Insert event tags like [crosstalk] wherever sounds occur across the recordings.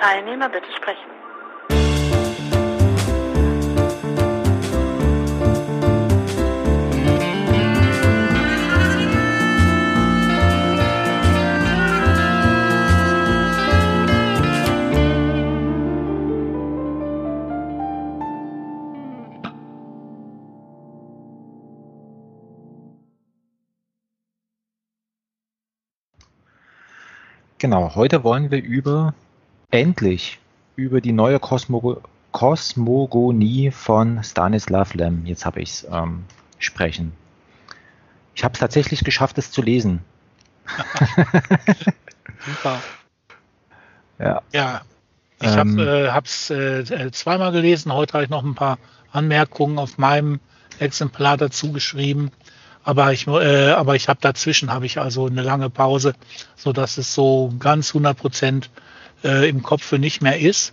Teilnehmer bitte sprechen. Genau, heute wollen wir über endlich über die neue Kosmo Kosmogonie von Stanislav Lem, jetzt habe ich es, ähm, sprechen. Ich habe es tatsächlich geschafft, es zu lesen. Super. [laughs] Ja. ja. Ich ähm, habe es äh, äh, zweimal gelesen. Heute habe ich noch ein paar Anmerkungen auf meinem Exemplar dazu geschrieben. Aber ich, äh, aber ich habe dazwischen habe ich also eine lange Pause, so dass es so ganz 100 Prozent äh, im Kopf nicht mehr ist.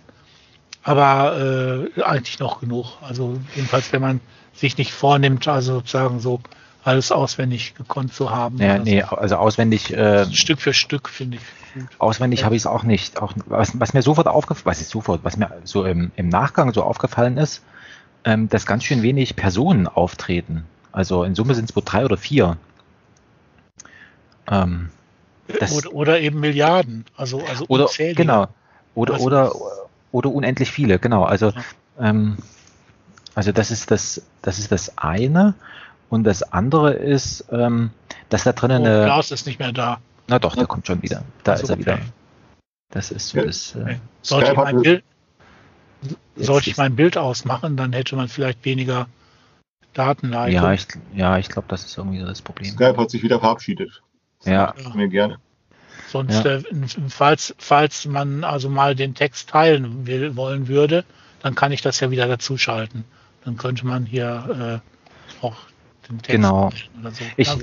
Aber äh, eigentlich noch genug. Also jedenfalls, wenn man sich nicht vornimmt, also sozusagen so alles auswendig gekonnt zu haben. Ja, nee, so. also auswendig. Äh, Stück für Stück finde ich. Gut. Auswendig ja. habe ich es auch nicht. Auch, was, was mir sofort aufgefallen, was ist sofort, was mir so im, im Nachgang so aufgefallen ist, ähm, dass ganz schön wenig Personen auftreten. Also in Summe sind es wohl drei oder vier. Ähm, oder, oder, eben Milliarden. Also, also oder, genau. Oder, also, oder, oder unendlich viele, genau. Also, ja. ähm, also das ist das, das ist das eine. Und das andere ist, ähm, dass da drinnen oh, eine. Klaus ist nicht mehr da. Na doch, der kommt schon wieder. Da also, ist er okay. wieder. Das ist so das. Äh, okay. Sollte, ich mein Bild, sollte ich mein Bild ausmachen, dann hätte man vielleicht weniger Datenleitung. Ja, ich, ja, ich glaube, das ist irgendwie das Problem. Skype hat sich wieder verabschiedet. Ja. Mir gerne. Sonst, ja. äh, falls, falls man also mal den Text teilen will, wollen würde, dann kann ich das ja wieder dazuschalten. Dann könnte man hier äh, auch den Text genau. oder so. Ich,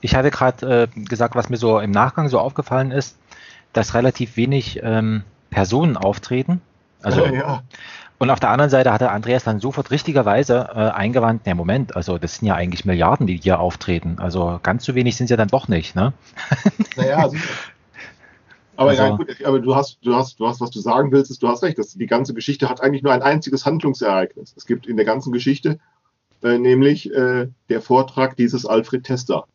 ich hatte gerade äh, gesagt, was mir so im Nachgang so aufgefallen ist, dass relativ wenig ähm, Personen auftreten. Also ja, ja. Und auf der anderen Seite hatte Andreas dann sofort richtigerweise äh, eingewandt, ne Moment, also das sind ja eigentlich Milliarden, die hier auftreten. Also ganz so wenig sind es ja dann doch nicht, ne? [laughs] Naja, sicher. Aber, also, ja, gut, aber du hast, du hast, du hast, was du sagen willst, ist, du hast recht, dass die ganze Geschichte hat eigentlich nur ein einziges Handlungsereignis. Es gibt in der ganzen Geschichte äh, nämlich äh, der Vortrag dieses Alfred Tester.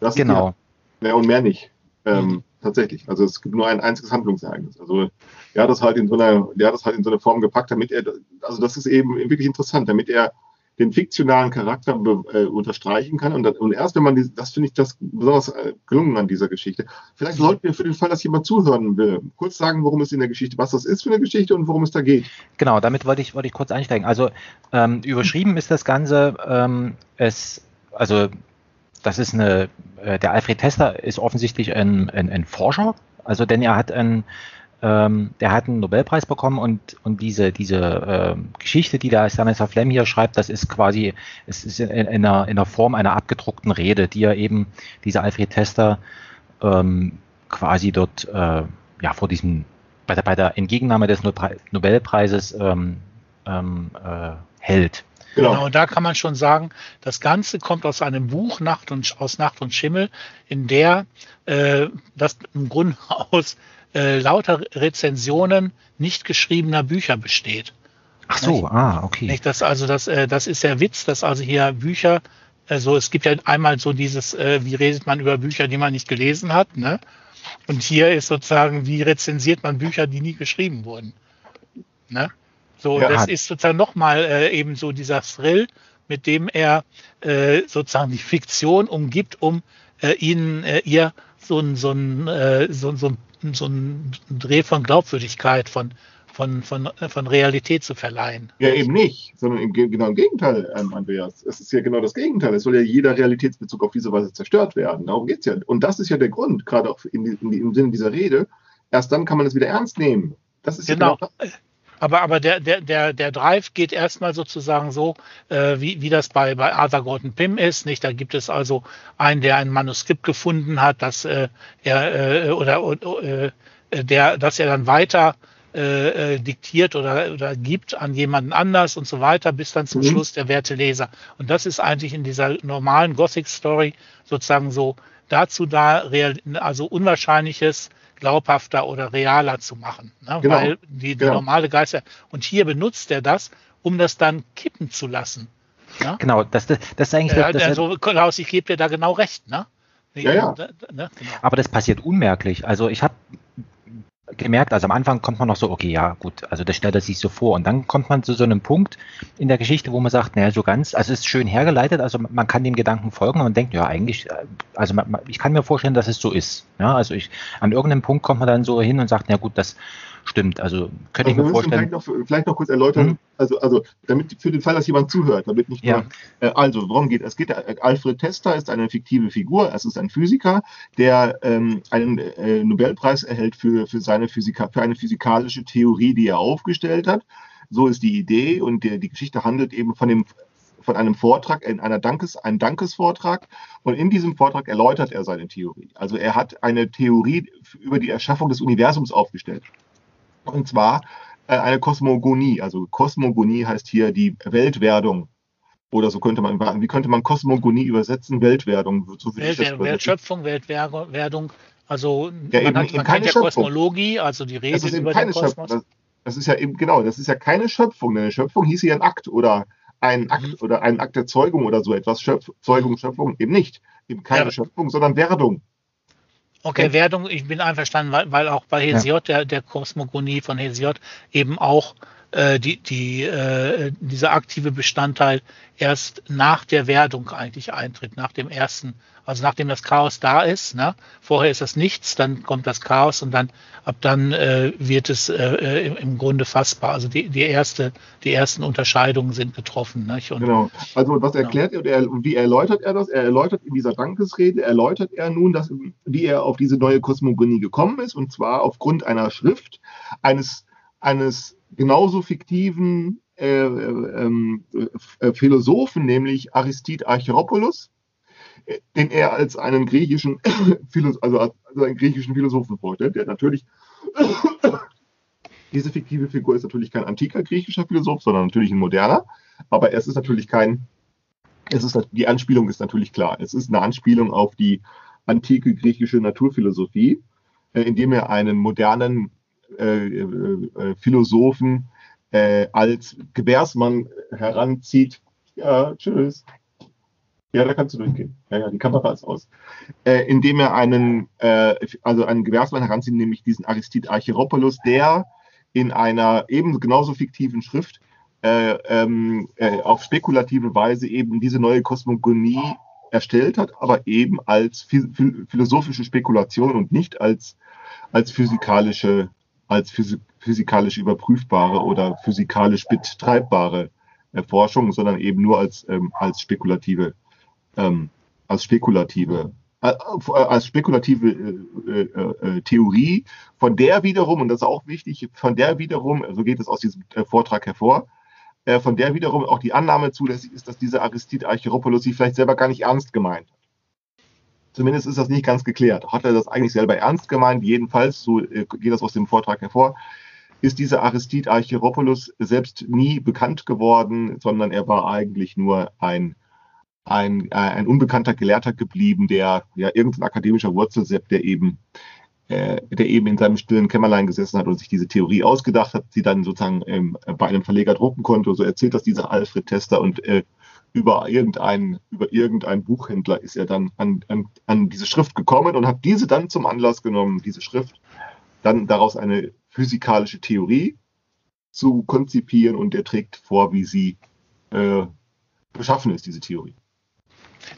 Das genau. Ja, und mehr nicht. Ähm, mhm tatsächlich. Also es gibt nur ein einziges Handlungsereignis. Also er hat das halt in so einer, der hat das halt in so eine Form gepackt, damit er, also das ist eben wirklich interessant, damit er den fiktionalen Charakter äh, unterstreichen kann. Und, und, erst wenn man, die, das finde ich das besonders äh, gelungen an dieser Geschichte. Vielleicht sollten wir für den Fall, dass jemand zuhören will, kurz sagen, worum es in der Geschichte, was das ist für eine Geschichte und worum es da geht. Genau, damit wollte ich, wollte ich kurz einsteigen. Also ähm, überschrieben ist das Ganze, ähm, es, also das ist eine, äh, der Alfred Tester ist offensichtlich ein, ein, ein Forscher, also denn er hat ein, ähm, der hat einen Nobelpreis bekommen und, und diese, diese äh, Geschichte, die der Stanislav Lem hier schreibt, das ist quasi, es ist in, in, einer, in der Form einer abgedruckten Rede, die er eben, dieser Alfred Tester, ähm, quasi dort, äh, ja, vor diesem, bei der, bei der Entgegennahme des Nobelpreises ähm, ähm, äh, hält. Genau. genau. und da kann man schon sagen, das Ganze kommt aus einem Buch Nacht und aus Nacht und Schimmel, in der äh, das im Grunde [laughs] aus äh, lauter Rezensionen nicht geschriebener Bücher besteht. Ach so, nicht? ah, okay. Nicht, das, also das, äh, das ist der Witz, dass also hier Bücher, also es gibt ja einmal so dieses, äh, wie redet man über Bücher, die man nicht gelesen hat, ne? Und hier ist sozusagen, wie rezensiert man Bücher, die nie geschrieben wurden. Ne? So, ja, das ist sozusagen nochmal äh, eben so dieser Thrill, mit dem er äh, sozusagen die Fiktion umgibt, um äh, ihnen äh, ihr so ein so ein äh, so, so, so ein Dreh von Glaubwürdigkeit, von von, von, äh, von Realität zu verleihen. Ja, eben nicht, sondern im, genau im Gegenteil, ähm, Andreas. Es ist ja genau das Gegenteil. Es soll ja jeder Realitätsbezug auf diese Weise zerstört werden. Darum geht es ja. Und das ist ja der Grund, gerade auch in, in, im Sinne dieser Rede. Erst dann kann man es wieder ernst nehmen. Das ist genau. Ja genau aber, aber der, der, der, der Drive geht erstmal sozusagen so, äh, wie, wie das bei, bei Arthur Gordon Pym ist. Nicht? Da gibt es also einen, der ein Manuskript gefunden hat, dass äh, er äh, oder äh, der, dass er dann weiter äh, äh, diktiert oder, oder gibt an jemanden anders und so weiter, bis dann zum mhm. Schluss der werte Leser. Und das ist eigentlich in dieser normalen Gothic-Story sozusagen so dazu da, real, also Unwahrscheinliches glaubhafter oder realer zu machen. Ne? Genau. Weil die, die Genau. normale Geister, und hier benutzt er das, um das dann kippen zu lassen. Ne? Genau, das, das, das ist eigentlich Ja, das, das, also Klaus, ich gebe dir da genau recht. Ne? Ja, ja. Ne? Genau. Aber das passiert unmerklich. Also ich habe gemerkt, also am Anfang kommt man noch so, okay, ja gut, also das stellt er sich so vor. Und dann kommt man zu so einem Punkt in der Geschichte, wo man sagt, naja, so ganz, also es ist schön hergeleitet, also man kann dem Gedanken folgen und denkt, ja eigentlich, äh, also man, ich kann mir vorstellen, dass es so ist. Ja, also ich, an irgendeinem Punkt kommt man dann so hin und sagt, na gut, das stimmt. Also könnte ich mir vorstellen. vielleicht noch, vielleicht noch kurz erläutern, Mhm. also, also damit für den Fall, dass jemand zuhört, damit nicht Ja. nur, äh, also worum geht es? Geht, äh, Alfred Tester ist eine fiktive Figur, es ist ein Physiker, der ähm, einen äh, Nobelpreis erhält für, für seine Physika, für eine physikalische Theorie, die er aufgestellt hat. So ist die Idee und der, die Geschichte handelt eben von dem von einem Vortrag, in einer Dankes, ein Dankesvortrag. Und in diesem Vortrag erläutert er seine Theorie. Also er hat eine Theorie über die Erschaffung des Universums aufgestellt. Und zwar äh, eine Kosmogonie. Also Kosmogonie heißt hier die Weltwerdung. Oder so könnte man, wie könnte man Kosmogonie übersetzen? Weltwerdung. So würde ich das Welt, übersetzen. Weltschöpfung, Weltwerdung, also Ja, man, eben- hat, man keine ja. Kosmologie, also die Rede über keine den Schöpfung. Kosmos. Das, das ist ja eben, genau, das ist ja keine Schöpfung. Eine Schöpfung hieß ja ein Akt oder ein Akt Mhm. oder ein Akt der Zeugung oder so etwas. Schöpf, Zeugung, Schöpfung eben nicht. Eben keine Ja. Schöpfung, sondern Werdung. Okay, Ja. Werdung, ich bin einverstanden, weil, weil auch bei Hesiod, der, der Kosmogonie von Hesiod, eben auch äh, die, die, äh, dieser aktive Bestandteil erst nach der Werdung eigentlich eintritt, nach dem ersten, also nachdem das Chaos da ist. Ne? Vorher ist das nichts, dann kommt das Chaos und dann ab dann äh, wird es äh, im, im Grunde fassbar. Also die, die, erste, die ersten Unterscheidungen sind getroffen. Nicht? Und, Genau. Also was Genau. erklärt er, er, wie erläutert er das? Er erläutert in dieser Dankesrede, erläutert er nun, dass, wie er auf diese neue Kosmogonie gekommen ist, und zwar aufgrund einer Schrift eines, eines genauso fiktiven äh, ähm, äh, Philosophen, nämlich Aristid Archiropoulos, äh, den er als einen griechischen, [coughs] also als einen griechischen Philosophen vorstellt, der natürlich [coughs] diese fiktive Figur ist natürlich kein antiker griechischer Philosoph, sondern natürlich ein moderner. Aber es ist natürlich kein, es ist, die Anspielung ist natürlich klar. Es ist eine Anspielung auf die antike griechische Naturphilosophie, äh, indem er einen modernen äh, äh, äh, Philosophen äh, als Gebärsmann heranzieht. Ja, tschüss. Ja, da kannst du durchgehen. Ja, ja, die Kamera ist aus. Äh, indem er einen, äh, also einen Gewährsmann heranzieht, nämlich diesen Aristid Archiropoulos, der in einer eben genauso fiktiven Schrift äh, ähm, äh, auf spekulative Weise eben diese neue Kosmogonie erstellt hat, aber eben als phi- phi- philosophische Spekulation und nicht als, als physikalische, als physi physikalisch überprüfbare oder physikalisch betreibbare äh, Forschung, sondern eben nur als, ähm, als spekulative, ähm, als spekulative äh, äh, als spekulative äh, äh, äh, Theorie, von der wiederum, und das ist auch wichtig, von der wiederum, so geht es aus diesem Vortrag hervor, von der wiederum auch die Annahme zulässig ist, dass dieser Aristid Archiropoulos sie vielleicht selber gar nicht ernst gemeint. Zumindest ist das nicht ganz geklärt. Hat er das eigentlich selber ernst gemeint? Jedenfalls, so äh, geht das aus dem Vortrag hervor, ist dieser Aristid Archiropoulos selbst nie bekannt geworden, sondern er war eigentlich nur ein ein, äh, ein unbekannter Gelehrter geblieben, der ja irgendein akademischer Wurzelsepp, der eben, äh, der eben in seinem stillen Kämmerlein gesessen hat und sich diese Theorie ausgedacht hat, sie dann sozusagen ähm, bei einem Verleger drucken konnte. So erzählt das dieser Alfred Tester und äh, über irgendeinen über irgendeinen Buchhändler ist er dann an, an, an diese Schrift gekommen und hat diese dann zum Anlass genommen, diese Schrift, dann daraus eine physikalische Theorie zu konzipieren und er trägt vor, wie sie äh, beschaffen ist, diese Theorie.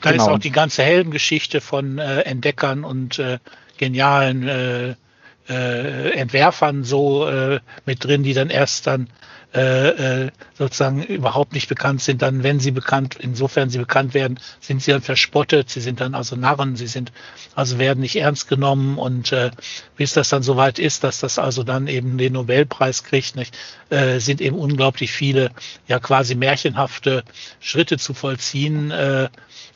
Da Genau. ist auch die ganze Heldengeschichte von äh, Entdeckern und äh, genialen äh, äh, Entwerfern so äh, mit drin, die dann erst dann äh, äh, sozusagen überhaupt nicht bekannt sind. Dann, wenn sie bekannt, insofern sie bekannt werden, sind sie dann verspottet. Sie sind dann also Narren. Sie sind also werden nicht ernst genommen und äh, bis das dann soweit ist, dass das also dann eben den Nobelpreis kriegt, nicht, äh, sind eben unglaublich viele ja quasi märchenhafte Schritte zu vollziehen. Äh,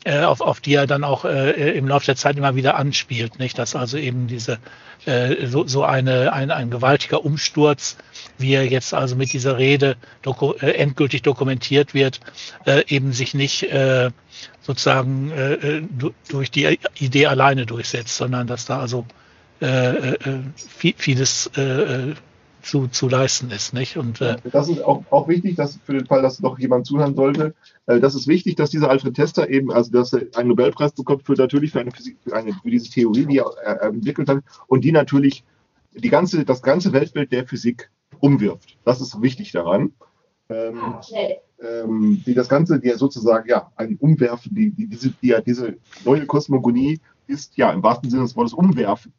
äh, auf, auf die er dann auch äh, im Laufe der Zeit immer wieder anspielt, nicht? Dass also eben diese äh, so, so eine ein, ein gewaltiger Umsturz, wie er jetzt also mit dieser Rede doku äh, endgültig dokumentiert wird, äh, eben sich nicht äh, sozusagen äh, du, durch die Idee alleine durchsetzt, sondern dass da also äh, äh vieles äh, zu, zu leisten ist. Nicht? Und, äh, das ist auch, auch wichtig, dass für den Fall, dass noch jemand zuhören sollte, äh, das ist wichtig, dass dieser Alfred Tester eben, also dass er einen Nobelpreis bekommt für natürlich für eine, Physik, für, eine für diese Theorie, die er entwickelt hat und die natürlich die ganze, das ganze Weltbild der Physik umwirft. Das ist wichtig daran. Ähm, ähm, die das Ganze, die ja sozusagen ja ein Umwerfen, die, die, diese, die, diese neue Kosmogonie ist ja im wahrsten Sinne des Wortes umwerfend.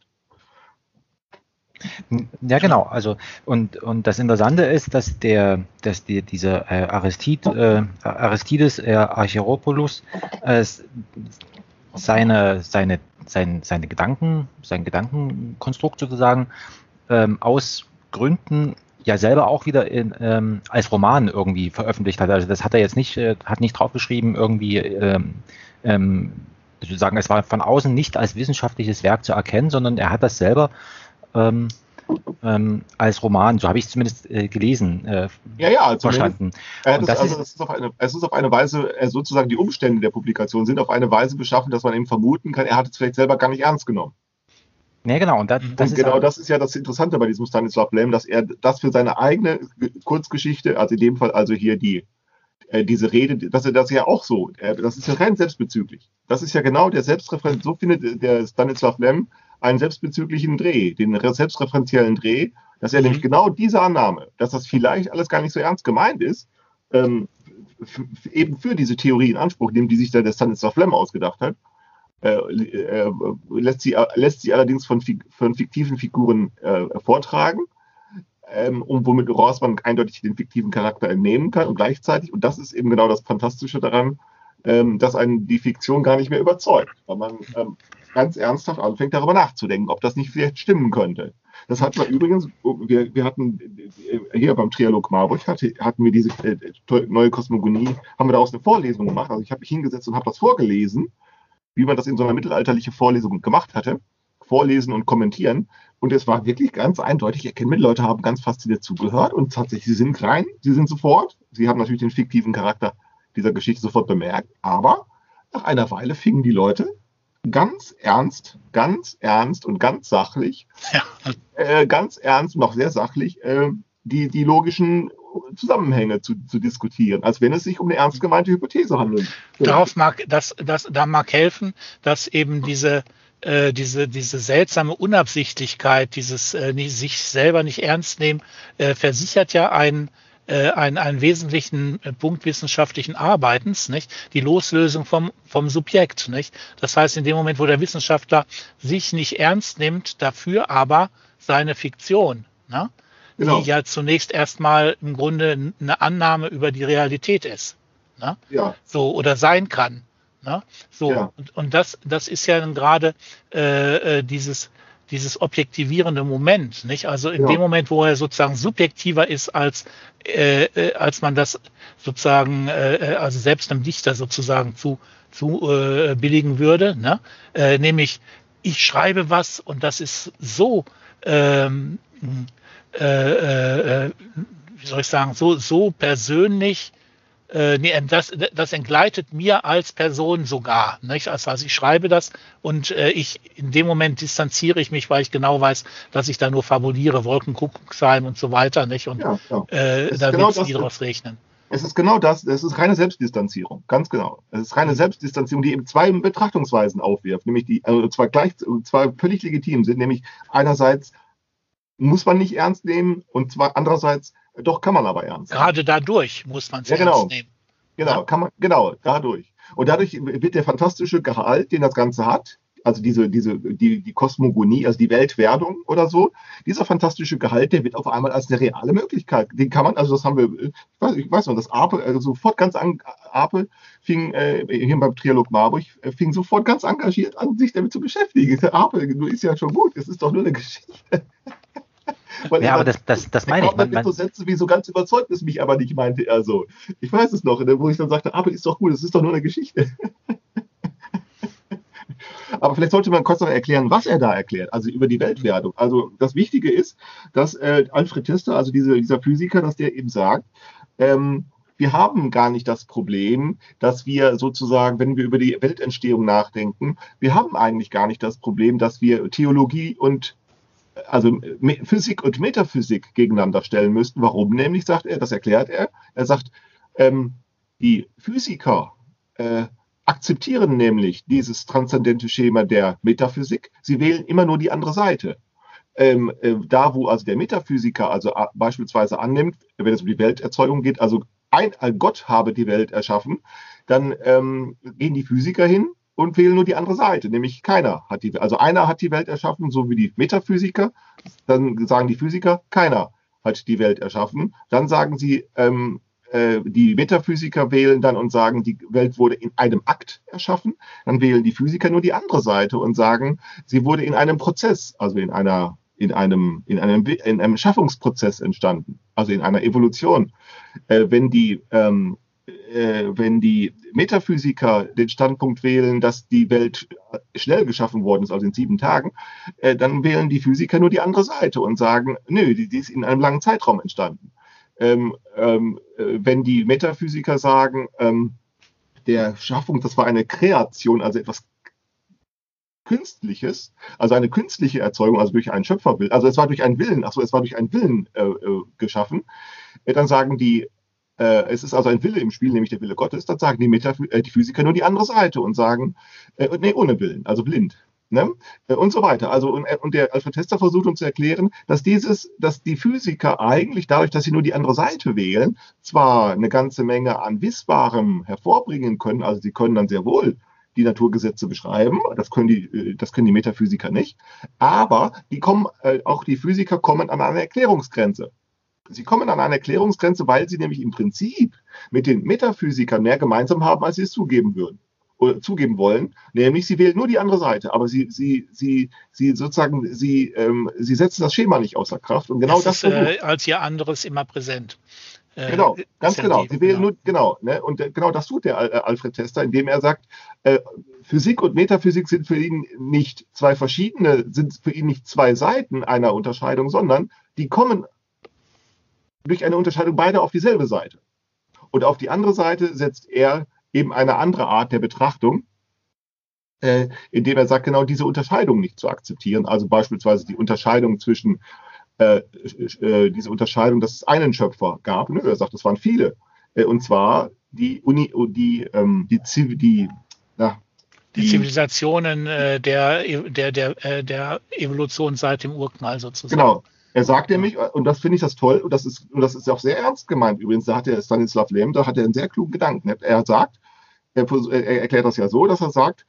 Ja, genau. Also und, und das Interessante ist, dass der, dass die, dieser äh, Aristid, äh, Aristides äh, Archiropoulos äh, seine, seine, sein, seine Gedanken, sein Gedankenkonstrukt sozusagen ähm, aus Gründen ja selber auch wieder in, ähm, als Roman irgendwie veröffentlicht hat. Also das hat er jetzt nicht, äh, hat nicht draufgeschrieben, irgendwie ähm, ähm, sozusagen, es war von außen nicht als wissenschaftliches Werk zu erkennen, sondern er hat das selber ähm, ähm, als Roman, so habe ich es zumindest äh, gelesen, äh, ja, ja, verstanden. Äh, das, also ist, es, ist auf eine, es ist auf eine Weise, sozusagen die Umstände der Publikation sind auf eine Weise beschaffen, dass man eben vermuten kann, er hat es vielleicht selber gar nicht ernst genommen. Ja, genau. Und, das, das und genau das ist ja das Interessante bei diesem Stanislav Lem, dass er das für seine eigene Kurzgeschichte, also in dem Fall also hier die, äh, diese Rede, dass er das ja auch so, äh, das ist ja rein selbstbezüglich. Das ist ja genau der Selbstreferenz, so findet der Stanislav Lem einen selbstbezüglichen Dreh, den selbstreferenziellen Dreh, dass er mhm. nämlich genau diese Annahme, dass das vielleicht alles gar nicht so ernst gemeint ist, ähm, eben für diese Theorie in Anspruch nimmt, die sich da der Stanislav Lem ausgedacht hat, äh, äh, lässt, sie, lässt sie allerdings von, von fiktiven Figuren äh, vortragen, ähm, und womit Rossmann eindeutig den fiktiven Charakter entnehmen kann und gleichzeitig, und das ist eben genau das Fantastische daran, ähm, dass einen die Fiktion gar nicht mehr überzeugt, weil man ähm, ganz ernsthaft anfängt, darüber nachzudenken, ob das nicht vielleicht stimmen könnte. Das hatten wir übrigens, wir, wir hatten äh, hier beim Trialog Marburg, hatte, hatten wir diese äh, neue Kosmogonie, haben wir daraus eine Vorlesung gemacht. Also ich habe mich hingesetzt und habe das vorgelesen, wie man das in so einer mittelalterlichen Vorlesung gemacht hatte. Vorlesen und kommentieren. Und es war wirklich ganz eindeutig erkennbar. Leute haben ganz fasziniert zugehört und tatsächlich, sie sind rein, sie sind sofort. Sie haben natürlich den fiktiven Charakter dieser Geschichte sofort bemerkt, aber nach einer Weile fingen die Leute ganz ernst, ganz ernst und ganz sachlich, ja. äh, ganz ernst und auch sehr sachlich, äh, die, die logischen Zusammenhänge zu, zu diskutieren, als wenn es sich um eine ernst gemeinte Hypothese handelt. Darauf mag, das, das, da mag helfen, dass eben diese, äh, diese, diese seltsame Unabsichtlichkeit, dieses äh, sich selber nicht ernst nehmen, äh, versichert ja einen äh, einen, einen wesentlichen äh, Punkt wissenschaftlichen Arbeitens, nicht? Die Loslösung vom, vom Subjekt, nicht? Das heißt, in dem Moment, wo der Wissenschaftler sich nicht ernst nimmt, dafür aber seine Fiktion, ne? Genau. die ja zunächst erstmal im Grunde eine Annahme über die Realität ist. Ne? Ja. So, oder sein kann. Ne? So, ja. und, und das, das ist ja dann gerade äh, äh dieses, dieses objektivierende Moment, nicht? Also in ja. dem Moment, wo er sozusagen subjektiver ist als äh, äh, als man das sozusagen äh, äh, also selbst einem Dichter sozusagen zu zu äh, billigen würde, ne? Äh, nämlich ich schreibe was und das ist so ähm, äh, äh, wie soll ich sagen so so persönlich äh, nee, das, das entgleitet mir als Person sogar. Nicht? Also, also ich schreibe das und äh, ich in dem Moment distanziere ich mich, weil ich genau weiß, dass ich da nur fabuliere, Wolkenkuckucksheim und so weiter, nicht? Und ja, ja. Äh, da genau wird es daraus regnen. Es ist genau das, es ist reine Selbstdistanzierung, ganz genau. Es ist reine Selbstdistanzierung, die eben zwei Betrachtungsweisen aufwirft, nämlich die also zwei gleich, zwei völlig legitim sind, nämlich einerseits muss man nicht ernst nehmen und zwar andererseits doch, kann man aber ernst. Gerade dadurch muss man es ja, genau. ernst nehmen. Genau, ja. kann man, genau, dadurch. Und dadurch wird der fantastische Gehalt, den das Ganze hat, also diese, diese, die, die Kosmogonie, also die Weltwerdung oder so, dieser fantastische Gehalt, der wird auf einmal als eine reale Möglichkeit. Den kann man, also das haben wir, ich weiß, ich weiß noch, das Ape, also sofort ganz an, Ape fing äh, hier beim Trialog Marburg, äh, fing sofort ganz engagiert an, sich damit zu beschäftigen. Der Ape, du ist ja schon gut, es ist doch nur eine Geschichte. Weil ja, aber das, das, das meine ich. Man, man, so Sätze wie so ganz überzeugt es mich aber nicht, meinte er so. Ich weiß es noch, wo ich dann sagte, aber ist doch gut, es ist doch nur eine Geschichte. [laughs] aber vielleicht sollte man kurz noch erklären, was er da erklärt, also über die Weltwerdung. Also das Wichtige ist, dass äh, Alfred Tester, also diese, dieser Physiker, dass der eben sagt, ähm, wir haben gar nicht das Problem, dass wir sozusagen, wenn wir über die Weltentstehung nachdenken, wir haben eigentlich gar nicht das Problem, dass wir Theologie und also Physik und Metaphysik gegeneinander stellen müssten. Warum nämlich, sagt er, das erklärt er. Er sagt, ähm, die Physiker äh, akzeptieren nämlich dieses transzendente Schema der Metaphysik. Sie wählen immer nur die andere Seite. Ähm, äh, da, wo also der Metaphysiker also äh, beispielsweise annimmt, wenn es um die Welterzeugung geht, also ein, Gott habe die Welt erschaffen, dann ähm, gehen die Physiker hin und wählen nur die andere Seite, nämlich keiner hat die, also einer hat die Welt erschaffen, so wie die Metaphysiker. Dann sagen die Physiker, keiner hat die Welt erschaffen. Dann sagen sie, ähm, äh, die Metaphysiker wählen dann und sagen, die Welt wurde in einem Akt erschaffen. Dann wählen die Physiker nur die andere Seite und sagen, sie wurde in einem Prozess, also in einer in einem, in einem, in einem Schaffungsprozess entstanden, also in einer Evolution. Äh, wenn die ähm, äh, wenn die Metaphysiker den Standpunkt wählen, dass die Welt schnell geschaffen worden ist, also in sieben Tagen, äh, dann wählen die Physiker nur die andere Seite und sagen, nö, die, die ist in einem langen Zeitraum entstanden. Ähm, ähm, äh, wenn die Metaphysiker sagen, ähm, der Schaffung, das war eine Kreation, also etwas Künstliches, also eine künstliche Erzeugung, also durch einen Schöpferwillen, also es war durch einen Willen, achso, es war durch einen Willen äh, äh, geschaffen, äh, dann sagen die es ist also ein Wille im Spiel, nämlich der Wille Gottes, dann sagen die, Metaph äh, die Physiker nur die andere Seite und sagen, äh, nee, ohne Willen, also blind. Ne? Äh, und so weiter. Also, und, und der Alfred Tester versucht uns zu erklären, dass dieses, dass die Physiker eigentlich dadurch, dass sie nur die andere Seite wählen, zwar eine ganze Menge an Wissbarem hervorbringen können, also sie können dann sehr wohl die Naturgesetze beschreiben. Das können die, äh, das können die Metaphysiker nicht. Aber die kommen, äh, auch die Physiker kommen an eine Erklärungsgrenze. Sie kommen an eine Erklärungsgrenze, weil sie nämlich im Prinzip mit den Metaphysikern mehr gemeinsam haben, als sie es zugeben würden oder zugeben wollen, nämlich sie wählen nur die andere Seite, aber sie, sie, sie, sie sozusagen, sie, ähm, sie setzen das Schema nicht außer Kraft und genau das, das ist äh, als ihr anderes immer präsent. Äh, genau, ganz genau. Sie wählen genau. nur, genau, ne? und äh, genau das tut der äh, Alfred Tester, indem er sagt, Physik und Metaphysik sind für ihn nicht zwei verschiedene, sind für ihn nicht zwei Seiten einer Unterscheidung, sondern die kommen durch eine Unterscheidung beide auf dieselbe Seite. Und auf die andere Seite setzt er eben eine andere Art der Betrachtung, äh, indem er sagt, genau diese Unterscheidung nicht zu akzeptieren. Also beispielsweise die Unterscheidung zwischen äh, äh, diese Unterscheidung, dass es einen Schöpfer gab. Nö, er sagt, es waren viele. Äh, und zwar die Uni, die, ähm, die, die, die, na, die, die Zivilisationen äh, der, der, der, äh, der Evolution seit dem Urknall sozusagen. Genau. Er sagt nämlich, und das finde ich das toll, und das ist, und das ist auch sehr ernst gemeint übrigens, da hat der Stanislav Lem, da hat er einen sehr klugen Gedanken. Er sagt, er, er erklärt das ja so, dass er sagt,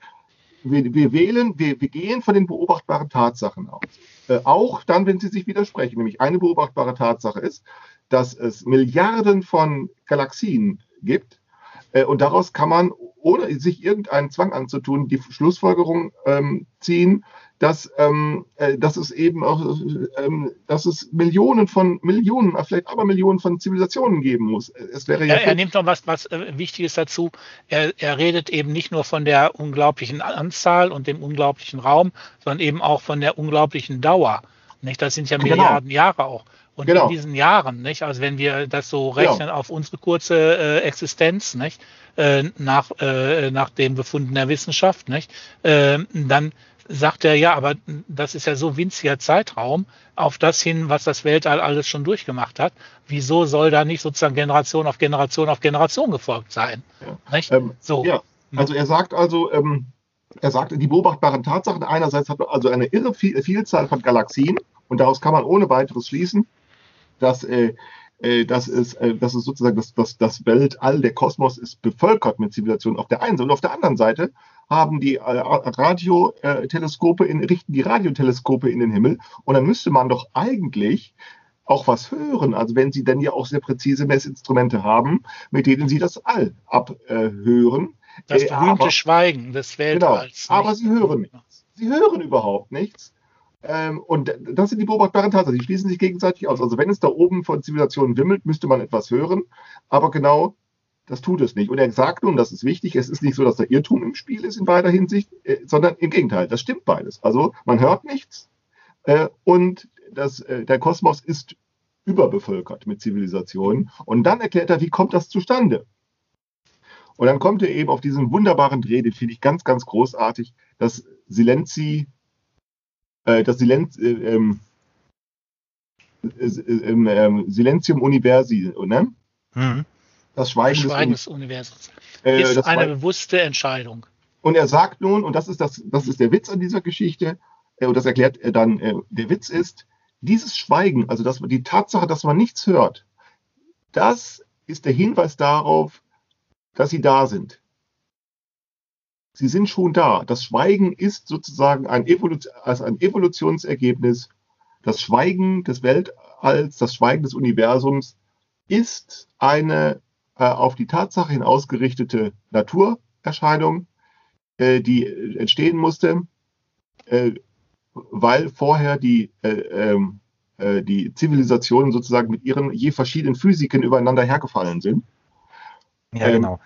wir, wir wählen, wir, wir, gehen von den beobachtbaren Tatsachen aus. Äh, auch dann, wenn sie sich widersprechen. Nämlich eine beobachtbare Tatsache ist, dass es Milliarden von Galaxien gibt. Äh, und daraus kann man, ohne sich irgendeinen Zwang anzutun, die Schlussfolgerung ähm, ziehen, dass, ähm, äh, dass es eben auch, ähm, dass es Millionen von Millionen, vielleicht aber Millionen von Zivilisationen geben muss. Es wäre ja er, er nimmt noch was, was äh, Wichtiges dazu. Er, er redet eben nicht nur von der unglaublichen Anzahl und dem unglaublichen Raum, sondern eben auch von der unglaublichen Dauer. Nicht? Das sind ja genau. Milliarden genau. Jahre auch. Und genau. in diesen Jahren, nicht? Also wenn wir das so rechnen genau. auf unsere kurze äh, Existenz, nicht? Äh, nach, äh, nach dem Befunden der Wissenschaft, nicht? Äh, dann sagt er, ja, aber das ist ja so winziger Zeitraum auf das hin, was das Weltall alles schon durchgemacht hat. Wieso soll da nicht sozusagen Generation auf Generation auf Generation gefolgt sein? Ja, ähm, so. ja. also er sagt also, ähm, er sagt, die beobachtbaren Tatsachen einerseits hat also eine irre Vielzahl von Galaxien und daraus kann man ohne weiteres schließen, dass äh, äh, das ist, äh, das ist sozusagen das, das, das Weltall, der Kosmos ist bevölkert mit Zivilisationen auf der einen Seite. Und auf der anderen Seite haben die äh, Radioteleskope, in, richten die Radioteleskope in den Himmel. Und dann müsste man doch eigentlich auch was hören. Also wenn sie dann ja auch sehr präzise Messinstrumente haben, mit denen sie das All abhören. Das berühmte aber, Schweigen des Weltalls. Genau, aber sie hören nichts. Sie hören überhaupt nichts. Ähm, und das sind die beobachtbaren Tatsachen. Die schließen sich gegenseitig aus. Also wenn es da oben von Zivilisationen wimmelt, müsste man etwas hören. Aber genau das tut es nicht. Und er sagt nun, das ist wichtig, es ist nicht so, dass da Irrtum im Spiel ist in beider Hinsicht, äh, sondern im Gegenteil, das stimmt beides. Also man hört nichts äh, und das, äh, der Kosmos ist überbevölkert mit Zivilisationen. Und dann erklärt er, wie kommt das zustande? Und dann kommt er eben auf diesen wunderbaren Dreh, den finde ich ganz, ganz großartig, dass Silenzi, äh, das Silenz, äh, ähm, äh, äh, Silentium Universi, ne? Mhm. Das Schweigen, das Schweigen des, des Universums. Äh, ist eine Schweigen. bewusste Entscheidung. Und er sagt nun, und das ist, das, das ist der Witz an dieser Geschichte, äh, und das erklärt er dann, äh, der Witz ist, dieses Schweigen, also dass, die Tatsache, dass man nichts hört, das ist der Hinweis darauf, dass sie da sind. Sie sind schon da. Das Schweigen ist sozusagen ein, Evolution, also ein Evolutionsergebnis. Das Schweigen des Weltalls, das Schweigen des Universums ist eine äh, auf die Tatsache hin ausgerichtete Naturerscheinung, äh, die entstehen musste, äh, weil vorher die, äh, ähm, äh, die Zivilisationen sozusagen mit ihren je verschiedenen Physiken übereinander hergefallen sind. Ja, ähm, genau.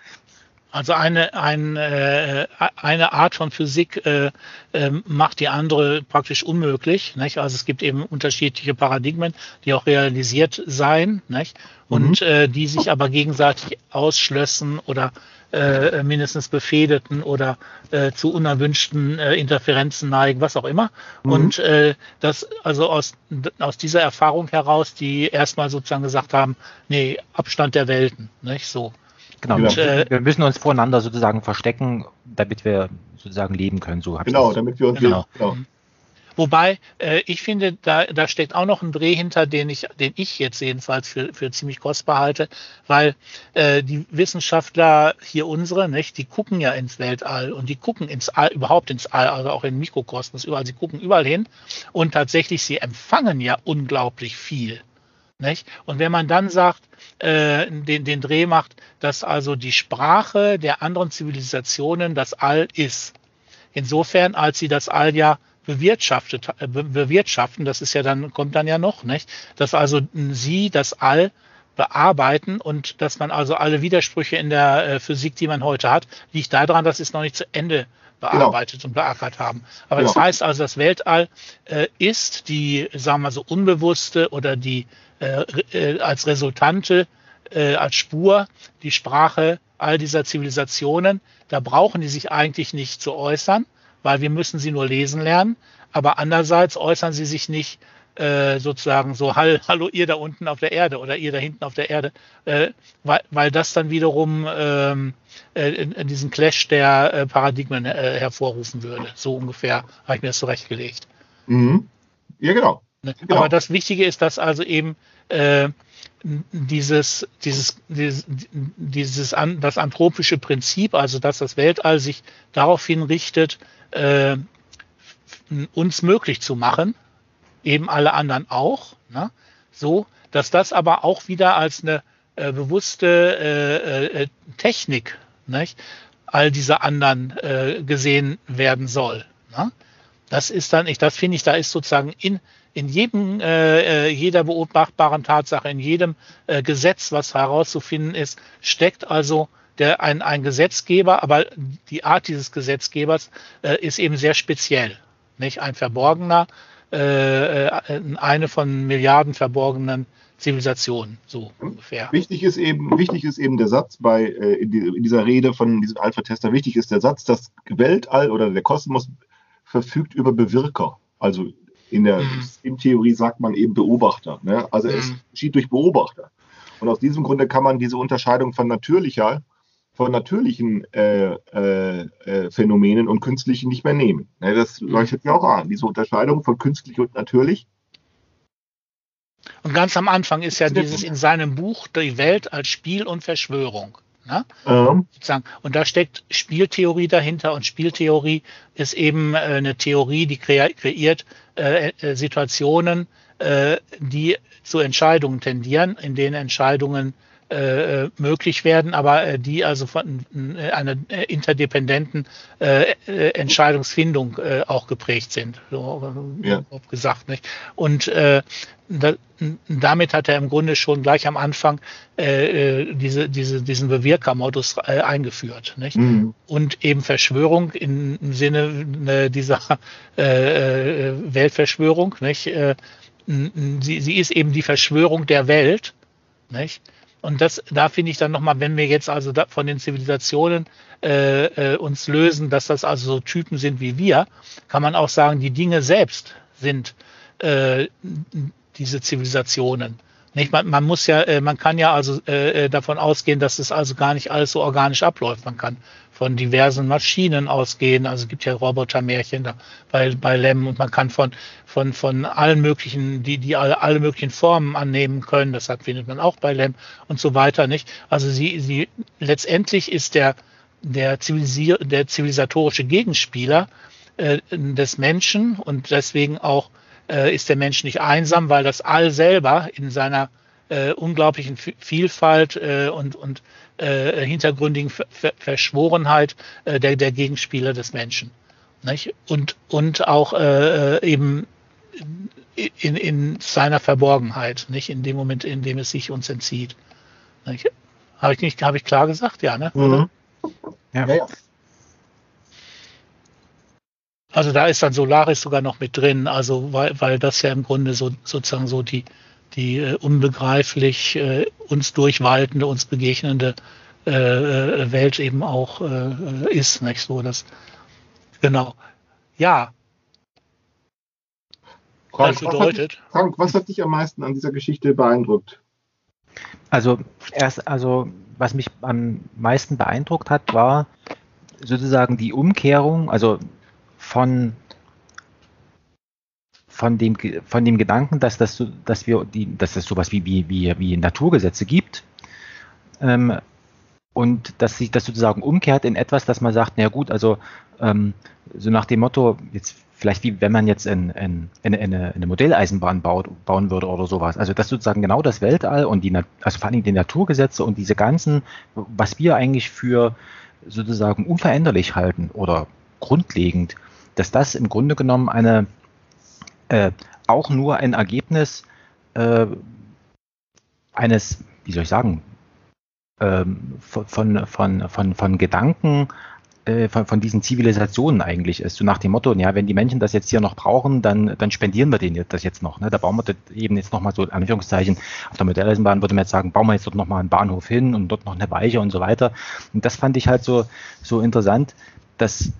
Also eine, ein, äh, eine Art von Physik äh, äh, macht die andere praktisch unmöglich. Nicht? Also es gibt eben unterschiedliche Paradigmen, die auch realisiert seien nicht? und mhm. äh, die sich aber gegenseitig ausschlössen oder äh, mindestens befehdeten oder äh, zu unerwünschten äh, Interferenzen neigen, was auch immer. Mhm. Und äh, das also aus, aus dieser Erfahrung heraus, die erstmal sozusagen gesagt haben, nee, Abstand der Welten, nicht so. Genau, und, äh, wir müssen uns voreinander sozusagen verstecken, damit wir sozusagen leben können. So genau, damit wir uns genau. genau. Wobei, äh, ich finde, da, da steckt auch noch ein Dreh hinter, den ich, den ich jetzt jedenfalls für, für ziemlich kostbar halte, weil äh, die Wissenschaftler hier unsere, nicht, die gucken ja ins Weltall und die gucken ins All, überhaupt ins All, also auch in Mikrokosmos, überall, sie gucken überall hin und tatsächlich, sie empfangen ja unglaublich viel. Nicht? Und wenn man dann sagt, äh, den, den Dreh macht, dass also die Sprache der anderen Zivilisationen das All ist. Insofern, als sie das All ja bewirtschaftet, äh, bewirtschaften, das ist ja dann, kommt dann ja noch, nicht? Dass also sie das All bearbeiten und dass man also alle Widersprüche in der äh, Physik, die man heute hat, liegt daran, dass es noch nicht zu Ende bearbeitet genau. und beackert haben. Aber genau. das heißt also, das Weltall äh, ist die, sagen wir so, unbewusste oder die äh, äh, als Resultante, äh, als Spur die Sprache all dieser Zivilisationen. Da brauchen die sich eigentlich nicht zu äußern, weil wir müssen sie nur lesen lernen. Aber andererseits äußern sie sich nicht äh, sozusagen so, hallo ihr da unten auf der Erde oder ihr da hinten auf der Erde, äh, weil, weil das dann wiederum ähm, äh, in, in diesen Clash der äh, Paradigmen äh, hervorrufen würde. So ungefähr habe ich mir das zurechtgelegt. Mhm. Ja, genau. Ne? Genau. Aber das Wichtige ist, dass also eben äh, dieses, dieses, dieses, dieses an, das anthropische Prinzip, also dass das Weltall sich daraufhin richtet, äh, uns möglich zu machen, eben alle anderen auch, ne? so, dass das aber auch wieder als eine äh, bewusste äh, äh, Technik, nicht? all dieser anderen äh, gesehen werden soll. Ne? Das ist dann, ich, das finde ich, da ist sozusagen in, in jedem, äh, äh, jeder beobachtbaren Tatsache, in jedem äh, Gesetz, was herauszufinden ist, steckt also der, ein, ein Gesetzgeber, aber die Art dieses Gesetzgebers äh, ist eben sehr speziell. Nicht ein verborgener, äh, äh eine von Milliarden verborgenen Zivilisationen, so ungefähr. Wichtig ist eben, wichtig ist eben der Satz bei äh, in, die, in dieser Rede von diesem Alpha-Tester, wichtig ist der Satz, das Weltall oder der Kosmos verfügt über Bewirker. Also in der mhm. Theorie sagt man eben Beobachter. Ne? Also mhm. es geschieht durch Beobachter. Und aus diesem Grunde kann man diese Unterscheidung von natürlicher, von natürlichen äh, äh, äh, Phänomenen und künstlichen nicht mehr nehmen. Ne? Das leuchtet ja auch an. Diese Unterscheidung von künstlich und natürlich. Und ganz am Anfang ist ja dieses in seinem Buch Die Welt als Spiel und Verschwörung. Ne? Ähm. Und da steckt Spieltheorie dahinter und Spieltheorie ist eben äh, eine Theorie, die kreiert äh, äh, Situationen, die zu Entscheidungen tendieren, in denen Entscheidungen äh, äh, möglich werden, aber äh, die also von äh, einer äh, interdependenten äh, Entscheidungsfindung auch geprägt sind, so ja. gesagt. Nicht? Und da, damit hat er im Grunde schon gleich am Anfang diese, diese, diesen Bewirkermodus eingeführt. Nicht? Mhm. Und eben Verschwörung im Sinne dieser Weltverschwörung, nicht? sie, sie ist eben die Verschwörung der Welt. Nicht? Und das, da finde ich dann nochmal, wenn wir jetzt also von den Zivilisationen äh, äh, uns lösen, dass das also so Typen sind wie wir, kann man auch sagen, die Dinge selbst sind äh, diese Zivilisationen. Nicht? Man, man muss ja, äh, man kann ja also äh, äh, davon ausgehen, dass es also gar nicht alles so organisch abläuft. Man kann von diversen Maschinen ausgehen. Also es gibt ja Robotermärchen da bei, bei Lem und man kann von, von, von allen möglichen, die, die alle, alle möglichen Formen annehmen können. Das findet man auch bei Lem und so weiter, nicht? Also sie, sie, letztendlich ist der, der, Zivilisier, der zivilisatorische Gegenspieler äh, des Menschen und deswegen auch äh, ist der Mensch nicht einsam, weil das All selber in seiner äh, unglaublichen Vielfalt äh, und, und äh, hintergründigen Ver Ver Verschworenheit äh, der, der Gegenspieler des Menschen. Nicht? Und, und auch äh, äh eben in, in seiner Verborgenheit, nicht in dem Moment, in dem es sich uns entzieht. Habe ich nicht, habe ich klar gesagt, ja, ne? Mhm. Ja. ja, ja. Also da ist dann Solaris sogar noch mit drin, also weil, weil das ja im Grunde so sozusagen so die, die äh, unbegreiflich äh, uns durchwaltende, uns begegnende äh, äh, Welt eben auch äh, ist, nicht so das genau. Ja. Frank, das bedeutet. Was hat, Frank, was hat dich am meisten an dieser Geschichte beeindruckt? Also erst, also was mich am meisten beeindruckt hat, war sozusagen die Umkehrung, also von von dem, von dem Gedanken, dass, das, dass, wir die, dass es sowas wie, wie, wie, wie Naturgesetze gibt ähm, und dass sich das sozusagen umkehrt in etwas, dass man sagt, na gut, also ähm, so nach dem Motto, jetzt vielleicht wie wenn man jetzt in, in, in, eine, eine Modelleisenbahn baut, bauen würde oder sowas. Also dass sozusagen genau das Weltall und die, also vor allem die Naturgesetze und diese ganzen, was wir eigentlich für sozusagen unveränderlich halten oder grundlegend, dass das im Grunde genommen eine äh, auch nur ein Ergebnis äh, eines, wie soll ich sagen, ähm, von, von, von, von Gedanken, äh, von, von diesen Zivilisationen eigentlich ist. So nach dem Motto, ja, wenn die Menschen das jetzt hier noch brauchen, dann, dann spendieren wir denen das jetzt noch. Ne? Da bauen wir das eben jetzt nochmal so, Anführungszeichen, auf der Modelleisenbahn würde man jetzt sagen, bauen wir jetzt dort nochmal einen Bahnhof hin und dort noch eine Weiche und so weiter. Und das fand ich halt so, so interessant, dass,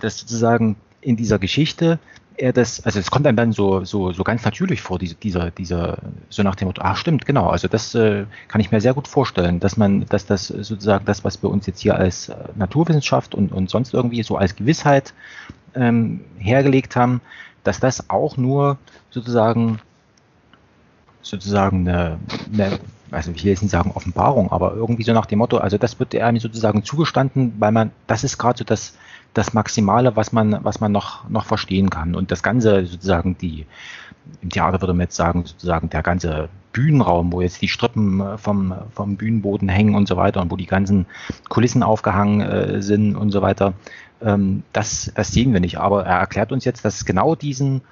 dass sozusagen in dieser Geschichte er das, also es kommt einem dann so, so, so ganz natürlich vor, diese, dieser, dieser, so nach dem Motto, ach stimmt, genau, also das äh, kann ich mir sehr gut vorstellen, dass man, dass das sozusagen das, was wir uns jetzt hier als äh, Naturwissenschaft und, und sonst irgendwie so als Gewissheit ähm, hergelegt haben, dass das auch nur sozusagen sozusagen eine, eine also ich will jetzt nicht sagen Offenbarung, aber irgendwie so nach dem Motto, also das wird einem sozusagen zugestanden, weil man, das ist gerade so das, das Maximale, was man, was man noch, noch verstehen kann. Und das Ganze sozusagen die, im Theater würde man jetzt sagen, sozusagen der ganze Bühnenraum, wo jetzt die Strippen äh, vom, vom Bühnenboden hängen und so weiter und wo die ganzen Kulissen aufgehangen äh, sind und so weiter, ähm, das, das sehen wir nicht. Aber er erklärt uns jetzt, dass genau diesen,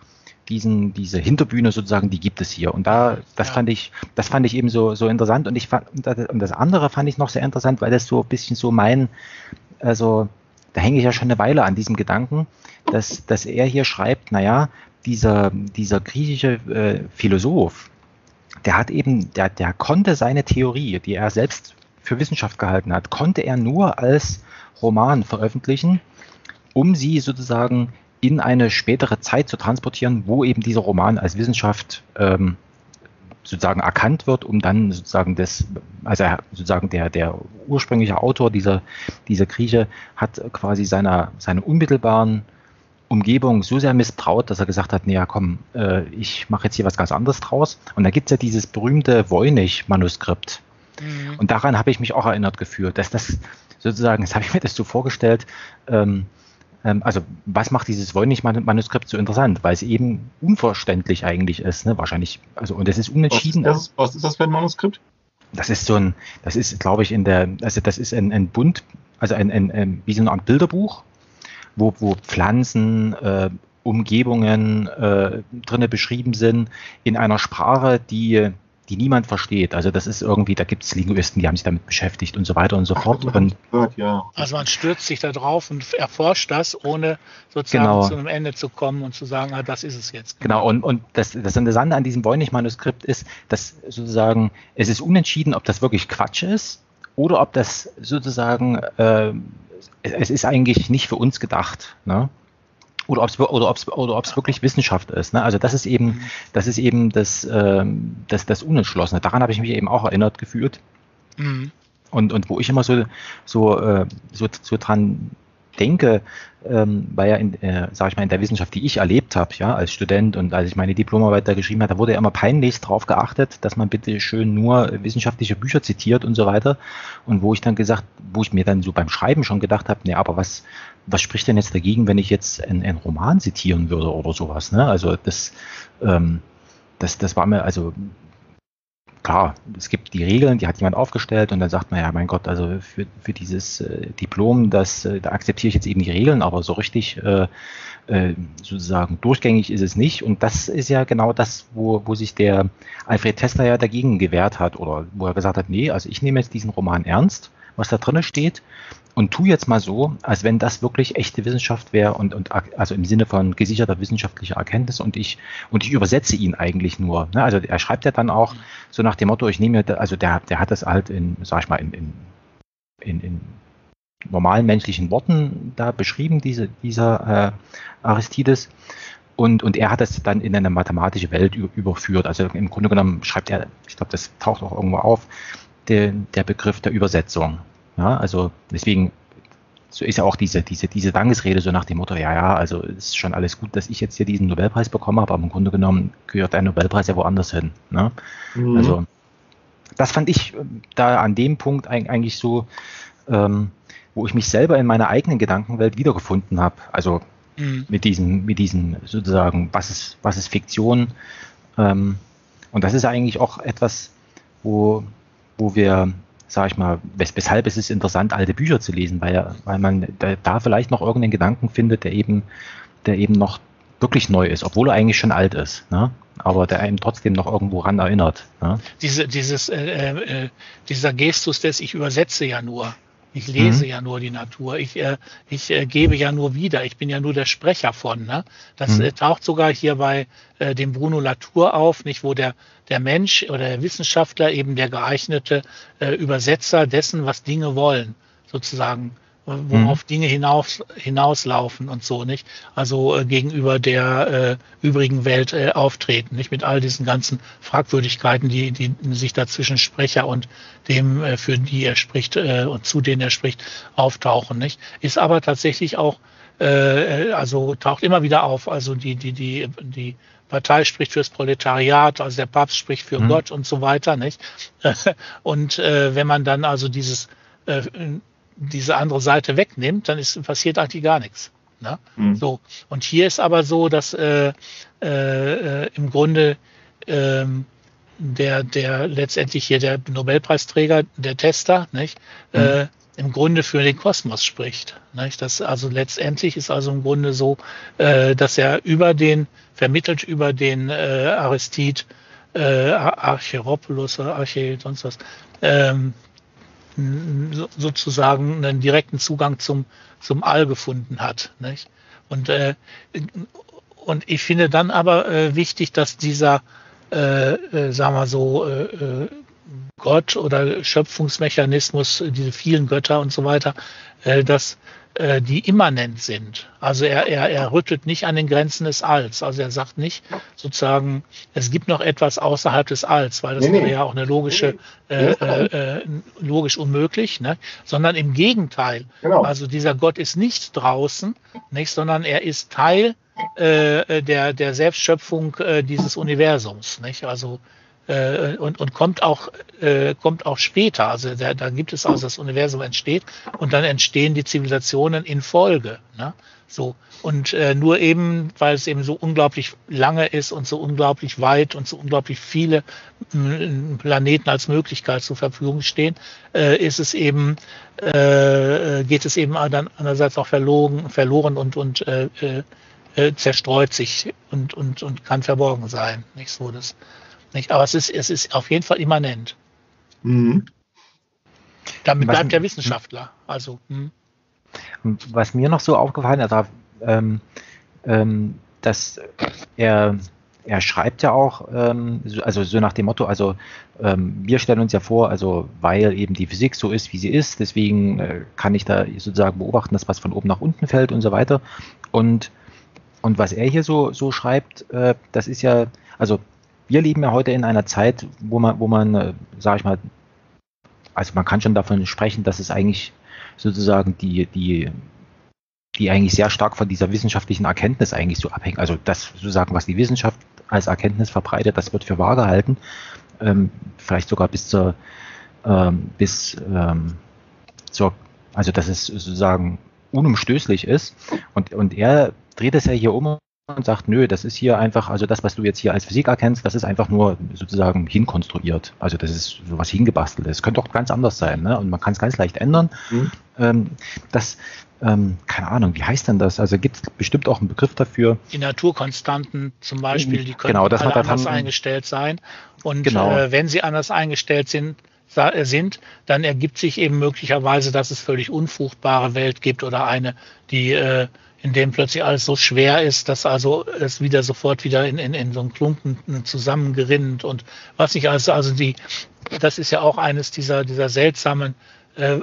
diesen, diese Hinterbühne sozusagen, die gibt es hier. Und da, das ja. fand ich, das fand ich eben so, so interessant. Und ich fand, und das andere fand ich noch sehr interessant, weil das so ein bisschen so mein, also da hänge ich ja schon eine Weile an diesem Gedanken, dass, dass er hier schreibt, naja, dieser, dieser griechische äh, Philosoph, der hat eben, der, der konnte seine Theorie, die er selbst für Wissenschaft gehalten hat, konnte er nur als Roman veröffentlichen, um sie sozusagen in eine spätere Zeit zu transportieren, wo eben dieser Roman als Wissenschaft ähm, sozusagen erkannt wird, um dann sozusagen das, also sozusagen der, der ursprüngliche Autor, dieser, dieser Grieche, hat quasi seiner, seiner unmittelbaren Umgebung so sehr misstraut, dass er gesagt hat, naja, komm, äh, ich mache jetzt hier was ganz anderes draus. Und da gibt es ja dieses berühmte Voynich-Manuskript. Mhm. Und daran habe ich mich auch erinnert gefühlt, dass das sozusagen, das habe ich mir das so vorgestellt, ähm, ähm, also was macht dieses Voynich-Manuskript so interessant? Weil es eben unverständlich eigentlich ist, ne? Wahrscheinlich, also und es ist unentschieden. Was ist das, was ist das für ein Manuskript? Das ist so ein, das ist, glaube ich, in der, also das ist ein, ein Bund, also ein, ein, ein, wie so eine Art Bilderbuch, wo, wo Pflanzen, äh, Umgebungen äh, drinne beschrieben sind in einer Sprache, die die niemand versteht. Also das ist irgendwie, da gibt es Linguisten, die haben sich damit beschäftigt und so weiter und so fort. Und, gehört, ja. Also man stürzt sich da drauf und erforscht das, ohne sozusagen genau. zu einem Ende zu kommen und zu sagen, ah, das ist es jetzt. Genau, und, und das, das Interessante an diesem Voynich-Manuskript ist, dass sozusagen es ist unentschieden, ob das wirklich Quatsch ist oder ob das sozusagen, äh, es ist eigentlich nicht für uns gedacht. Ne? Oder ob es oder ob's, oder ob's wirklich Wissenschaft ist. Ne? Also das ist eben, das ist eben das, äh, das, das Unentschlossene. Daran habe ich mich eben auch erinnert gefühlt. Mhm. Und, und wo ich immer so, so, äh, so, so dran denke, ähm, weil ja in, äh, sag ich mal, in der Wissenschaft, die ich erlebt habe, ja, als Student und als ich meine Diplomarbeit da geschrieben habe, da wurde ja immer peinlichst darauf geachtet, dass man bitte schön nur wissenschaftliche Bücher zitiert und so weiter. Und wo ich dann gesagt, wo ich mir dann so beim Schreiben schon gedacht habe, nee, aber was, was spricht denn jetzt dagegen, wenn ich jetzt einen, einen Roman zitieren würde oder sowas? Ne? Also das, ähm, das, das war mir, also klar, es gibt die Regeln, die hat jemand aufgestellt und dann sagt man, ja, mein Gott, also für, für dieses äh, Diplom, das, äh, da akzeptiere ich jetzt eben die Regeln, aber so richtig äh, äh, sozusagen durchgängig ist es nicht. Und das ist ja genau das, wo, wo sich der Alfred Tester ja dagegen gewehrt hat oder wo er gesagt hat, nee, also ich nehme jetzt diesen Roman ernst, was da drin steht und tu jetzt mal so, als wenn das wirklich echte Wissenschaft wäre und, und also im Sinne von gesicherter wissenschaftlicher Erkenntnis und ich und ich übersetze ihn eigentlich nur. Ne? Also er schreibt ja dann auch so nach dem Motto, ich nehme also der, der hat das halt in, sag ich mal, in, in, in, in normalen menschlichen Worten da beschrieben, diese, dieser äh, Aristides. Und, und er hat das dann in eine mathematische Welt überführt. Also im Grunde genommen schreibt er, ich glaube, das taucht auch irgendwo auf, der, der Begriff der Übersetzung. Ja, also deswegen so ist ja auch diese, diese, diese Dankesrede so nach dem Motto, ja, ja, also ist schon alles gut, dass ich jetzt hier diesen Nobelpreis bekommen habe, aber im Grunde genommen gehört der Nobelpreis ja woanders hin. Ne? Mhm. Also das fand ich äh, da an dem Punkt eigentlich so, ähm, wo ich mich selber in meiner eigenen Gedankenwelt wiedergefunden habe. Also mhm. mit diesem, mit diesem sozusagen, was ist, was ist Fiktion? Ähm, und das ist eigentlich auch etwas, wo, wo wir sage ich mal, wes weshalb ist es interessant, alte Bücher zu lesen, weil, weil man da, vielleicht noch irgendeinen Gedanken findet, der eben, der eben noch wirklich neu ist, obwohl er eigentlich schon alt ist, ne? aber der einem trotzdem noch irgendwo ran erinnert. Ne? Diese, dieses, äh, äh, dieser Gestus des Ich übersetze ja nur, ich lese mhm. ja nur die Natur. Ich, äh, ich äh, gebe ja nur wieder. Ich bin ja nur der Sprecher von. Ne? Das mhm. äh, taucht sogar hier bei äh, dem Bruno Latour auf, nicht, wo der, der Mensch oder der Wissenschaftler eben der geeignete äh, Übersetzer dessen, was Dinge wollen, sozusagen worauf mhm. Dinge hinaus, hinauslaufen und so, nicht? Also äh, gegenüber der äh, übrigen Welt äh, auftreten, nicht? Mit all diesen ganzen Fragwürdigkeiten, die, die sich da zwischen Sprecher und dem, äh, für die er spricht äh, und zu denen er spricht, auftauchen, nicht? Ist aber tatsächlich auch, äh, also taucht immer wieder auf, also die, die, die, die Partei spricht fürs Proletariat, also der Papst spricht für mhm. Gott und so weiter, nicht? [laughs] und äh, wenn man dann also dieses äh, diese andere Seite wegnimmt, dann ist, passiert eigentlich gar nichts. Ne? Mhm. So. Und hier ist aber so, dass äh, äh, im Grunde äh, der, der letztendlich hier der Nobelpreisträger, der Tester, nicht, mhm. äh, im Grunde für den Kosmos spricht. Nicht? Das also letztendlich ist also im Grunde so, äh, dass er über den, vermittelt über den äh, Aristid, äh, Archeropoulos oder Arche, sonst was, ähm, sozusagen einen direkten Zugang zum, zum All gefunden hat. Nicht? Und, äh, und ich finde dann aber äh, wichtig, dass dieser, äh, äh, sagen wir so, äh, äh, Gott oder Schöpfungsmechanismus, diese vielen Götter und so weiter, äh, dass äh, die immanent sind. Also er, er, er rüttelt nicht an den Grenzen des Alls. Also er sagt nicht sozusagen, es gibt noch etwas außerhalb des Alls, weil das nee, wäre nee. ja auch eine logische, nee. äh, äh, logisch unmöglich, ne? sondern im Gegenteil. Genau. Also dieser Gott ist nicht draußen, nicht, sondern er ist Teil äh, der, der Selbstschöpfung äh, dieses Universums. Nicht? Also äh, und, und kommt auch äh, kommt auch später. Also da, da gibt es also das Universum entsteht und dann entstehen die Zivilisationen in Folge. Ne? So und äh, nur eben, weil es eben so unglaublich lange ist und so unglaublich weit und so unglaublich viele Planeten als Möglichkeit zur Verfügung stehen, äh, ist es eben äh, geht es eben dann andererseits auch verloren, verloren und und äh, äh, zerstreut sich und und und kann verborgen sein. Nicht so das Nicht? Aber es ist, es ist auf jeden Fall immanent. Mhm. Damit was, bleibt der Wissenschaftler. Also, hm. Was mir noch so aufgefallen ist, also, ähm, ähm, dass er, er schreibt ja auch, ähm, also so nach dem Motto, also ähm, wir stellen uns ja vor, also weil eben die Physik so ist, wie sie ist, deswegen äh, kann ich da sozusagen beobachten, dass was von oben nach unten fällt und so weiter. Und, und was er hier so, so schreibt, äh, das ist ja, also wir leben ja heute in einer Zeit, wo man, wo man, äh, sage ich mal, also man kann schon davon sprechen, dass es eigentlich sozusagen die, die, die eigentlich sehr stark von dieser wissenschaftlichen Erkenntnis eigentlich so abhängt. Also das sozusagen, was die Wissenschaft als Erkenntnis verbreitet, das wird für wahr gehalten. Ähm, vielleicht sogar bis zur, ähm, bis ähm, zur, also dass es sozusagen unumstößlich ist. Und, und er dreht es ja hier um und sagt, nö, das ist hier einfach, also das, was du jetzt hier als Physik erkennst, das ist einfach nur sozusagen hinkonstruiert. Also das ist sowas hingebastelt. Es könnte auch ganz anders sein, ne? Und man kann es ganz leicht ändern. Mhm. Ähm, das, ähm, keine Ahnung, wie heißt denn das? Also gibt es bestimmt auch einen Begriff dafür. Die Naturkonstanten zum Beispiel, die können genau, das alle anders dann, eingestellt sein. Und genau. äh, wenn sie anders eingestellt sind, äh, sind, dann ergibt sich eben möglicherweise, dass es völlig unfruchtbare Welt gibt oder eine, die äh, in dem plötzlich alles so schwer ist, dass also es wieder sofort wieder in, in, in so einen Klumpen zusammengerinnt und was nicht alles, also die, das ist ja auch eines dieser, dieser seltsamen, äh,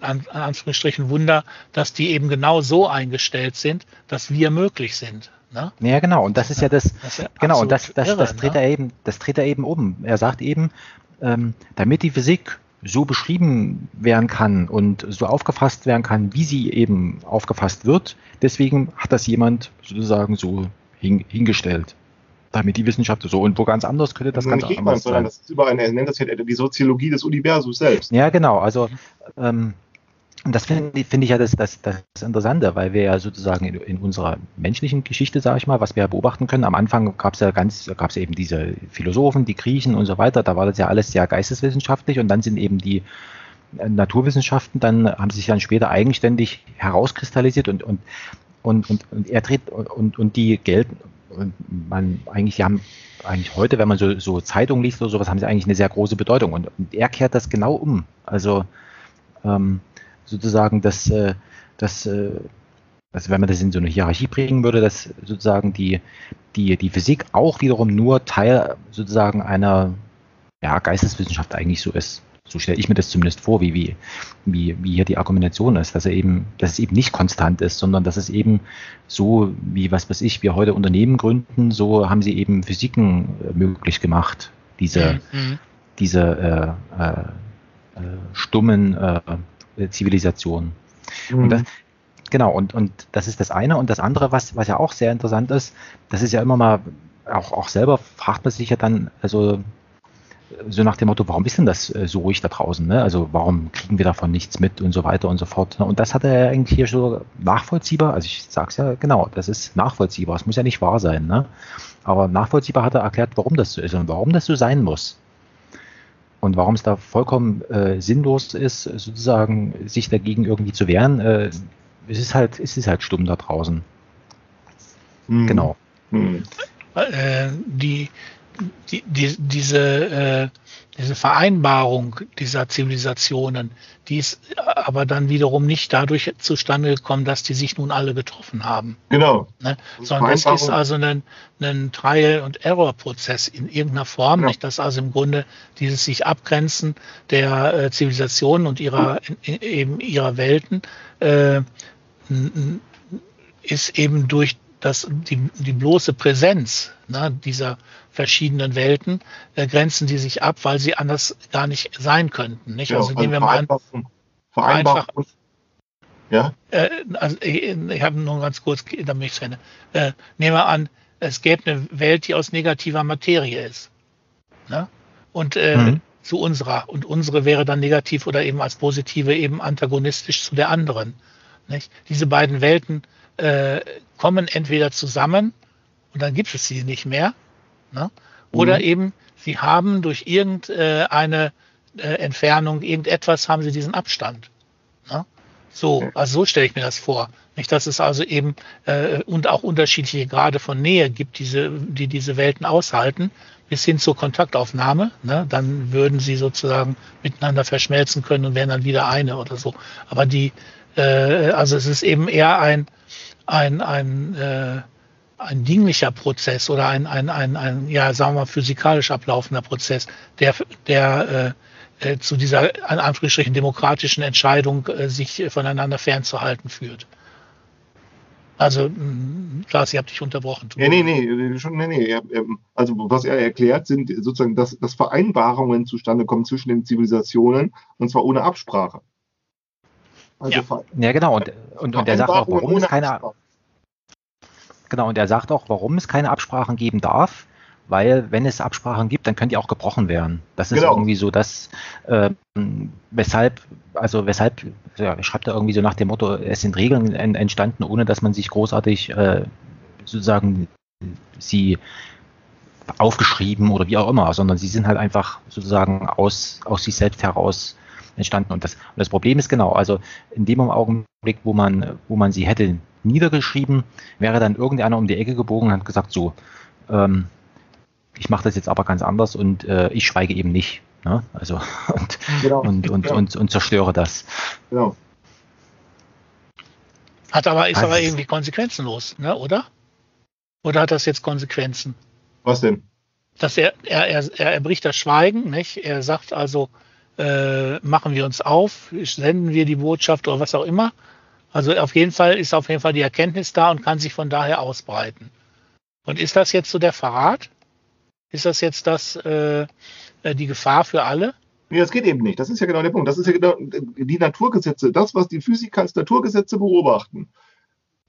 an, Anführungsstrichen Wunder, dass die eben genau so eingestellt sind, dass wir möglich sind. Ne? Ja, genau. Und das ist ja das, das ist ja genau, und das, das, irre, das dreht ne? er eben, das dreht er eben um. Er sagt eben, ähm, damit die Physik so beschrieben werden kann und so aufgefasst werden kann, wie sie eben aufgefasst wird. Deswegen hat das jemand sozusagen so hin, hingestellt. Damit die Wissenschaft so und wo ganz anders könnte das ganz anders sein. Das ist überall, er nennt das ja die Soziologie des Universums selbst. Ja, genau. Also ähm, und das finde find ich ja das, das, das Interessante, weil wir ja sozusagen in, in unserer menschlichen Geschichte, sage ich mal, was wir ja beobachten können, am Anfang gab es ja ganz, gab es eben diese Philosophen, die Griechen und so weiter, da war das ja alles sehr geisteswissenschaftlich und dann sind eben die äh, Naturwissenschaften, dann haben sich dann später eigenständig herauskristallisiert und, und, und, und, und er dreht und, und die gelten, und man eigentlich, die haben eigentlich heute, wenn man so, so Zeitungen liest oder sowas, haben sie eigentlich eine sehr große Bedeutung und, und er kehrt das genau um. Also ähm, sozusagen, dass, äh, dass äh, also wenn man das in so eine Hierarchie bringen würde, dass sozusagen die, die, die Physik auch wiederum nur Teil sozusagen einer ja, Geisteswissenschaft eigentlich so ist. So stelle ich mir das zumindest vor, wie, wie, wie, wie hier die Argumentation ist, dass er eben, dass es eben nicht konstant ist, sondern dass es eben so, wie was weiß ich, wir heute Unternehmen gründen, so haben sie eben Physiken äh, möglich gemacht, diese, mhm. diese äh, äh stummen äh, Zivilisation. Mhm. Und das, genau, und, und das ist das eine. Und das andere, was, was ja auch sehr interessant ist, das ist ja immer mal, auch, auch selber fragt man sich ja dann, also so nach dem Motto, warum ist denn das äh, so ruhig da draußen? Ne? Also warum kriegen wir davon nichts mit und so weiter und so fort. Ne? Und das hat er eigentlich hier so nachvollziehbar, also ich sage es ja genau, das ist nachvollziehbar, es muss ja nicht wahr sein. Ne? Aber nachvollziehbar hat er erklärt, warum das so ist und warum das so sein muss. Und warum es da vollkommen äh, sinnlos ist, sozusagen sich dagegen irgendwie zu wehren, äh, es ist halt, es ist halt stumm da draußen. Hm. Genau. Hm. Äh, die, die, die, diese, äh, diese Vereinbarung dieser Zivilisationen, die ist aber dann wiederum nicht dadurch zustande gekommen, dass die sich nun alle getroffen haben. Genau. Ne? Sondern es ist also ein, ein Trial- und Error-Prozess in irgendeiner Form, ja. nicht? Dass also im Grunde dieses sich Abgrenzen der äh, Zivilisationen und ihrer, in, eben ihrer Welten äh, ist eben durch das, die, die bloße Präsenz ne, dieser verschiedenen Welten äh, grenzen die sich ab, weil sie anders gar nicht sein könnten. Nicht? also nehmen wir mal an. Vereinfachen. Ja? Äh, also ich, ich habe nur ganz kurz, damit ich es äh, Nehmen wir an, es gäbe eine Welt, die aus negativer Materie ist. Ne? Und äh, mhm. zu unserer. Und unsere wäre dann negativ oder eben als positive eben antagonistisch zu der anderen. Nicht? Diese beiden Welten äh, kommen entweder zusammen und dann gibt es sie nicht mehr, ne? oder mhm. eben sie haben durch irgendeine äh, Entfernung, irgendetwas haben sie diesen Abstand. Ne? So, also so stelle ich mir das vor. Nicht, dass es also eben äh, und auch unterschiedliche Grade von Nähe gibt, diese, die diese Welten aushalten, bis hin zur Kontaktaufnahme. Ne? Dann würden sie sozusagen miteinander verschmelzen können und wären dann wieder eine oder so. Aber die, äh, also es ist eben eher ein, ein, ein, äh, ein dinglicher Prozess oder ein, ein, ein, ein, ja, sagen wir mal, physikalisch ablaufender Prozess, der, der äh, äh, zu dieser, in Anführungsstrichen, demokratischen Entscheidung, äh, sich voneinander fernzuhalten führt. Also, Klaas, ich habe dich unterbrochen. Ja, nee, nee, schon, nee, nee. Also, was er erklärt, sind sozusagen, dass, dass Vereinbarungen zustande kommen zwischen den Zivilisationen und zwar ohne Absprache. Also ja. ja, genau. Und, und, und er sagt auch, warum es keine. Absprache. Genau, und er sagt auch, warum es keine Absprachen geben darf, weil wenn es Absprachen gibt, dann können die auch gebrochen werden. Das ist genau. irgendwie so das, äh, weshalb, also weshalb, ja, schreibt er irgendwie so nach dem Motto, es sind Regeln entstanden, ohne dass man sich großartig äh, sozusagen sie aufgeschrieben oder wie auch immer, sondern sie sind halt einfach sozusagen aus, aus sich selbst heraus entstanden. Und das, und das Problem ist genau, also in dem Augenblick, wo man, wo man sie hätte niedergeschrieben, wäre dann irgendeiner um die Ecke gebogen und hat gesagt, so, ähm, ich mache das jetzt aber ganz anders und äh, ich schweige eben nicht. Ne? Also [laughs] und, genau. und, und, ja. und, und, zerstöre das. Genau. Hat aber, ist also, aber irgendwie konsequenzenlos, ne, oder? Oder hat das jetzt Konsequenzen? Was denn? Dass er, er, er, er bricht das Schweigen, nicht? Er sagt also, äh, machen wir uns auf, senden wir die Botschaft oder was auch immer. Also auf jeden Fall ist auf jeden Fall die Erkenntnis da und kann sich von daher ausbreiten. Und ist das jetzt so der Verrat? Ist das jetzt das, äh, äh, die Gefahr für alle? Nee, das geht eben nicht. Das ist ja genau der Punkt. Das ist ja genau die Naturgesetze, das, was die Physiker als Naturgesetze beobachten.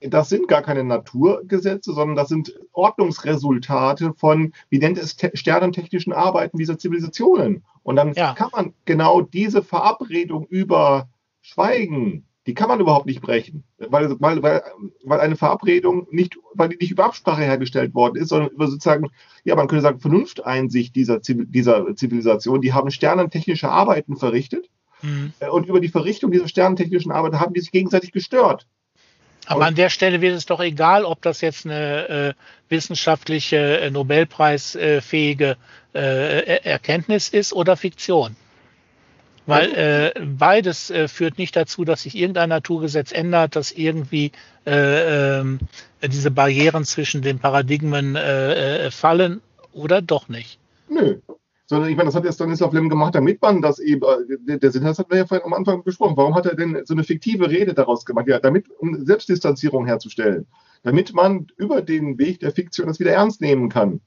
Das sind gar keine Naturgesetze, sondern das sind Ordnungsresultate von, wie nennt es, sternentechnischen Arbeiten dieser Zivilisationen. Und dann ja. kann man genau diese Verabredung über Schweigen die kann man überhaupt nicht brechen, weil, weil, weil, weil eine Verabredung nicht, weil die nicht über Absprache hergestellt worden ist, sondern über sozusagen, ja, man könnte sagen, Vernunfteinsicht dieser, Zivil dieser Zivilisation. Die haben sternentechnische Arbeiten verrichtet mhm. Und über die Verrichtung dieser sternentechnischen Arbeiten haben die sich gegenseitig gestört. Aber an der Stelle wird es doch egal, ob das jetzt eine äh, wissenschaftliche, äh, Nobelpreisfähige äh, Erkenntnis ist oder Fiktion. Weil äh, beides äh, führt nicht dazu, dass sich irgendein Naturgesetz ändert, dass irgendwie äh, äh, diese Barrieren zwischen den Paradigmen äh, äh, fallen oder doch nicht. Nö. Sondern ich meine, das hat ja Stanislav Lem gemacht, damit man das eben, äh, der Sinn, das hatten wir ja vorhin am Anfang besprochen. Warum hat er denn so eine fiktive Rede daraus gemacht? Ja, damit, um Selbstdistanzierung herzustellen. Damit man über den Weg der Fiktion das wieder ernst nehmen kann.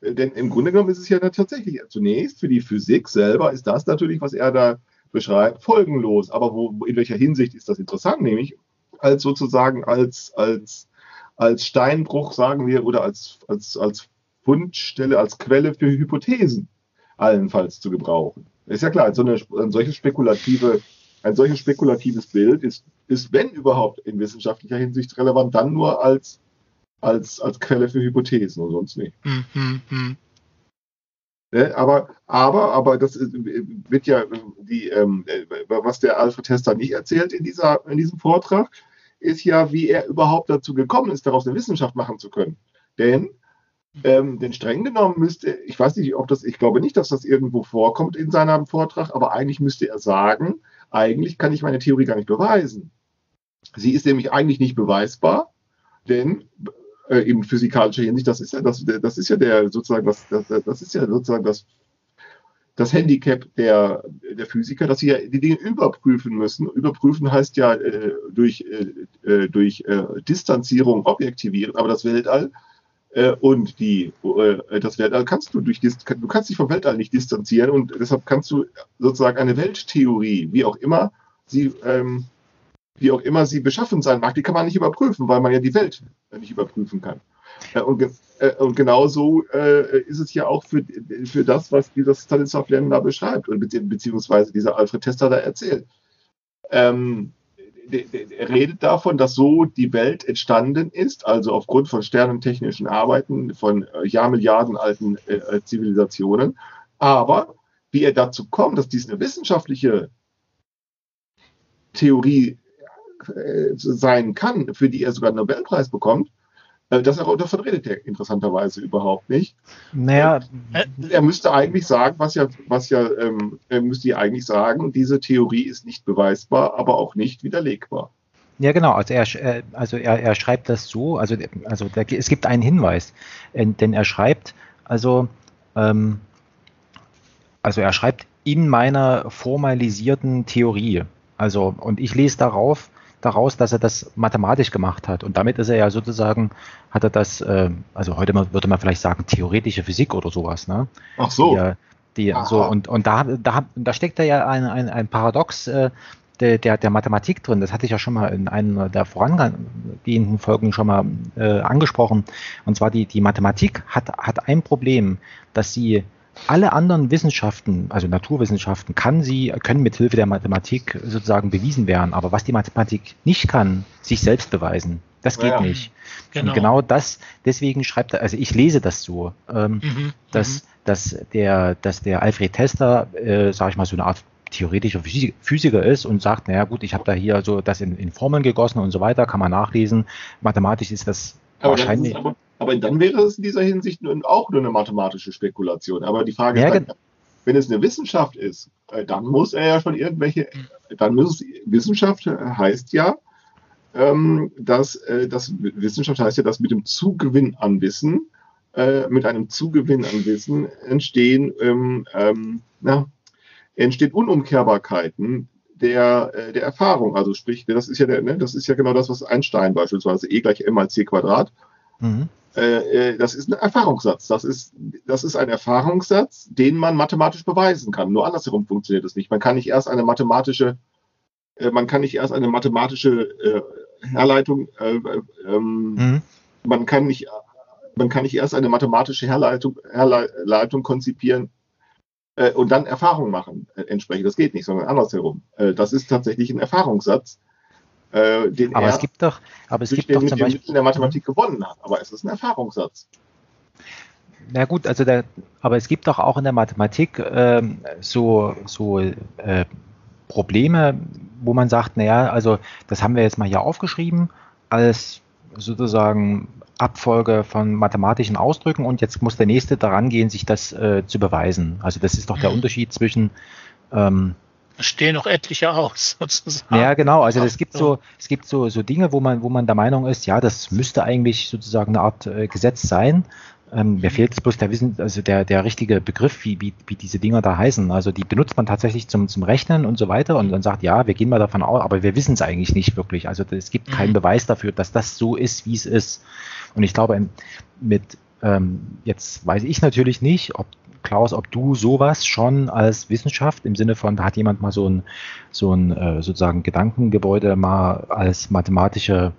Denn im Grunde genommen ist es ja tatsächlich zunächst für die Physik selber ist das natürlich, was er da beschreibt, folgenlos. Aber wo, in welcher Hinsicht ist das interessant? Nämlich als sozusagen als, als, als Steinbruch, sagen wir, oder als, als, als Fundstelle, als Quelle für Hypothesen allenfalls zu gebrauchen. Ist ja klar, so eine, ein solches spekulative, ein solches spekulatives Bild ist, ist, wenn überhaupt in wissenschaftlicher Hinsicht relevant, dann nur als als, als Quelle für Hypothesen und sonst nicht. Hm, hm, hm. Ne, aber, aber, aber das wird ja die, ähm, was der Alfred Hester nicht erzählt in, dieser, in diesem Vortrag, ist ja, wie er überhaupt dazu gekommen ist, daraus eine Wissenschaft machen zu können. Denn, ähm, denn streng genommen müsste, ich weiß nicht, ob das, ich glaube nicht, dass das irgendwo vorkommt in seinem Vortrag, aber eigentlich müsste er sagen, eigentlich kann ich meine Theorie gar nicht beweisen. Sie ist nämlich eigentlich nicht beweisbar, denn äh, in physikalischer Hinsicht, das ist ja das, das ist ja der sozusagen das, das, das ist ja sozusagen das, das Handicap der, der Physiker, dass sie ja die Dinge überprüfen müssen. Überprüfen heißt ja äh, durch, äh, äh durch äh, Distanzierung objektivieren, aber das Weltall äh, und die, äh, das Weltall kannst du durch, du kannst dich vom Weltall nicht distanzieren und deshalb kannst du sozusagen eine Welttheorie, wie auch immer, sie ähm, wie auch immer sie beschaffen sein mag, die kann man nicht überprüfen, weil man ja die Welt nicht überprüfen kann. Äh, und, äh, und genauso äh, ist es ja auch für, für das, was dieser Stanislav Lem da beschreibt, beziehungsweise dieser Alfred Tester da erzählt. Ähm, redet davon, dass so die Welt entstanden ist, also aufgrund von sternentechnischen Arbeiten von Jahrmilliarden alten äh, Zivilisationen. Aber wie er dazu kommt, dass dies eine wissenschaftliche Theorie äh, sein kann, für die er sogar einen Nobelpreis bekommt, äh, das, davon redet er interessanterweise überhaupt nicht. Naja, äh, er müsste eigentlich sagen, was ja, was ja, ähm, er müsste ja eigentlich sagen, diese Theorie ist nicht beweisbar, aber auch nicht widerlegbar. Ja, genau. Also er, äh, also er, er schreibt das so, also, also der, es gibt einen Hinweis, denn er schreibt, also, ähm, also er schreibt in meiner formalisierten Theorie. Also, und ich lese darauf, daraus, dass er das mathematisch gemacht hat. Und damit ist er ja sozusagen, hat er das, äh, also heute würde man vielleicht sagen, theoretische Physik oder sowas. Ne? Ach so. Die, die, so und, und da, da, da steckt da ja ein, ein, ein Paradox äh, der, der, der Mathematik drin. Das hatte ich ja schon mal in einer der vorangehenden Folgen schon mal äh, angesprochen. Und zwar die, die Mathematik hat, hat ein Problem, dass sie alle anderen Wissenschaften, also Naturwissenschaften, kann sie, können mit Hilfe der Mathematik sozusagen bewiesen werden. Aber was die Mathematik nicht kann, sich selbst beweisen. Das geht ja, nicht. Genau. Und genau das, deswegen schreibt er, also ich lese das so, ähm, mhm, dass, mhm. dass, der, dass der Alfred Tester, äh, sage ich mal, so eine Art theoretischer Physiker ist und sagt, naja gut, ich habe da hier so das in, in, Formeln gegossen und so weiter, kann man nachlesen. Mathematisch ist das aber wahrscheinlich. Aber, aber, dann wäre es in dieser Hinsicht auch nur eine mathematische Spekulation. Aber die Frage ja, ist, dann, wenn es eine Wissenschaft ist, äh, dann muss er ja schon irgendwelche, dann muss es, Wissenschaft heißt ja, ähm, dass äh, das Wissenschaft heißt ja, dass mit dem Zugewinn an Wissen, äh, mit einem Zugewinn an Wissen entstehen, ähm, ähm, na, entstehen Unumkehrbarkeiten der, äh, der Erfahrung. Also sprich, das ist ja der, ne, das ist ja genau das, was Einstein beispielsweise E gleich m mal c Quadrat. Mhm. Äh, äh, das ist ein Erfahrungssatz. Das ist, das ist ein Erfahrungssatz, den man mathematisch beweisen kann. Nur andersherum funktioniert es nicht. Man kann nicht erst eine mathematische, äh, man kann nicht erst eine mathematische Herleitung, äh, ähm, mhm. man kann nicht, man kann nicht erst eine mathematische Herleitung, Herleitung konzipieren, äh, und dann Erfahrung machen äh, entsprechend. Das geht nicht, sondern andersherum. Äh, das ist tatsächlich ein Erfahrungssatz, äh, den aber er es gibt doch, aber es gibt den, doch zum Beispiel in der Mathematik gewonnen hat. Aber es ist ein Erfahrungssatz. Na gut, also der, aber es gibt doch auch in der Mathematik ähm, so, so äh, Probleme, wo man sagt, naja, also das haben wir jetzt mal hier aufgeschrieben als sozusagen Abfolge von mathematischen Ausdrücken und jetzt muss der nächste daran gehen, sich das äh, zu beweisen. Also das ist doch der mhm. Unterschied zwischen ähm, stehen noch etliche aus, [laughs] sozusagen. Ja, genau. Also es gibt so, es gibt so, so Dinge, wo man, wo man der Meinung ist, ja, das müsste eigentlich sozusagen eine Art äh, Gesetz sein. Ähm, mir fehlt jetzt bloß der Wissen, also der, der richtige Begriff, wie, wie, wie diese Dinger da heißen. Also die benutzt man tatsächlich zum, zum Rechnen und so weiter und dann sagt, ja, wir gehen mal davon aus, aber wir wissen es eigentlich nicht wirklich. Also es gibt keinen mhm. Beweis dafür, dass das so ist, wie es ist. Und ich glaube, mit, ähm, jetzt weiß ich natürlich nicht, ob Klaus, ob du sowas schon als Wissenschaft im Sinne von, da hat jemand mal so ein, so ein äh, sozusagen Gedankengebäude mal als mathematische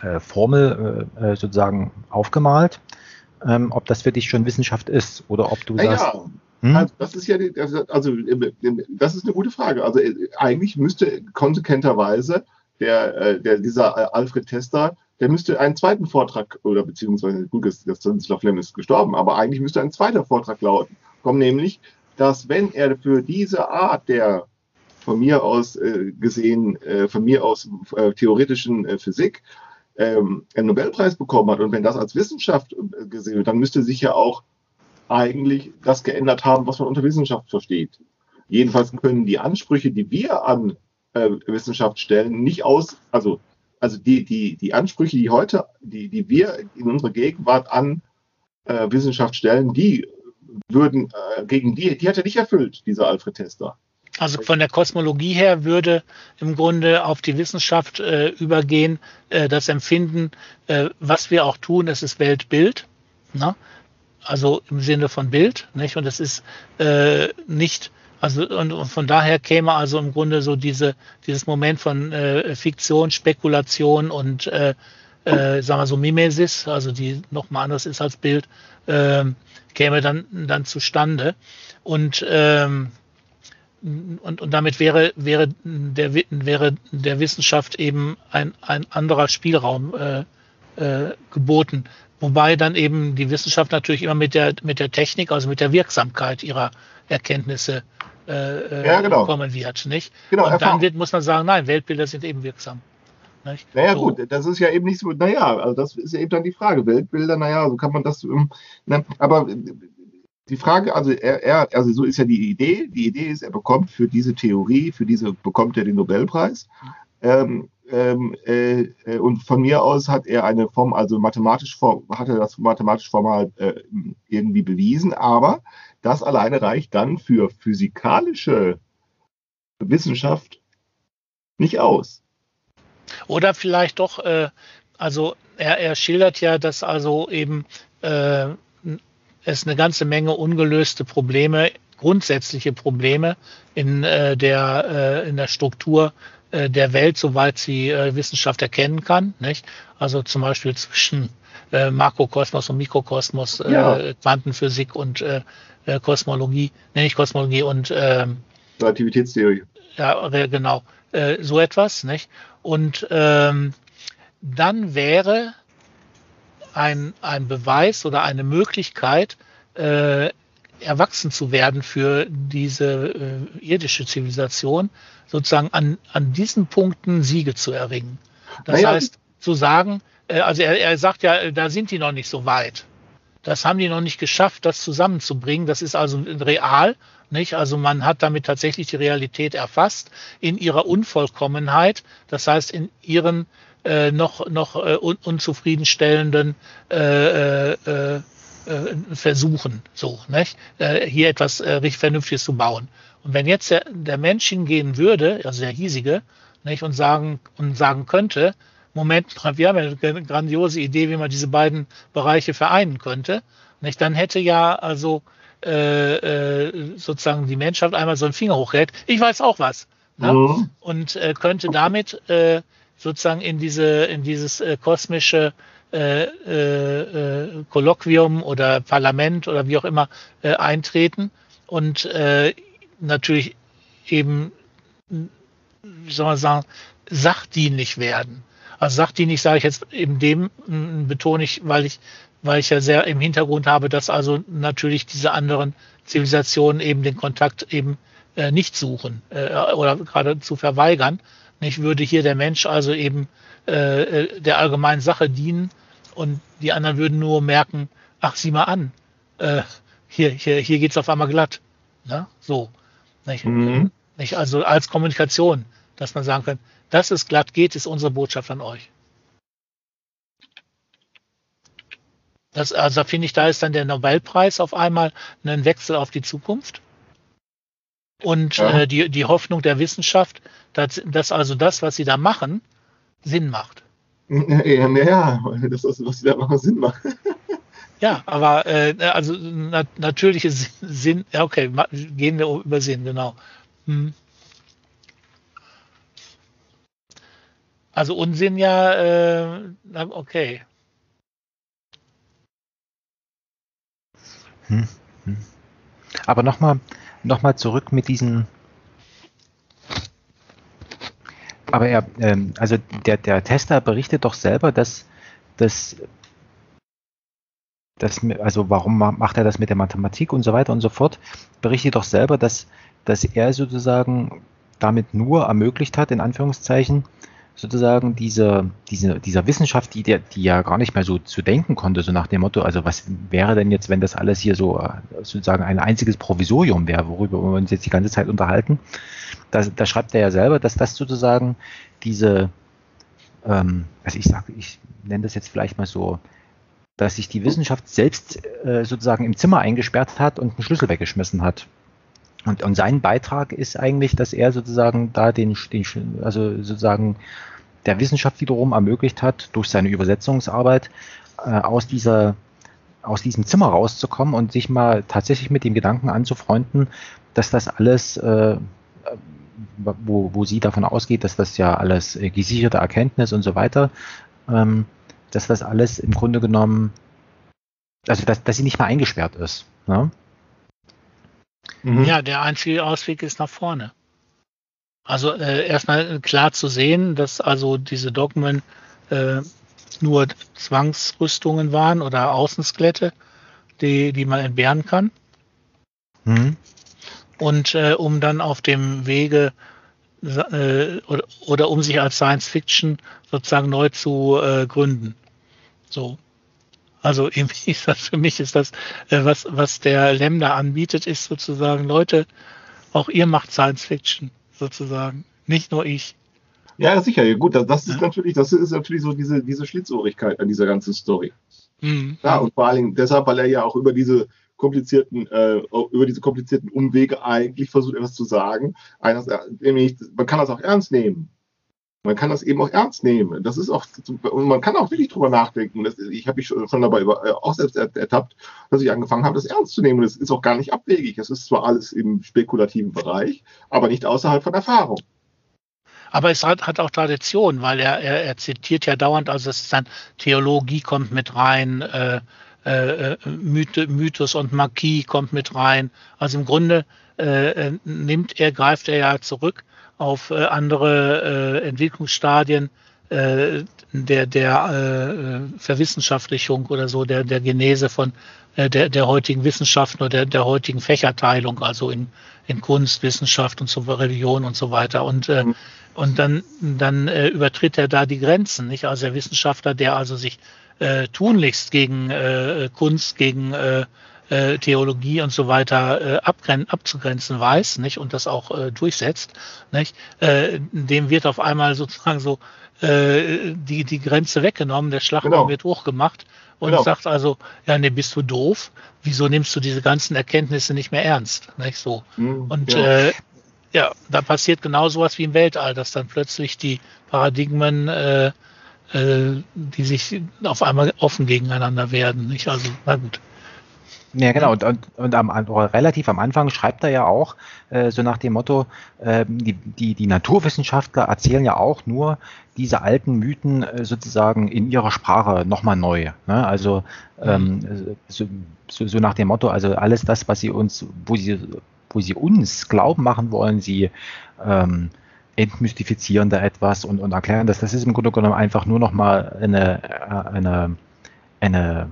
äh, Formel äh, äh sozusagen aufgemalt ähm, ob das für dich schon Wissenschaft ist oder ob du ja, sagst. Ja. Hm? Also das ist ja, die, also das ist eine gute Frage. Also äh, eigentlich müsste konsequenterweise der, äh, der dieser Alfred Tester, der müsste einen zweiten Vortrag oder beziehungsweise gut, das, Stanislav Lem ist gestorben, aber eigentlich müsste ein zweiter Vortrag lauten, kommen nämlich, dass wenn er für diese Art der von mir aus äh, gesehen, von mir aus theoretischen Physik ähm, einen Nobelpreis bekommen hat und wenn das als Wissenschaft äh, gesehen wird, dann müsste sich ja auch eigentlich das geändert haben, was man unter Wissenschaft versteht. Jedenfalls können die Ansprüche, die wir an äh, Wissenschaft stellen, nicht aus, also, also die, die, die Ansprüche, die heute, die, die wir in unserer Gegenwart an äh, Wissenschaft stellen, die würden äh, gegen die, die hat er nicht erfüllt, dieser Alfred Tester. Also von der Kosmologie her würde im Grunde auf die Wissenschaft äh, übergehen, äh, das Empfinden, äh, was wir auch tun, es ist Weltbild. Ne? Also im Sinne von Bild. Nicht? Und es ist äh, nicht, also und, und, von daher käme also im Grunde so diese, dieses Moment von äh, Fiktion, Spekulation und äh, äh, sagen wir so Mimesis, also die nochmal anders ist als Bild, äh, käme dann, dann zustande. Und ähm, und, und damit wäre, wäre, der, wäre der Wissenschaft eben ein, ein anderer Spielraum äh, äh, geboten. Wobei dann eben die Wissenschaft natürlich immer mit der, mit der Technik, also mit der Wirksamkeit ihrer Erkenntnisse äh, ja, genau. kommen wird. Nicht? Genau, Und dann wird, muss man sagen, nein, Weltbilder sind eben wirksam. Nicht? Naja, so. gut, das ist ja eben nicht so, naja, also das ist ja eben dann die Frage. Weltbilder, naja, so kann man das, ähm, ne, aber die Frage, also er, er, also so ist ja die Idee. Die Idee ist, er bekommt für diese Theorie, für diese bekommt er den Nobelpreis. Ähm, ähm, äh, äh, und von mir aus hat er eine Form, also mathematisch hat er das mathematisch formal äh, irgendwie bewiesen, aber das alleine reicht dann für physikalische Wissenschaft nicht aus. Oder vielleicht doch, äh, also er, er schildert ja, dass also eben äh, es eine ganze Menge ungelöste Probleme, grundsätzliche Probleme in, äh, der, äh, in der Struktur äh, der Welt, soweit sie äh, Wissenschaft erkennen kann. Nicht? Also zum Beispiel zwischen äh, Makrokosmos und Mikrokosmos, äh, ja. Quantenphysik und äh, äh, Kosmologie, nenne ich Kosmologie und ähm, Relativitätstheorie. Ja, genau. Äh, so etwas, nicht? Und ähm, dann wäre ein, ein Beweis oder eine Möglichkeit, äh, erwachsen zu werden für diese äh, irdische Zivilisation, sozusagen an, an diesen Punkten Siege zu erringen. Das naja. heißt, zu sagen, äh, also er, er sagt ja, da sind die noch nicht so weit. Das haben die noch nicht geschafft, das zusammenzubringen. Das ist also real, nicht? Also man hat damit tatsächlich die Realität erfasst in ihrer Unvollkommenheit. Das heißt, in ihren äh, noch, noch äh, un unzufriedenstellenden äh, äh, äh, Versuchen, so, nicht? Äh, hier etwas äh, richtig Vernünftiges zu bauen. Und wenn jetzt der, der Mensch hingehen würde, also der hiesige, nicht, und sagen, und sagen könnte, Moment, wir haben ja eine grandiose Idee, wie man diese beiden Bereiche vereinen könnte, nicht, dann hätte ja also äh, äh, sozusagen die Menschheit einmal so einen Finger hochhält. Ich weiß auch was. Ne? Mhm. Und äh, könnte damit äh, sozusagen in diese in dieses äh, kosmische äh, äh, Kolloquium oder Parlament oder wie auch immer äh, eintreten und äh, natürlich eben, wie soll man sagen, sachdienlich werden. Also sachdienlich sage ich jetzt eben dem, betone ich, weil ich, weil ich ja sehr im Hintergrund habe, dass also natürlich diese anderen Zivilisationen eben den Kontakt eben äh, nicht suchen äh, oder geradezu verweigern. Ich würde hier der Mensch also eben äh, äh, der allgemeinen Sache dienen und die anderen würden nur merken, ach, sieh mal an, äh, hier, hier, hier geht's auf einmal glatt. Ne? So. Nicht? Mhm. Nicht? Also als Kommunikation, dass man sagen kann, dass es glatt geht, ist unsere Botschaft an euch. Das, also finde ich, da ist dann der Nobelpreis auf einmal ein Wechsel auf die Zukunft. Und ja. äh, die, die Hoffnung der Wissenschaft, dass, dass also das, was sie da machen, Sinn macht. Ja, ja, das, was sie da machen, Sinn macht. ja, aber äh, also na, natürliche Sinn, ja okay, gehen wir über Sinn, genau. Hm. Also Unsinn ja, äh, okay. Hm, hm. Aber nochmal noch mal zurück mit diesen aber er, ähm, also der, der Tester berichtet doch selber, dass, dass, dass, also warum macht er das mit der Mathematik und so weiter und so fort, berichtet doch selber, dass, dass er sozusagen damit nur ermöglicht hat, in Anführungszeichen, sozusagen diese, diese, dieser Wissenschaft, die, die ja gar nicht mehr so zu denken konnte, so nach dem Motto, also was wäre denn jetzt, wenn das alles hier so äh, sozusagen ein einziges Provisorium wäre, worüber wir uns jetzt die ganze Zeit unterhalten. Da, da schreibt er ja selber, dass das sozusagen diese, ähm, also ich sage, ich nenne das jetzt vielleicht mal so, dass sich die Wissenschaft selbst äh, sozusagen im Zimmer eingesperrt hat und einen Schlüssel weggeschmissen hat. Und, und sein Beitrag ist eigentlich, dass er sozusagen da den, den also sozusagen der Wissenschaft wiederum ermöglicht hat, durch seine Übersetzungsarbeit äh, aus dieser aus diesem Zimmer rauszukommen und sich mal tatsächlich mit dem Gedanken anzufreunden, dass das alles, äh, wo, wo sie davon ausgeht, dass das ja alles äh, gesicherte Erkenntnis und so weiter, ähm, dass das alles im Grunde genommen, also dass, dass sie nicht mehr eingesperrt ist. Ne? Mhm. Ja, der einzige Ausweg ist nach vorne. Also äh, erstmal klar zu sehen, dass also diese Dogmen äh, nur Zwangsrüstungen waren oder Außenskelette, die, die man entbehren kann. Mhm. Und äh, um dann auf dem Wege äh, oder, oder, um sich als Science Fiction sozusagen neu zu äh, gründen. So. Also [laughs] ist das für mich ist das, äh, was, was der Lem anbietet, ist sozusagen, Leute, auch ihr macht Science Fiction, sozusagen. Nicht nur ich. Ja, sicher. Gut, das, das ist ja. natürlich, das ist natürlich so diese, diese Schlitzohrigkeit an dieser ganzen Story. Mhm. Ja, und vor allen Dingen deshalb, weil er ja auch über diese komplizierten, äh, über diese komplizierten Umwege eigentlich versucht, etwas zu sagen. Eines, nämlich, man kann das auch ernst nehmen. Man kann das eben auch ernst nehmen. Das ist auch, und man kann auch wirklich drüber nachdenken. Das, ich habe mich schon dabei über, äh, auch selbst ertappt, dass ich angefangen habe, das ernst zu nehmen. Das ist auch gar nicht abwegig. Es ist zwar alles im spekulativen Bereich, aber nicht außerhalb von Erfahrung. Aber es hat, hat auch Tradition, weil er, er, er zitiert ja dauernd, also es ist dann Theologie kommt mit rein, äh, äh, Mythe, Mythos und Magie kommt mit rein. Also im Grunde äh, äh nimmt er, greift er ja zurück auf äh, andere äh, Entwicklungsstadien äh, der, der äh, Verwissenschaftlichung oder so, der, der Genese von äh, der, der heutigen Wissenschaften oder der, der heutigen Fächerteilung, also in, in Kunst, Wissenschaft und so Religion und so weiter. Und, äh, mhm. und dann, dann äh, übertritt er da die Grenzen, nicht? Also der Wissenschaftler, der also sich äh, tunlichst gegen äh, Kunst, gegen äh, äh, Theologie und so weiter äh, abzugrenzen weiß, nicht und das auch äh, durchsetzt, nicht, äh, dem wird auf einmal sozusagen so äh, die die Grenze weggenommen, der Schlagbaum genau. wird hochgemacht und genau. sagt also, ja, nee, bist du doof? Wieso nimmst du diese ganzen Erkenntnisse nicht mehr ernst, nicht so? Mhm, und ja. Äh, ja, da passiert genau sowas wie im Weltall, dass dann plötzlich die Paradigmen die sich auf einmal offen gegeneinander werden. Nicht? Also, na gut. Ja, genau. Und, und, und am, relativ am Anfang schreibt er ja auch, äh, so nach dem Motto, äh, die, die, die Naturwissenschaftler erzählen ja auch nur diese alten Mythen äh, sozusagen in ihrer Sprache nochmal neu. Ne? Also ähm, mhm. so, so, so nach dem Motto, also alles das, was sie uns, wo sie, wo sie uns glauben machen wollen, sie ähm, entmystifizieren da etwas und, und erklären das. Das ist im Grunde genommen einfach nur nochmal eine, äh, eine, eine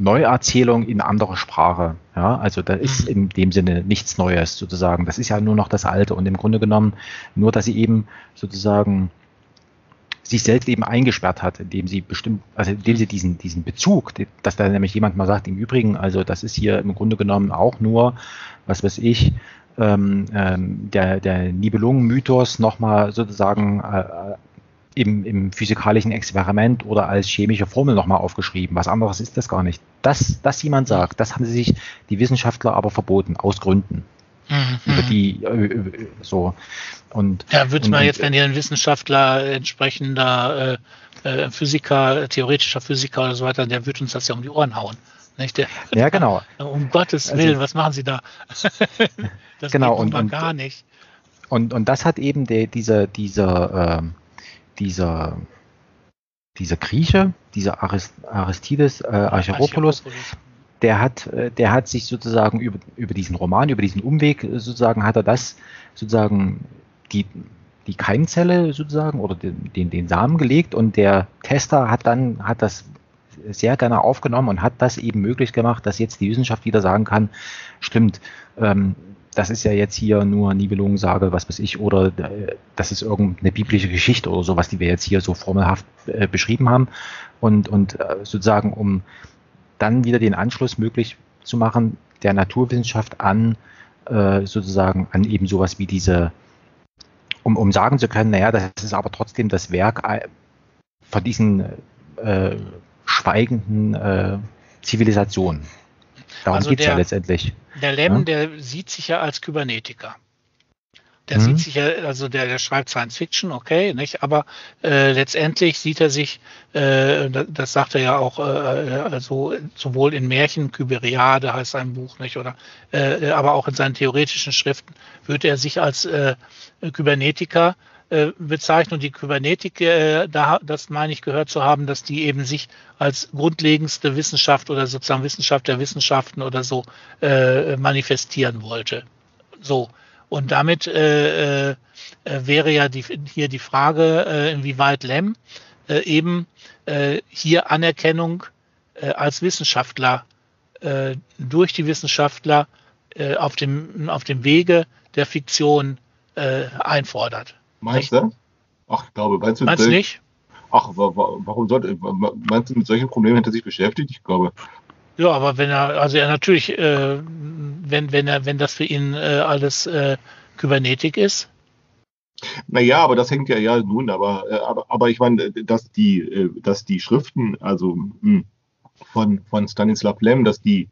Neuerzählung in anderer Sprache. Ja, also da ist mhm. in dem Sinne nichts Neues sozusagen. Das ist ja nur noch das Alte und im Grunde genommen nur, dass sie eben sozusagen sich selbst eben eingesperrt hat, indem sie bestimmt, also indem sie diesen, diesen Bezug, dass da nämlich jemand mal sagt, im Übrigen, also das ist hier im Grunde genommen auch nur, was weiß ich, ähm, ähm, der, der Nibelungen-Mythos nochmal sozusagen äh, im, im physikalischen Experiment oder als chemische Formel nochmal aufgeschrieben. Was anderes ist das gar nicht. Das, das jemand sagt, das haben sich die Wissenschaftler aber verboten, aus Gründen. Mhm. Über die, äh, so. Und, ja, würde man jetzt, wenn ihr ein Wissenschaftler, entsprechender äh, äh, Physiker, theoretischer Physiker oder so weiter, der würde uns das ja um die Ohren hauen. Nicht? Der, ja, [laughs] genau. Um Gottes also Willen, also, was machen Sie da? [laughs] das genau, geht und, und, gar nicht. Und, und das hat eben der, dieser, dieser, äh, dieser, dieser Grieche, dieser Arist, Aristides äh, Archeropoulos, der hat, äh, der hat sich sozusagen über, über diesen Roman, über diesen Umweg sozusagen, hat er das sozusagen die, die Keimzelle sozusagen oder den, den, den Samen gelegt und der Tester hat dann, hat das sehr gerne aufgenommen und hat das eben möglich gemacht, dass jetzt die Wissenschaft wieder sagen kann, stimmt, ähm, das ist ja jetzt hier nur Nibelungensage, was weiß ich, oder äh, das ist irgendeine biblische Geschichte oder sowas, die wir jetzt hier so formelhaft äh, beschrieben haben. Und, und äh, sozusagen, um dann wieder den Anschluss möglich zu machen der Naturwissenschaft an äh, sozusagen an eben sowas wie diese, um, um sagen zu können, naja, das ist aber trotzdem das Werk äh, von diesen äh, schweigenden Zivilisationen. Darum also geht es ja letztendlich. Der Lem, ja? der sieht sich ja als Kybernetiker. Der mhm. sieht sich ja, also der, der schreibt Science Fiction, okay, nicht? Aber äh, letztendlich sieht er sich, äh, das sagt er ja auch, äh, also sowohl in Märchen, Kyberiade heißt sein Buch, nicht? Oder äh, aber auch in seinen theoretischen Schriften würde er sich als äh, Kybernetiker äh, Bezeichnung, die Kybernetik, äh, da, das meine ich gehört zu haben, dass die eben sich als grundlegendste Wissenschaft oder sozusagen Wissenschaft der Wissenschaften oder so äh, manifestieren wollte. So. Und damit äh, äh, wäre ja die, hier die Frage, äh, inwieweit Lem äh, eben äh, hier Anerkennung äh, als Wissenschaftler äh, durch die Wissenschaftler äh, auf, dem, auf dem Wege der Fiktion äh, einfordert. Meinst du? Ach, ich glaube, meinst du, meinst du nicht? Ach, warum sollte, meinst du, mit solchen Problemen hätte er sich beschäftigt? Ich glaube. Ja, aber wenn er, also er natürlich, äh, wenn, wenn er, wenn das für ihn äh, alles äh, Kybernetik ist. Naja, aber das hängt ja, ja nun, aber, äh, aber, aber ich meine, dass die, äh, dass die Schriften, also mh, hm, von, von Stanislav Lem, dass die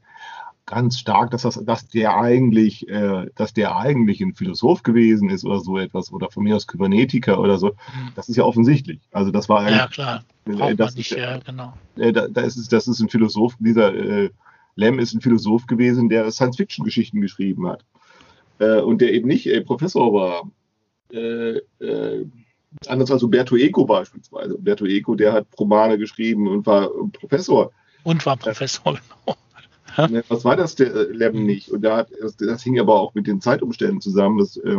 ganz stark, dass, das, dass der eigentlich, äh, dass der eigentlich ein Philosoph gewesen ist oder so etwas oder von mir aus Kybernetiker oder so. Mhm. Das ist ja offensichtlich. Also das war ja klar. Äh, das nicht, ist, ja, genau. Äh, da, da, ist das ist ein Philosoph. Dieser äh, Lem ist ein Philosoph gewesen, der Science-Fiction-Geschichten geschrieben hat äh, und der eben nicht äh, Professor war. Anders als Umberto Eco beispielsweise. Umberto Eco, der hat Romane geschrieben und war Professor. Und war Professor, [laughs] genau. [laughs] Ne, was war das der äh, Leben nicht? Und da hat, das, das, hing aber auch mit den Zeitumständen zusammen. Das, äh,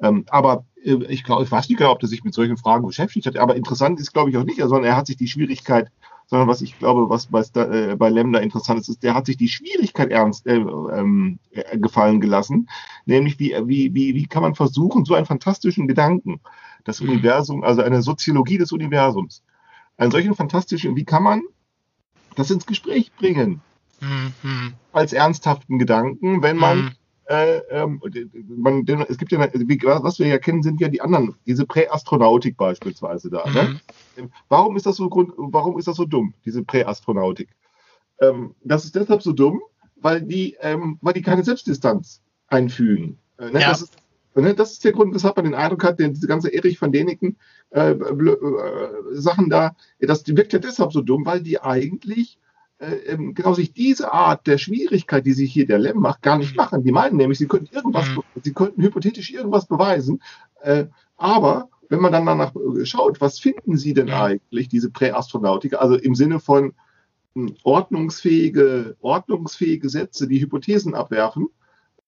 ähm, aber äh, ich glaube, ich weiß nicht genau, ob er sich mit solchen Fragen beschäftigt hat. Aber interessant ist, glaube ich, auch nicht, sondern er hat sich die Schwierigkeit, sondern was ich glaube, was bei, äh, bei Lem interessant ist, ist, der hat sich die Schwierigkeit ernst äh, ähm, äh, gefallen gelassen, nämlich wie, wie, wie, wie kann man versuchen, so einen fantastischen Gedanken, das mhm. Universum, also eine Soziologie des Universums, einen solchen fantastischen, wie kann man das ins Gespräch bringen? Mhm. als ernsthaften Gedanken, wenn man, mhm. äh, ähm, man den, es gibt ja, was wir ja kennen, sind ja die anderen, diese Präastronautik beispielsweise da. Ne? Mhm. Ne? Warum ist das so Grund, warum ist das so dumm, diese Präastronautik? Ähm, das ist deshalb so dumm, weil die, ähm, weil die keine Selbstdistanz einfügen. Äh, ne? ja. das, ist, ne? das ist der Grund, weshalb man den Eindruck hat, diese ganze Erich von Däniken äh, äh, Sachen da, das wirkt ja deshalb so dumm, weil die eigentlich äh, genau sich diese Art der Schwierigkeit, die sich hier der Lem macht, gar nicht machen. Die meinen nämlich, sie könnten irgendwas, mhm. sie könnten hypothetisch irgendwas beweisen, äh, aber wenn man dann danach äh, schaut, was finden sie denn eigentlich, diese Präastronautiker, also im Sinne von hm, ordnungsfähige, ordnungsfähige Sätze, die Hypothesen abwerfen,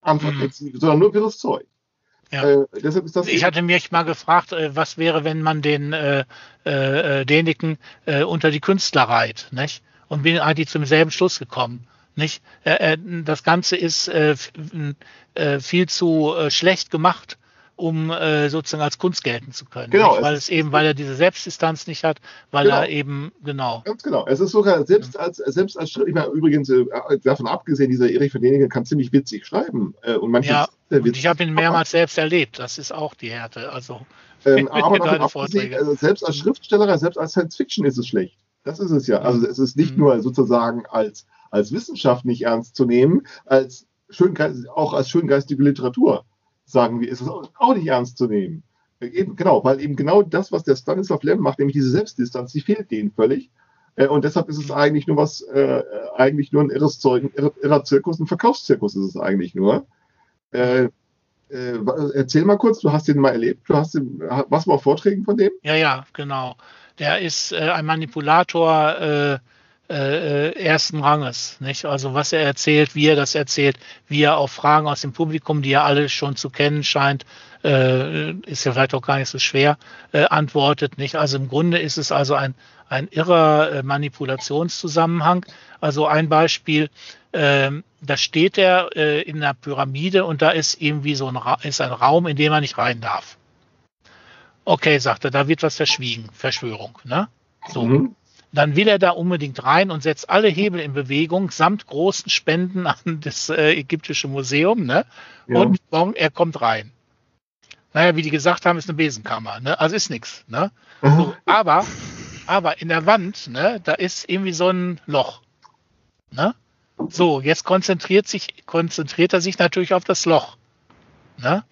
Antwort mhm. sondern nur wirres Zeug. Ja. Äh, ich hatte mich mal gefragt, äh, was wäre, wenn man den äh, äh, Däniken äh, unter die Künstler reiht, nicht? Und bin eigentlich zum selben Schluss gekommen. Nicht? Äh, das Ganze ist äh, äh, viel zu äh, schlecht gemacht, um äh, sozusagen als Kunst gelten zu können. Genau, nicht? Weil es, eben, weil er diese Selbstdistanz nicht hat, weil genau. er eben, genau. Ganz genau. Es ist sogar selbst als, selbst als ich meine, übrigens, äh, davon abgesehen, dieser Erich von Däniken kann ziemlich witzig schreiben. und manche ja, und ich habe ihn mehrmals selbst erlebt. Das ist auch die Härte. Also, ähm, [laughs] aber davon abgesehen, also selbst als Schriftsteller, selbst als Science Fiction ist es schlecht. Das ist es ja. Also es ist nicht mhm. nur sozusagen als, als Wissenschaft nicht ernst zu nehmen, als schön, auch als schöngeistige Literatur, sagen wir, ist es auch nicht ernst zu nehmen. Eben, genau, weil eben genau das, was der Stanislav Lem macht, nämlich diese Selbstdistanz, die fehlt denen völlig. Äh, und deshalb ist es mhm. eigentlich nur was, äh, eigentlich nur ein irres Zeug, ein irrer Zirkus, ein Verkaufszirkus ist es eigentlich nur. Äh, äh, erzähl mal kurz, du hast den mal erlebt, du hast den, warst du mal auf Vorträgen von dem? Ja, ja, genau der ist äh, ein Manipulator äh, äh, ersten Ranges. Nicht? Also was er erzählt, wie er das erzählt, wie er auf Fragen aus dem Publikum, die er alle schon zu kennen scheint, äh, ist ja vielleicht auch gar nicht so schwer, äh, antwortet. Nicht? Also im Grunde ist es also ein, ein irrer äh, Manipulationszusammenhang. Also ein Beispiel, äh, da steht er äh, in einer Pyramide und da ist irgendwie so ein, Ra ist ein Raum, in dem er nicht rein darf. Okay, sagt er, da wird was verschwiegen, Verschwörung. Ne? So. Mhm. Dann will er da unbedingt rein und setzt alle Hebel in Bewegung, samt großen Spenden an das äh, ägyptische Museum. Ne? Ja. Und er kommt rein. Naja, wie die gesagt haben, ist eine Besenkammer. Ne? Also ist nichts. Ne? So, aber, aber in der Wand, ne, da ist irgendwie so ein Loch. Ne? So, jetzt konzentriert, sich, konzentriert er sich natürlich auf das Loch. Ne?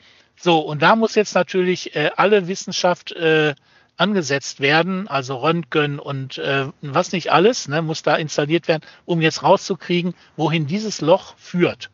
So, und da muss jetzt natürlich äh, alle Wissenschaft äh, angesetzt werden, also Röntgen und äh, was nicht alles, ne, muss da installiert werden, um jetzt rauszukriegen, wohin dieses Loch führt.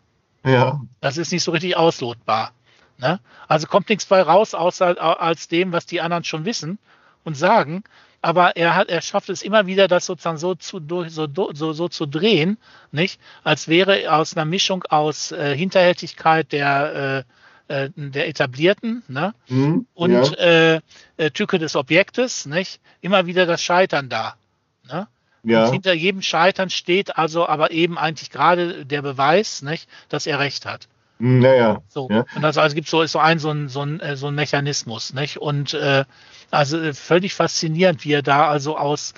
Ja. Das ist nicht so richtig auslotbar. Ne? Also kommt nichts bei raus, außer als dem, was die anderen schon wissen und sagen. Aber er hat, er schafft es immer wieder, das sozusagen so zu, so, so, so zu drehen, nicht? Als wäre aus einer Mischung aus äh, Hinterhältigkeit der äh, äh, der etablierten, ne? Hm, Und ja. äh, äh, Tücke des Objektes, nicht? Immer wieder das Scheitern da. Ne? ja. Und hinter jedem Scheitern steht also aber eben eigentlich gerade der Beweis, nicht, dass er recht hat. Hm, ja, ja. So. Ja. Und das also gibt so ist so ein so ein so ein, äh, so ein Mechanismus, nicht? Und äh, also völlig faszinierend, wie er da also aus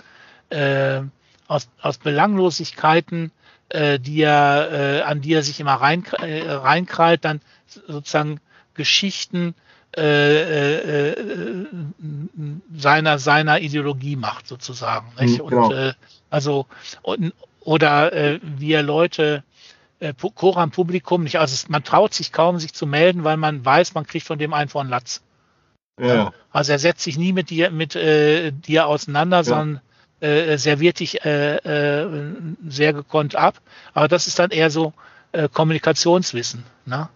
äh, aus, aus Belanglosigkeiten, äh, die er äh, an die er sich immer rein äh, reinkrallt, dann sozusagen Geschichten äh, äh, seiner seiner Ideologie macht sozusagen. Nicht? Mhm, genau. Und äh, also und, oder äh, wie er Leute äh, Koran Publikum nicht, also es, man traut sich kaum, sich zu melden, weil man weiß, man kriegt von dem einen vor den Latz. ja, ja. Also er setzt sich nie mit dir, mit äh, dir auseinander, sondern äh, serviert dich äh, äh, sehr gekonnt ab. Aber das ist dann eher so äh, Kommunikationswissen, ne?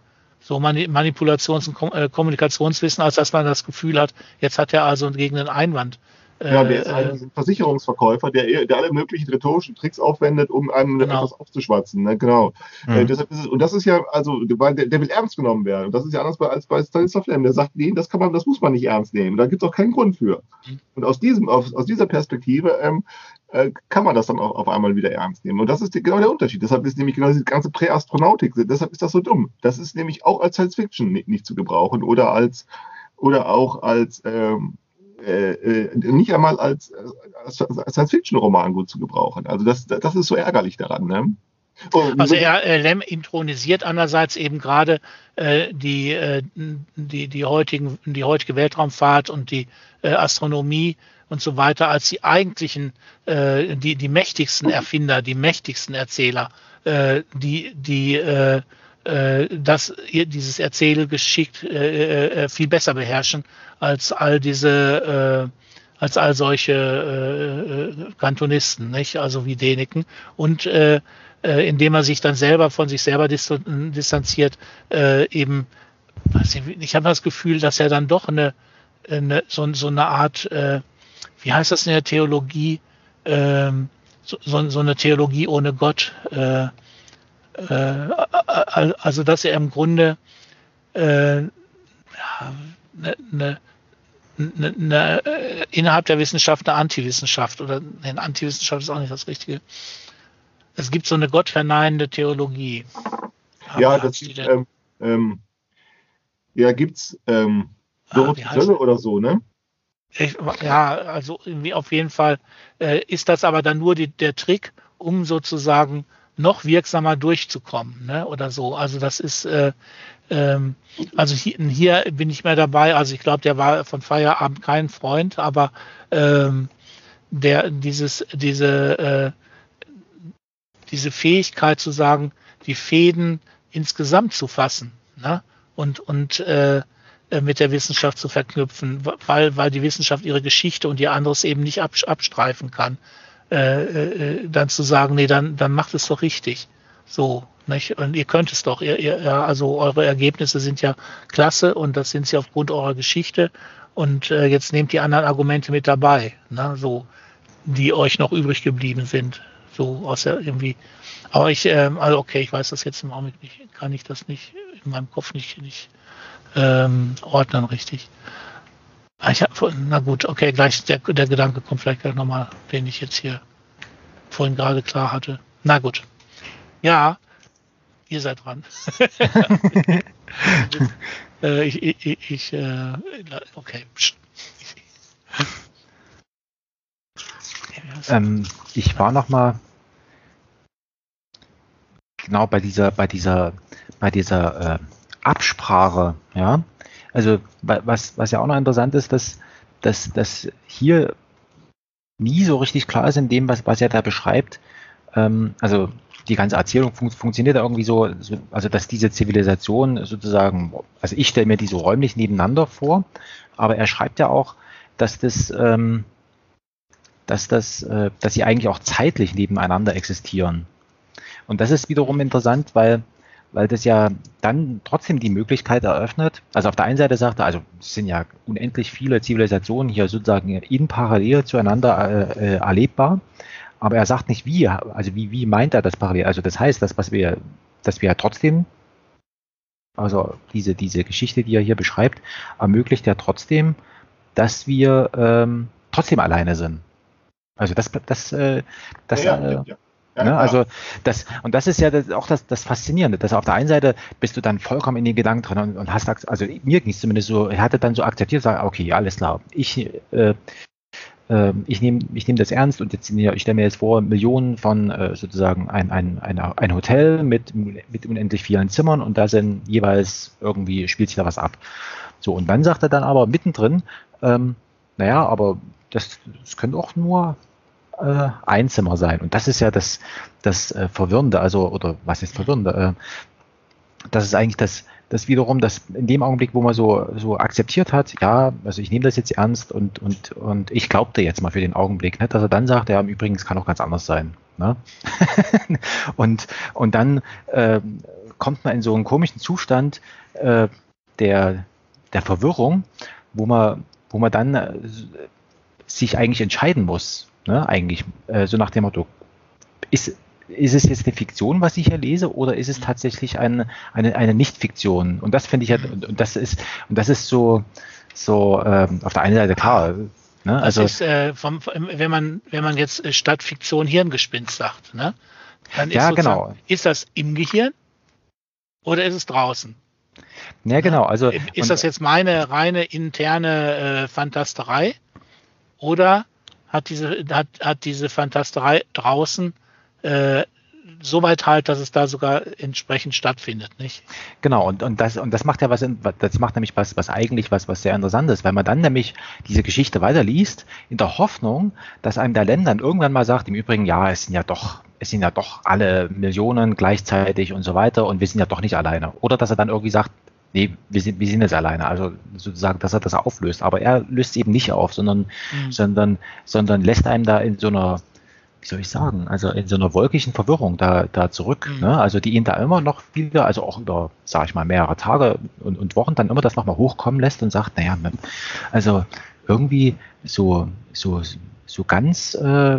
So Mani Manipulations- und äh, Kommunikationswissen, als dass man das Gefühl hat, jetzt hat er also gegen einen Einwand. Äh, Ja, der ist äh, ein Versicherungsverkäufer, der, der alle möglichen rhetorischen Tricks aufwendet, um einem Genau. etwas aufzuschwatzen. Ne? Genau. Mhm. Äh, deshalb ist es, und das ist ja, also, weil der, der will ernst genommen werden. Und das ist ja anders bei, als bei Stanislav Lem. Der sagt, nee, das kann man, das muss man nicht ernst nehmen. Da gibt es auch keinen Grund für. Mhm. Und aus diesem, aus, aus dieser Perspektive ähm, äh, kann man das dann auch auf einmal wieder ernst nehmen. Und das ist die, genau der Unterschied. Deshalb ist nämlich genau diese ganze Präastronautik, deshalb ist das so dumm. Das ist nämlich auch als Science Fiction nicht, nicht zu gebrauchen oder als oder auch als ähm, äh, äh, nicht einmal als, äh, als Science-Fiction-Roman gut zu gebrauchen. Also das, das ist so ärgerlich daran. Ne? Und- Also er äh, Lem intronisiert andererseits eben gerade äh, die, äh, die, die, heutigen, die heutige Weltraumfahrt und die äh, Astronomie und so weiter als die eigentlichen, äh, die, die mächtigsten Erfinder, die mächtigsten Erzähler, äh, die, die äh, äh, das, dieses Erzählgeschick äh, äh, viel besser beherrschen als all diese äh, als all solche äh, äh, Kantonisten, nicht? Also wie Däniken. Und äh, äh, indem er sich dann selber von sich selber distan- distanziert, äh, eben, ich, ich habe das Gefühl, dass er dann doch eine, eine so, so eine Art, äh, wie heißt das in der Theologie, ähm, so, so, so eine Theologie ohne Gott, äh, äh, also dass er im Grunde äh, ja, ne, ne, äh, innerhalb der Wissenschaft eine Antiwissenschaft oder ne, eine Antiwissenschaft ist auch nicht das Richtige. Es gibt so eine gottverneinende Theologie. ja, Aber das die gibt, denn- ähm, ähm, ja, gibt's ähm, Ah, Dorothee heißt Sölle oder so, ne? Ja, also auf jeden Fall äh, ist das aber dann nur die, der Trick, um sozusagen noch wirksamer durchzukommen, ne? Oder so. Also das ist, äh, ähm, also hier, hier bin ich mehr dabei. Also ich glaube, der war von Feierabend kein Freund, aber ähm, der dieses, diese, äh, diese Fähigkeit zu sagen, die Fäden insgesamt zu fassen, ne? Und und äh, mit der Wissenschaft zu verknüpfen, weil, weil die Wissenschaft ihre Geschichte und ihr anderes eben nicht abs- abstreifen kann. Äh, äh, dann zu sagen, nee, dann, dann macht es doch richtig. So, nicht? Und ihr könnt es doch. Ihr, ihr, also eure Ergebnisse sind ja klasse und das sind sie aufgrund eurer Geschichte. Und äh, jetzt nehmt die anderen Argumente mit dabei, ne? so, die euch noch übrig geblieben sind. So aus der irgendwie. Aber ich, ähm, also okay, ich weiß das jetzt im Augenblick nicht, kann ich das nicht in meinem Kopf nicht, nicht ähm, ordnen, richtig. Ah, Ich hab, na gut, okay, gleich der, der Gedanke kommt vielleicht gleich nochmal, den ich jetzt hier vorhin gerade klar hatte. Na gut. Ja, ihr seid dran. [laughs] äh, ich, ich, ich, äh, okay. Ähm, ich war noch mal genau bei dieser, bei dieser, bei dieser äh, Absprache, ja. Also wa- was, was ja auch noch interessant ist, dass, dass, dass hier nie so richtig klar ist in dem, was, was er da beschreibt. Ähm, also die ganze Erzählung fun funktioniert irgendwie so, so, also dass diese Zivilisation sozusagen, also ich stelle mir die so räumlich nebeneinander vor, aber er schreibt ja auch, dass das, ähm, dass das, äh, dass sie eigentlich auch zeitlich nebeneinander existieren. Und das ist wiederum interessant, weil, weil das ja dann trotzdem die Möglichkeit eröffnet. Also auf der einen Seite sagt er, also es sind ja unendlich viele Zivilisationen hier sozusagen in parallel zueinander äh, äh, erlebbar. Aber er sagt nicht wie, also wie, wie meint er das parallel? Also das heißt, dass was wir, dass wir ja trotzdem also diese, diese Geschichte, die er hier beschreibt, ermöglicht ja trotzdem, dass wir ähm, trotzdem alleine sind. Also das, das, äh, das, ja, ja, ja. Ja, ne? Also das, und das ist ja das, auch das, das Faszinierende, dass auf der einen Seite bist du dann vollkommen in den Gedanken drin und, und hast, also mir ging es zumindest so, er hatte dann so akzeptiert, sagt, okay, alles klar, ich, äh, äh, ich nehme ich nehm das ernst und jetzt, ich stelle mir jetzt vor, Millionen von äh, sozusagen ein, ein, ein, ein Hotel mit, mit unendlich vielen Zimmern und da sind jeweils irgendwie, spielt sich da was ab. So, und dann sagt er dann aber mittendrin, ähm, naja, aber das, das könnte auch nur äh, ein Zimmer sein. Und das ist ja das, das äh, Verwirrende, also, oder was ist Verwirrende? Äh, das ist eigentlich das, das wiederum, das in dem Augenblick, wo man so, so akzeptiert hat, ja, also ich nehme das jetzt ernst und, und, und ich glaubte jetzt mal für den Augenblick, ne, dass er dann sagt, ja, im Übrigen, es kann auch ganz anders sein. Ne? [laughs] und, und dann äh, kommt man in so einen komischen Zustand äh, der, der Verwirrung, wo man, wo man dann äh, sich eigentlich entscheiden muss. Ne, eigentlich, äh, so nach dem Motto, ist, ist es jetzt eine Fiktion, was ich hier lese, oder ist es tatsächlich eine, eine, eine Nicht-Fiktion? Und das finde ich ja, und das ist, und das ist so, so ähm, auf der einen Seite klar. Ne? Also, ist, äh, vom, wenn man, wenn man jetzt äh, statt Fiktion Hirngespinst sagt, ne? Dann ist ja, genau. Ist das im Gehirn oder ist es draußen? Ja, genau. Also, ist das jetzt meine reine interne äh, Fantasterei oder hat diese, hat, hat diese Fantasterei draußen äh, so weit halt, dass es da sogar entsprechend stattfindet, nicht? Genau, und, und das, und das macht ja was, das macht nämlich was, was eigentlich was, was sehr interessant ist, weil man dann nämlich diese Geschichte weiterliest, in der Hoffnung, dass einem der Länder irgendwann mal sagt, im Übrigen, ja, es sind ja doch, es sind ja doch alle Millionen gleichzeitig und so weiter und wir sind ja doch nicht alleine. Oder dass er dann irgendwie sagt, nee, wir sind, wir sind jetzt alleine. Also sozusagen, dass er das auflöst. Aber er löst es eben nicht auf, sondern, mhm. sondern, sondern lässt einem da in so einer, wie soll ich sagen, also in so einer wolkigen Verwirrung da, da zurück. Mhm. Ne? Also die ihn da immer noch wieder, also auch über, sage ich mal, mehrere Tage und, und Wochen dann immer das nochmal hochkommen lässt und sagt, naja, also irgendwie so, so, so ganz äh,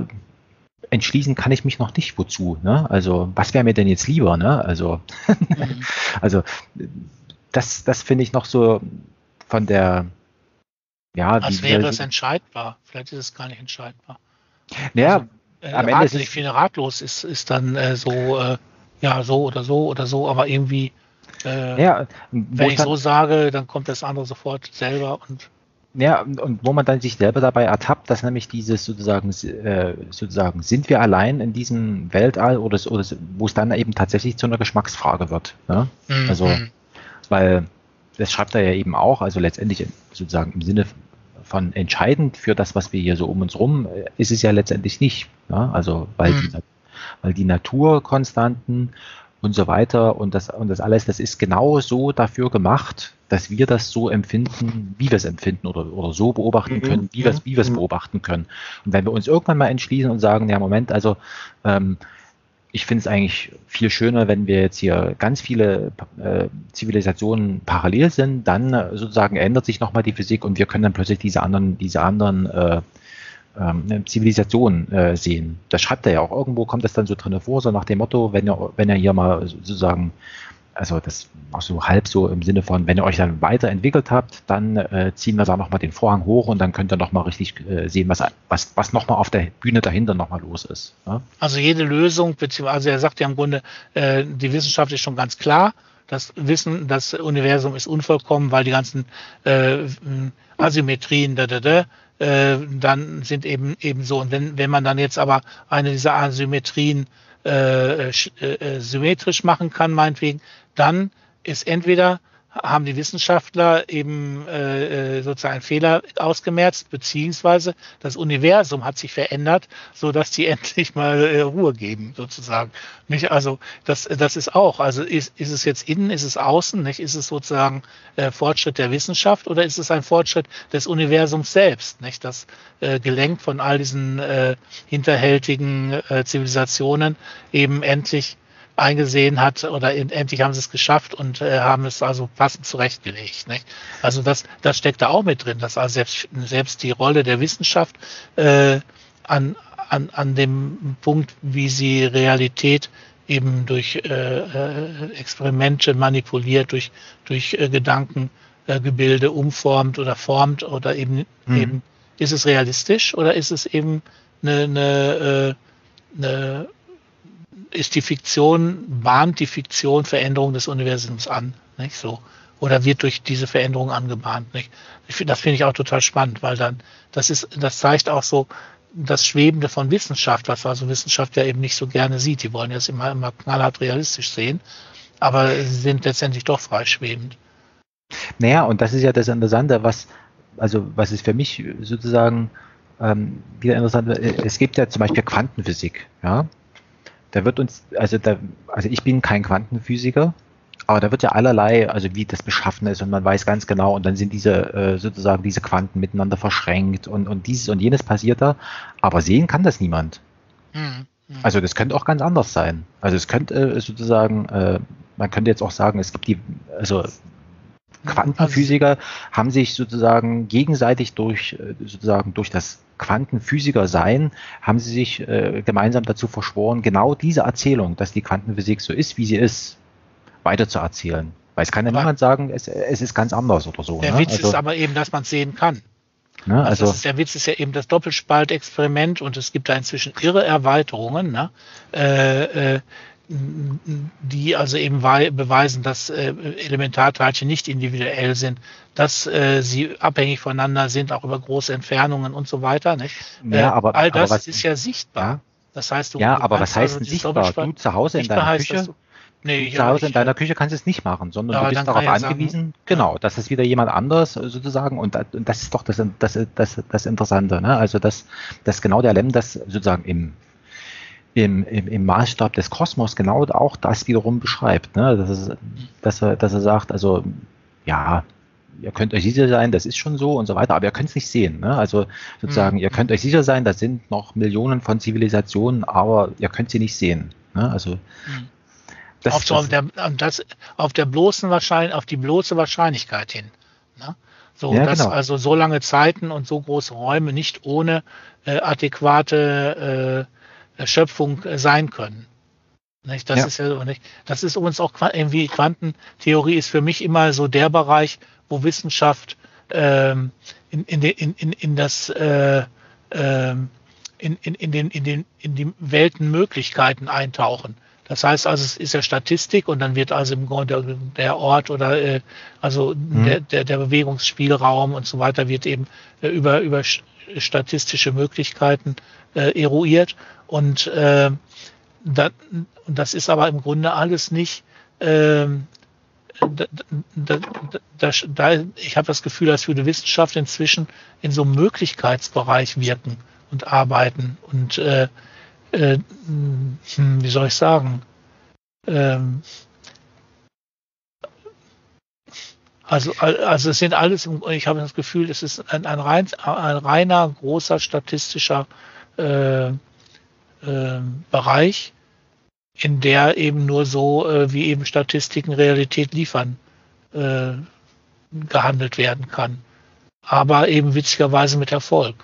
entschließen kann ich mich noch nicht, wozu. Ne? Also was wäre mir denn jetzt lieber? Ne? Also, mhm. [laughs] also das, das finde ich noch so von der, ja. Was wäre es entscheidbar? Vielleicht ist es gar nicht entscheidbar. Ja, also, äh, am Ende ist ich finde ratlos ist, ist dann äh, so, äh, ja, so oder so oder so, aber irgendwie, äh, ja, wenn ich so sage, dann kommt das andere sofort selber und ja, und wo man dann sich selber dabei ertappt, dass nämlich dieses sozusagen, äh, sozusagen, sind wir allein in diesem Weltall oder, oder wo es dann eben tatsächlich zu einer Geschmacksfrage wird. Ne? Mhm. Also, weil das schreibt er ja eben auch, also letztendlich sozusagen im Sinne von entscheidend für das, was wir hier so um uns rum, äh, ist es ja letztendlich nicht. Ja? Also weil, mhm. die, weil die Naturkonstanten und so weiter und das, und das alles, das ist genau so dafür gemacht, dass wir das so empfinden, wie wir es empfinden oder, oder so beobachten mhm. können, wie wir es wie wir es mhm. beobachten können. Und wenn wir uns irgendwann mal entschließen und sagen, ja Moment, also ähm, ich finde es eigentlich viel schöner, wenn wir jetzt hier ganz viele äh, Zivilisationen parallel sind, dann äh, sozusagen ändert sich nochmal die Physik und wir können dann plötzlich diese anderen, diese anderen äh, ähm, Zivilisationen äh, sehen. Das schreibt er ja auch irgendwo, kommt das dann so drin vor, so nach dem Motto, wenn er, wenn er hier mal sozusagen also das auch so halb so im Sinne von, wenn ihr euch dann weiterentwickelt habt, dann äh, ziehen wir da nochmal den Vorhang hoch und dann könnt ihr nochmal richtig äh, sehen, was, was, was nochmal auf der Bühne dahinter nochmal los ist. Ja? Also jede Lösung, beziehungsweise also er sagt ja im Grunde, äh, die Wissenschaft ist schon ganz klar. Das Wissen, das Universum ist unvollkommen, weil die ganzen äh, Asymmetrien, da, da, da, äh, dann sind eben eben so. Und wenn, wenn man dann jetzt aber eine dieser Asymmetrien äh, äh, äh, symmetrisch machen kann, meinetwegen, dann ist entweder haben die Wissenschaftler eben äh, äh, sozusagen einen Fehler ausgemerzt, beziehungsweise das Universum hat sich verändert, so dass die [laughs] endlich mal äh, Ruhe geben, sozusagen. Nicht? Also das, das ist auch, also ist, ist es jetzt innen, ist es außen, nicht? Ist es sozusagen äh, Fortschritt der Wissenschaft oder ist es ein Fortschritt des Universums selbst, nicht? Das äh, gelenkt von all diesen äh, hinterhältigen äh, Zivilisationen eben endlich eingesehen hat oder endlich haben sie es geschafft und äh, haben es also passend zurechtgelegt. Nicht? Also das, das steckt da auch mit drin, dass also selbst, selbst die Rolle der Wissenschaft äh, an, an, an dem Punkt, wie sie Realität eben durch äh, äh, Experimente manipuliert, durch, durch äh, Gedankengebilde umformt oder formt oder eben, mhm. eben ist es realistisch oder ist es eben eine, eine, äh, eine ist die Fiktion, bahnt die Fiktion Veränderung des Universums an, nicht so? Oder wird durch diese Veränderung angebahnt, nicht? Ich find, das finde ich auch total spannend, weil dann, das ist, das zeigt auch so das Schwebende von Wissenschaft, was also Wissenschaft ja eben nicht so gerne sieht. Die wollen es immer, immer knallhart realistisch sehen, aber sie sind letztendlich doch freischwebend. Naja, und das ist ja das Interessante, was, also was ist für mich sozusagen ähm, wieder interessant, es gibt ja zum Beispiel Quantenphysik, ja. Da wird uns, also da, also ich bin kein Quantenphysiker, aber da wird ja allerlei, also wie das beschaffen ist und man weiß ganz genau und dann sind diese äh, sozusagen diese Quanten miteinander verschränkt und, und dieses und jenes passiert da, aber sehen kann das niemand. Mhm. Mhm. Also das könnte auch ganz anders sein. Also es könnte äh, sozusagen, äh, man könnte jetzt auch sagen, es gibt die, also Quantenphysiker haben sich sozusagen gegenseitig durch äh, sozusagen durch das Quantenphysiker sein, haben sie sich äh, gemeinsam dazu verschworen, genau diese Erzählung, dass die Quantenphysik so ist, wie sie ist, weiterzuerzählen. Weil es kann ja aber niemand sagen, es, es, ist ganz anders oder so. Der ne? Witz also, ist aber eben, dass man es sehen kann. Ne? Also, also ist, der Witz ist ja eben das Doppelspaltexperiment und es gibt da inzwischen irre Erweiterungen. Ne? Äh, äh, die also eben beweisen, dass äh, Elementarteilchen nicht individuell sind, dass äh, sie abhängig voneinander sind, auch über große Entfernungen und so weiter. Nicht? Ja, äh, aber, all das aber was, ist ja sichtbar. Ja, das heißt, du, ja, aber was heißt also sichtbar? Du zu Hause in deiner heißt, Küche, nee, zu Hause in deiner Küche kannst du es nicht machen, sondern du bist darauf angewiesen, genau, das ist wieder jemand anders sozusagen und, und das ist doch das, das, das, das Interessante. Ne? Also dass, dass genau der Lem das sozusagen im im, im, im Maßstab des Kosmos genau auch das wiederum beschreibt. Ne? Das ist, dass, er, dass er sagt, also ja, ihr könnt euch sicher sein, das ist schon so und so weiter, aber ihr könnt es nicht sehen. Ne? Also sozusagen, mhm. ihr könnt euch sicher sein, da sind noch Millionen von Zivilisationen, aber ihr könnt sie nicht sehen. Ne? Also mhm. das, auf, das, auf, der, das, auf der bloßen Wahrscheinlich, auf die bloße Wahrscheinlichkeit hin. Ne? So, ja, dass genau. also so lange Zeiten und so große Räume nicht ohne äh, adäquate äh, Schöpfung äh, sein können. Nicht? Das ja. ist ja nicht. Das ist übrigens auch irgendwie Quantentheorie ist für mich immer so der Bereich, wo Wissenschaft ähm, in, in, in, in, in das äh, ähm, in, in, in, den, in, den, in die Weltenmöglichkeiten eintauchen. Das heißt also, es ist ja Statistik und dann wird also im Grunde der Ort oder äh, also mhm. der, der, der Bewegungsspielraum und so weiter wird eben äh, über, über statistische Möglichkeiten äh, eruiert. Und äh, da, das ist aber im Grunde alles nicht. Äh, da, da, da, da, ich habe das Gefühl, als würde Wissenschaft inzwischen in so einem Möglichkeitsbereich wirken und arbeiten. Und äh, äh, hm, wie soll ich sagen? Ähm, also, also es sind alles, ich habe das Gefühl, es ist ein, ein, rein, ein reiner, großer statistischer äh, äh, Bereich, in der eben nur so, äh, wie eben Statistiken Realität liefern, äh, gehandelt werden kann. Aber eben witzigerweise mit Erfolg.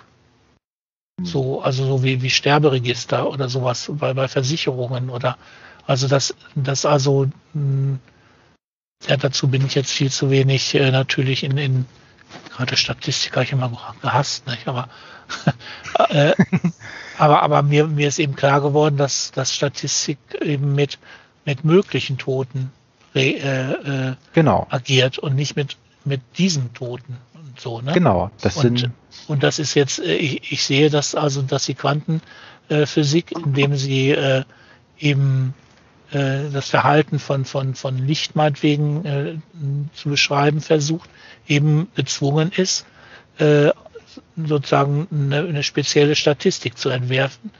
Hm. So, also so wie, wie Sterberegister oder sowas bei, bei Versicherungen oder also das, das also mh, hm, ja, dazu bin ich jetzt viel zu wenig äh, natürlich in, in gerade Statistik habe ich immer gehasst, nicht? aber [laughs] äh, [laughs] aber, aber mir, mir ist eben klar geworden, dass, dass Statistik eben mit, mit möglichen Toten äh, äh, genau. agiert und nicht mit, mit diesen Toten und so. Ne? Genau, das und, sind und das ist jetzt, äh, ich, ich sehe das also, dass die Quantenphysik, indem sie äh, eben äh, das Verhalten von, von, von Licht meinetwegen äh, zu beschreiben versucht, eben gezwungen ist, äh, sozusagen eine, eine, spezielle Statistik zu entwerfen,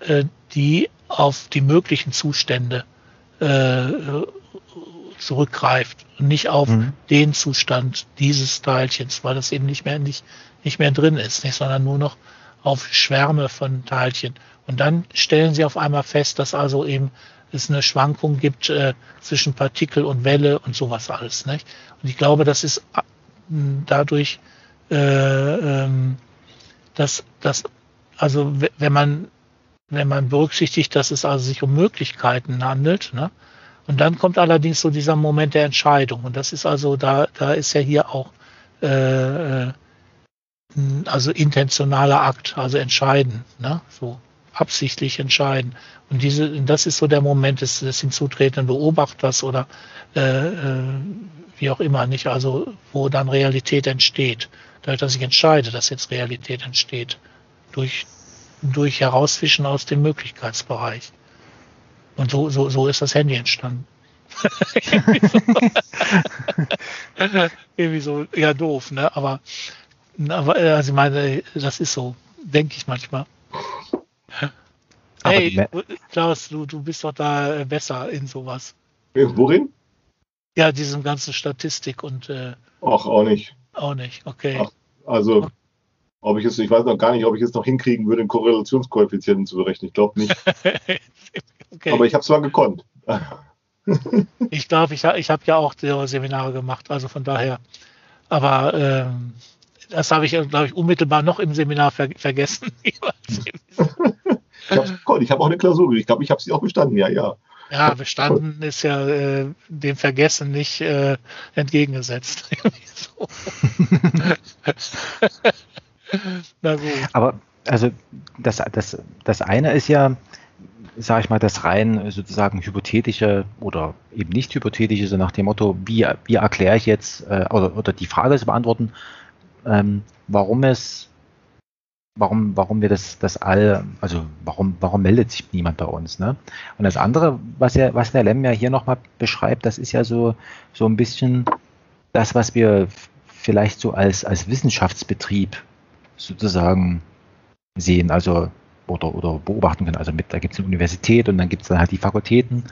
äh, die auf die möglichen Zustände äh, zurückgreift und nicht auf mhm. den Zustand dieses Teilchens, weil das eben nicht mehr nicht, nicht mehr drin ist, nicht, sondern nur noch auf Schwärme von Teilchen. Und dann stellen sie auf einmal fest, dass also eben es eine Schwankung gibt äh, zwischen Partikel und Welle und sowas alles. Nicht? Und ich glaube, das ist äh, dadurch, äh, ähm, dass, dass also wenn man wenn man berücksichtigt, dass es also sich um Möglichkeiten handelt. Ne? Und dann kommt allerdings so dieser Moment der Entscheidung. Und das ist also, da, da ist ja hier auch äh, äh also intentionaler Akt, also entscheiden, ne? so absichtlich entscheiden. Und diese, das ist so der Moment des, des hinzutretenden Beobachters oder äh, äh, wie auch immer, nicht? Also wo dann Realität entsteht. Dadurch, dass ich entscheide, dass jetzt Realität entsteht. Durch, durch Herausfischen aus dem Möglichkeitsbereich. Und so, so, so ist das Handy entstanden. [laughs] Irgendwie so, ja doof, ne? Aber, aber äh, also ich meine, das ist so, denke ich manchmal. Aber hey, Klaus, du, du bist doch da besser in sowas. Worin? Ja, diesem ganzen Statistik und. Äh, Ach, auch nicht. Auch nicht, okay. Ach, also, ob ich es, ich weiß noch gar nicht, ob ich es noch hinkriegen würde, einen Korrelationskoeffizienten zu berechnen. Ich glaube nicht. [laughs] okay. Aber ich habe es zwar gekonnt. [laughs] ich glaube, ich, ich habe ja auch Seminare gemacht, also von daher. Aber ähm, das habe ich, glaube ich, unmittelbar noch im Seminar ver vergessen. [laughs] ich habe hab auch eine Klausur. Ich glaube, ich habe sie auch bestanden, ja, ja. Ja, bestanden ist ja äh, dem Vergessen nicht äh, entgegengesetzt. [laughs] Na gut. Aber also das, das, das eine ist ja, sage ich mal, das rein sozusagen hypothetische oder eben nicht hypothetische, so nach dem Motto, wie, wie erkläre ich jetzt, äh, oder, oder die Frage zu beantworten, ähm, warum es warum, warum wir das, das all, also warum, warum meldet sich niemand bei uns, ne? Und das andere, was er, was der Lem ja hier nochmal beschreibt, das ist ja so, so ein bisschen das, was wir vielleicht so als, als Wissenschaftsbetrieb sozusagen sehen, also oder, oder beobachten können. Also mit, da gibt es eine Universität und dann gibt es dann halt die Fakultäten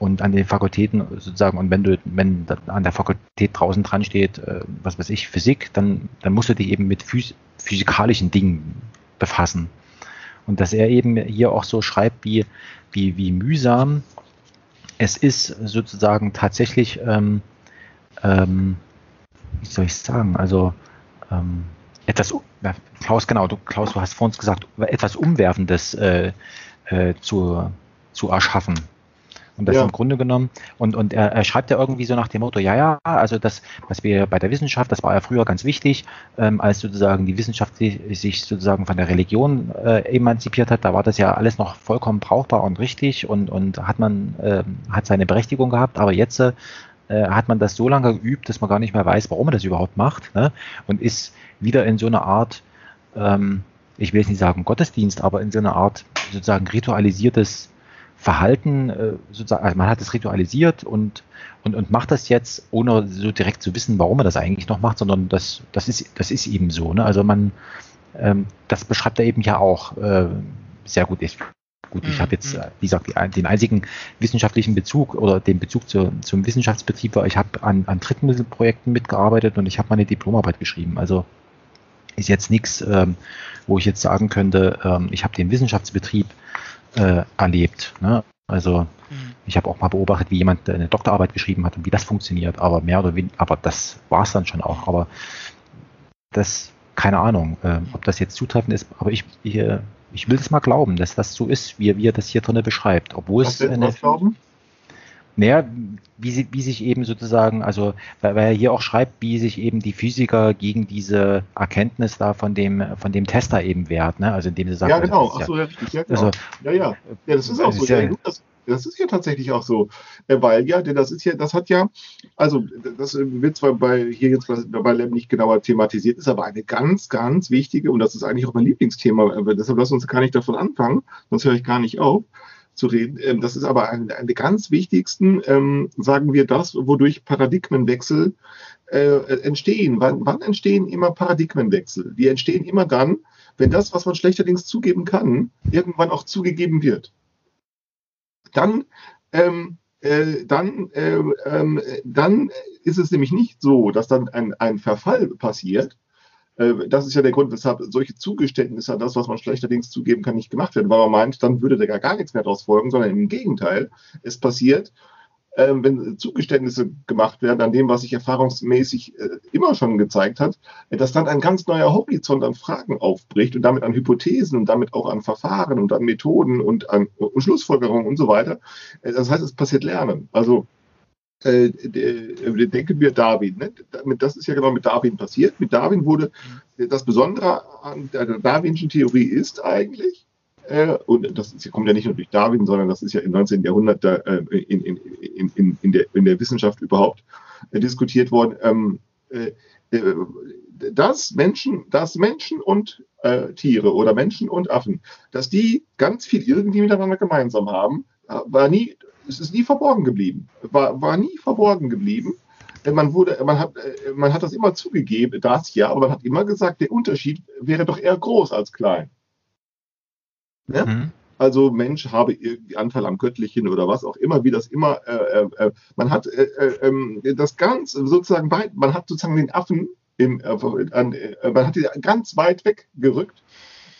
und an den Fakultäten sozusagen, und wenn du, wenn an der Fakultät draußen dran steht, äh, was weiß ich, Physik, dann, dann musst du dich eben mit phys physikalischen Dingen befassen. Und dass er eben hier auch so schreibt, wie, wie, wie mühsam es ist, sozusagen tatsächlich, ähm, ähm, wie soll ich sagen, also ähm, etwas, Klaus, genau, du, Klaus, du hast vor uns gesagt, etwas Umwerfendes äh, äh, zu, zu erschaffen. Und das ja. im Grunde genommen, und, und er, er, schreibt ja irgendwie so nach dem Motto, ja, ja, also das, was wir bei der Wissenschaft, das war ja früher ganz wichtig, ähm, als sozusagen die Wissenschaft sich sozusagen von der Religion äh, emanzipiert hat, da war das ja alles noch vollkommen brauchbar und richtig und, und hat man, äh, hat seine Berechtigung gehabt, aber jetzt äh, hat man das so lange geübt, dass man gar nicht mehr weiß, warum man das überhaupt macht, ne? und ist wieder in so eine Art, ähm, ich will jetzt nicht sagen Gottesdienst, aber in so eine Art sozusagen ritualisiertes Verhalten, äh, sozusagen, also man hat es ritualisiert und, und, und macht das jetzt, ohne so direkt zu wissen, warum man das eigentlich noch macht, sondern das, das, ist, das ist eben so. Ne? Also man, ähm, das beschreibt er eben ja auch äh, sehr gut. Ich, gut, ich habe jetzt, mhm. wie gesagt, den einzigen wissenschaftlichen Bezug oder den Bezug zu, zum Wissenschaftsbetrieb war, ich habe an, an Drittmittelprojekten mitgearbeitet und ich habe meine Diplomarbeit geschrieben. Also ist jetzt nichts, ähm, wo ich jetzt sagen könnte, ähm, ich habe den Wissenschaftsbetrieb äh, erlebt. Ne? Also mhm. ich habe auch mal beobachtet, wie jemand eine Doktorarbeit geschrieben hat und wie das funktioniert, aber mehr oder weniger, aber das war es dann schon auch. Aber das, keine Ahnung, äh, ob das jetzt zutreffend ist, aber ich, ich, äh, ich will das mal glauben, dass das so ist, wie, wie er das hier drin beschreibt. Obwohl was es eine, glauben? Naja, wie, sie, wie sich eben sozusagen, also weil, weil er hier auch schreibt, wie sich eben die Physiker gegen diese Erkenntnis da von dem, von dem Tester eben wehrt, ne? Also indem sie sagen, ja genau, ach so, ja, richtig, ja, genau. Also, ja, ja, ja, das ist auch so. Ja, das, das ist ja tatsächlich auch so, äh, weil ja, denn das ist ja, das hat ja, also das wird zwar bei hier jetzt bei Lem nicht genauer thematisiert, ist aber eine ganz, ganz wichtige und das ist eigentlich auch mein Lieblingsthema. Äh, deshalb lass uns gar nicht davon anfangen, sonst höre ich gar nicht auf zu reden. Ähm, das ist aber eine, eine ganz wichtigsten, ähm, sagen wir das, wodurch Paradigmenwechsel äh, entstehen. Wann, wann entstehen immer Paradigmenwechsel? Die entstehen immer dann, wenn das, was man schlechterdings zugeben kann, irgendwann auch zugegeben wird. Dann ähm, äh, dann, äh, äh, dann ist es nämlich nicht so, dass dann ein, ein Verfall passiert, das ist ja der Grund, weshalb solche Zugeständnisse, das, was man schlechterdings zugeben kann, nicht gemacht werden, weil man meint, dann würde da gar, gar nichts mehr daraus folgen, sondern im Gegenteil, es passiert ähm, wenn Zugeständnisse gemacht werden an dem, was sich erfahrungsmäßig äh, immer schon gezeigt hat, äh, dass dann ein ganz neuer Horizont an Fragen aufbricht und damit an Hypothesen und damit auch an Verfahren und an Methoden und an Schlussfolgerungen und so weiter. Äh, das heißt, es passiert Lernen. Also äh, denken wir Darwin. Ne? Das ist ja genau mit Darwin passiert. Mit Darwin wurde das Besondere an der Darwinschen Theorie ist eigentlich, äh, und das kommt ja nicht nur durch Darwin, sondern das ist ja im 19. Jahrhundert äh, in, in, in, in, der, in der Wissenschaft überhaupt äh, diskutiert worden, ähm, äh, äh, dass Menschen, dass Menschen und äh, Tiere oder Menschen und Affen, dass die ganz viel irgendwie miteinander gemeinsam haben, war nie, es ist nie verborgen geblieben, war, war nie verborgen geblieben. Man wurde, man hat, man hat das immer zugegeben, das ja, aber man hat immer gesagt, der Unterschied wäre doch eher groß als klein. Ne? Mhm. Also Mensch habe irgendwie Anteil am Göttlichen oder was auch immer, wie das immer, äh, äh, äh man hat äh, äh, ähm, das ganz sozusagen weit, man hat sozusagen den Affen, im, äh, an, man hat die ganz weit weggerückt,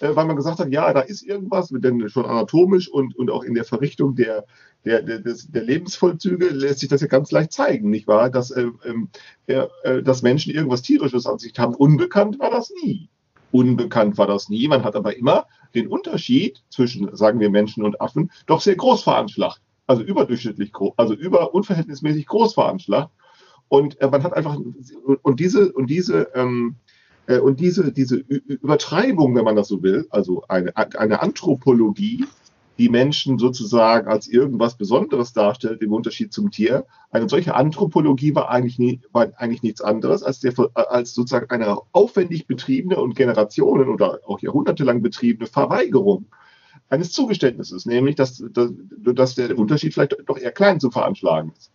weil man gesagt hat, ja, da ist irgendwas, denn schon anatomisch und, und auch in der Verrichtung der, der, der, der Lebensvollzüge lässt sich das ja ganz leicht zeigen, nicht wahr? Dass, ähm, dass Menschen irgendwas Tierisches an sich haben. Unbekannt war das nie. Unbekannt war das nie. Man hat aber immer den Unterschied zwischen, sagen wir, Menschen und Affen doch sehr groß veranschlagt. Also überdurchschnittlich groß, also über unverhältnismäßig groß veranschlagt. Und äh, man hat einfach, und diese, und diese, ähm, äh, und diese, diese Übertreibung, wenn man das so will, also eine, eine Anthropologie, die Menschen sozusagen als irgendwas Besonderes darstellt im Unterschied zum Tier. Eine solche Anthropologie war eigentlich, nie, war eigentlich nichts anderes als, der, als sozusagen eine aufwendig betriebene und Generationen oder auch jahrhundertelang betriebene Verweigerung eines Zugeständnisses, nämlich dass, dass, dass der Unterschied vielleicht doch eher klein zu veranschlagen ist.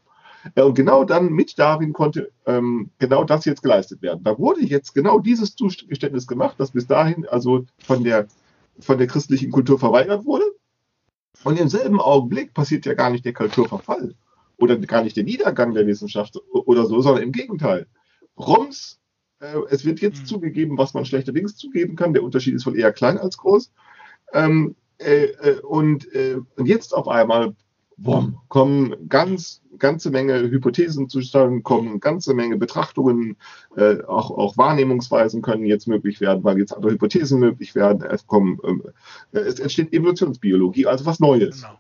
Und genau dann mit Darwin konnte ähm, genau das jetzt geleistet werden. Da wurde jetzt genau dieses Zugeständnis gemacht, das bis dahin also von der, von der christlichen Kultur verweigert wurde. Und im selben Augenblick passiert ja gar nicht der Kulturverfall oder gar nicht der Niedergang der Wissenschaft oder so, sondern im Gegenteil. Rums, äh, es wird jetzt mhm. zugegeben, was man schlechterdings zugeben kann. Der Unterschied ist wohl eher klein als groß. Ähm, äh, äh und, äh, und jetzt auf einmal boom, kommen ganz ganze Menge Hypothesen zustande, kommen ganze Menge Betrachtungen, äh, auch, auch Wahrnehmungsweisen können jetzt möglich werden, weil jetzt andere Hypothesen möglich werden. Es, kommen, äh, es entsteht Evolutionsbiologie, also was Neues. Genau.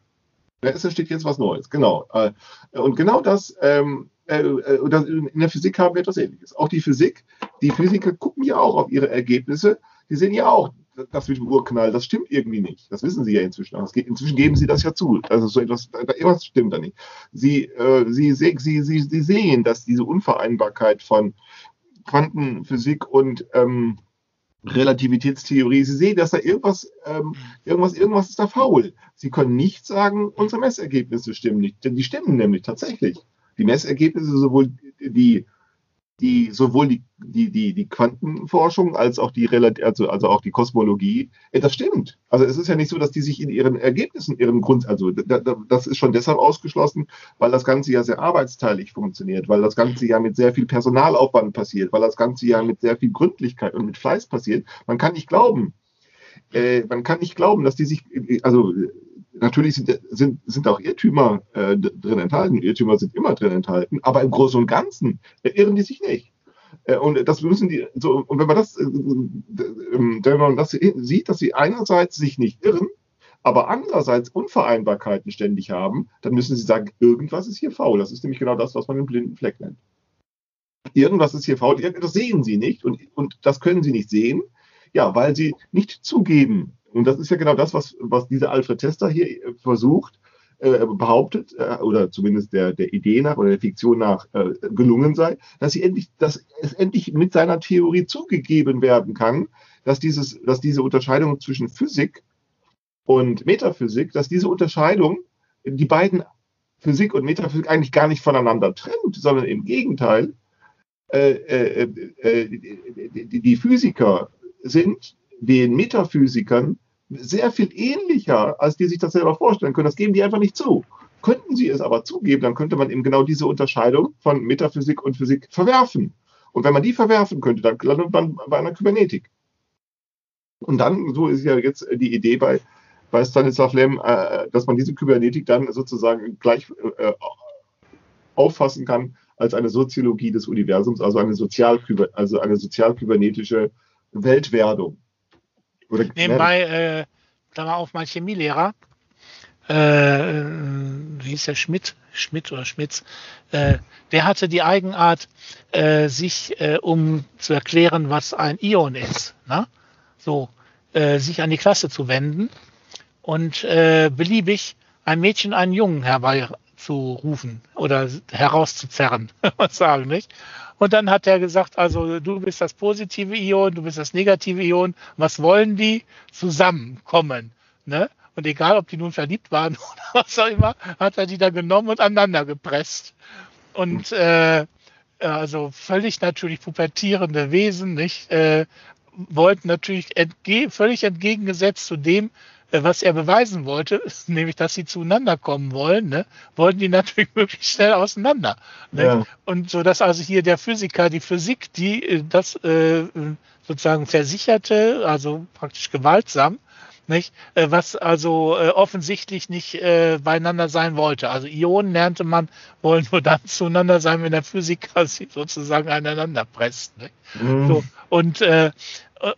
Es entsteht jetzt was Neues, genau. Äh, und genau das, ähm, äh, äh in der Physik haben wir etwas Ähnliches. Auch die Physik, die Physiker gucken ja auch auf ihre Ergebnisse. Die sehen ja auch, das mit dem Urknall, das stimmt irgendwie nicht. Das wissen Sie ja inzwischen. Aber inzwischen geben Sie das ja zu. Also so etwas, etwas stimmt da nicht. Sie, äh, Sie, Sie, Sie, Sie sehen, dass diese Unvereinbarkeit von Quantenphysik und ähm, Relativitätstheorie. Sie sehen, dass da irgendwas, ähm, irgendwas, irgendwas ist da faul. Sie können nicht sagen, unsere Messergebnisse stimmen nicht, denn die stimmen nämlich tatsächlich. Die Messergebnisse, sowohl die die sowohl die, die, die, die Quantenforschung als auch die also, also auch die Kosmologie, äh, das stimmt. Also es ist ja nicht so, dass die sich in ihren Ergebnissen, ihren Grund, also da, da, das ist schon deshalb ausgeschlossen, weil das Ganze ja sehr arbeitsteilig funktioniert, weil das Ganze ja mit sehr viel Personalaufwand passiert, weil das Ganze ja mit sehr viel Gründlichkeit und mit Fleiß passiert. Man kann nicht glauben, äh, man kann nicht glauben, dass die sich, also natürlich sind, sind, sind auch Irrtümer äh, drin enthalten. Irrtümer sind immer drin enthalten, aber im Großen und Ganzen irren die sich nicht. Äh, und das müssen die, so, und wenn man das, äh, ähm, wenn man das sieht, dass sie einerseits sich nicht irren, aber andererseits Unvereinbarkeiten ständig haben, dann müssen sie sagen, irgendwas ist hier faul. Das ist nämlich genau das, was man den blinden Fleck nennt. Irgendwas ist hier faul, das sehen sie nicht und, und das können sie nicht sehen, ja, weil sie nicht zugeben, und das ist ja genau das, was, was dieser Alfred Tester hier äh, versucht, äh, behauptet, äh, oder zumindest der, der Idee nach oder der Fiktion nach äh, gelungen sei, dass, sie endlich, dass es endlich mit seiner Theorie zugegeben werden kann, dass, dieses, dass diese Unterscheidung zwischen Physik und Metaphysik, dass diese Unterscheidung die beiden Physik und Metaphysik eigentlich gar nicht voneinander trennt, sondern im Gegenteil, äh, äh, äh, die, die Physiker sind den Metaphysikern sehr viel ähnlicher, als die sich das selber vorstellen können. Das geben die einfach nicht zu. Könnten sie es aber zugeben, dann könnte man eben genau diese Unterscheidung von Metaphysik und Physik verwerfen. Und wenn man die verwerfen könnte, dann landet man bei einer Kybernetik. Und dann, so ist ja jetzt die Idee bei, bei Stanislav Lem, äh, dass man diese Kybernetik dann sozusagen gleich äh, auffassen kann als eine Soziologie des Universums, also eine, Sozial also eine sozial-kybernetische Weltwerdung. Oder Nebenbei, äh, Klammer auf, mein Chemielehrer, äh, wie hieß der? Schmidt, Schmidt oder Schmitz, äh, der hatte die Eigenart, äh, sich, äh, um zu erklären, was ein Ion ist, ne? so, äh, sich an die Klasse zu wenden. Und äh, beliebig ein Mädchen einen Jungen herbeizurufen oder herauszuzerren, [laughs] was sagen, nicht? Und dann hat er gesagt, also du bist das positive Ion, du bist das negative Ion. Was wollen die? Zusammenkommen. Ne? Und egal, ob die nun verliebt waren [laughs] oder was auch immer, hat er die da genommen und aneinander gepresst. Und äh, also völlig natürlich pubertierende Wesen, nicht? Äh, wollten natürlich entge völlig entgegengesetzt zu dem, was er beweisen wollte, [laughs] nämlich dass sie zueinander kommen wollen, ne, wollten die natürlich [laughs] möglichst schnell auseinander. Ne? Ja. Und so dass also hier der Physiker die Physik, die äh, das äh, sozusagen versicherte, also praktisch gewaltsam, nicht? Äh, was also äh, offensichtlich nicht äh, beieinander sein wollte. Also Ionen lernte man, wollen nur dann [laughs] zueinander sein, wenn der Physiker sie sozusagen aneinander presst. Mhm. So, und äh,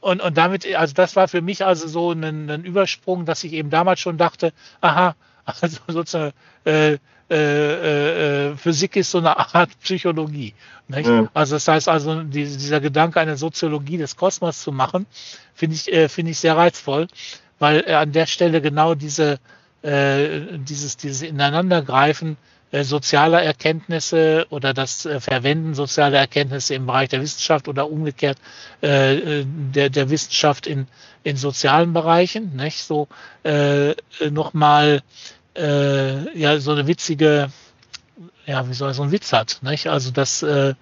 und, und damit, also das war für mich also so ein, ein Übersprung, dass ich eben damals schon dachte, aha, also [laughs] sozusagen äh, äh, äh, Physik ist so eine Art Psychologie. Ja. Also das heißt also, die, dieser Gedanke, eine Soziologie des Kosmos zu machen, finde ich, äh, finde ich sehr reizvoll, weil an der Stelle genau diese, äh, dieses, dieses Ineinandergreifen äh, sozialer Erkenntnisse oder das äh, Verwenden sozialer Erkenntnisse im Bereich der Wissenschaft oder umgekehrt äh, der, der Wissenschaft in, in sozialen Bereichen, nicht? So äh, nochmal äh, ja so eine witzige, ja, wie soll so ein Witz hat, nicht? Also das äh,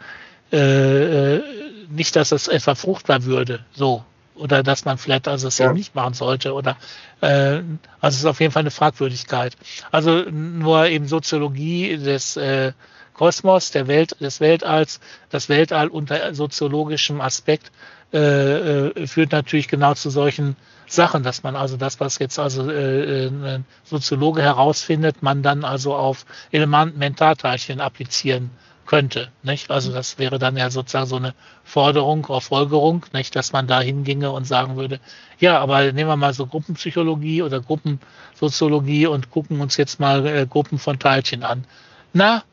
äh, nicht, dass das etwa fruchtbar würde, so oder dass man vielleicht also es ja. nicht machen sollte oder äh, also es ist auf jeden Fall eine Fragwürdigkeit. Also nur eben Soziologie des äh, Kosmos, der Welt, des Weltalls, das Weltall unter soziologischem Aspekt äh, äh, führt natürlich genau zu solchen Sachen, dass man also das, was jetzt also äh, ein Soziologe herausfindet, man dann also auf Elementarteilchen applizieren könnte. Nicht? Also das wäre dann ja sozusagen so eine Forderung auf Folgerung, nicht, dass man da hinginge und sagen würde, ja, aber nehmen wir mal so Gruppenpsychologie oder Gruppensoziologie und gucken uns jetzt mal äh, Gruppen von Teilchen an. Na,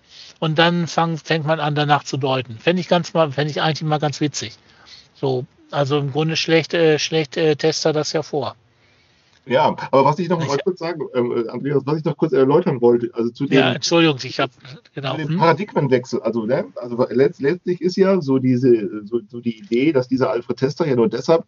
und dann fang, fängt man an, danach zu deuten. Fände ich ganz mal, fände ich eigentlich mal ganz witzig. So, also im Grunde schlecht, äh, schlecht äh, Tester das ja vor. Ja, aber was ich noch mal kurz sagen, ähm, Andreas, was ich noch kurz erläutern wollte, also zu dem, ja, Entschuldigung, ich habe genau den hm? Paradigmenwechsel, also, ne, also letztlich ist ja so diese so, so, die Idee, dass dieser Alfred Tester ja nur deshalb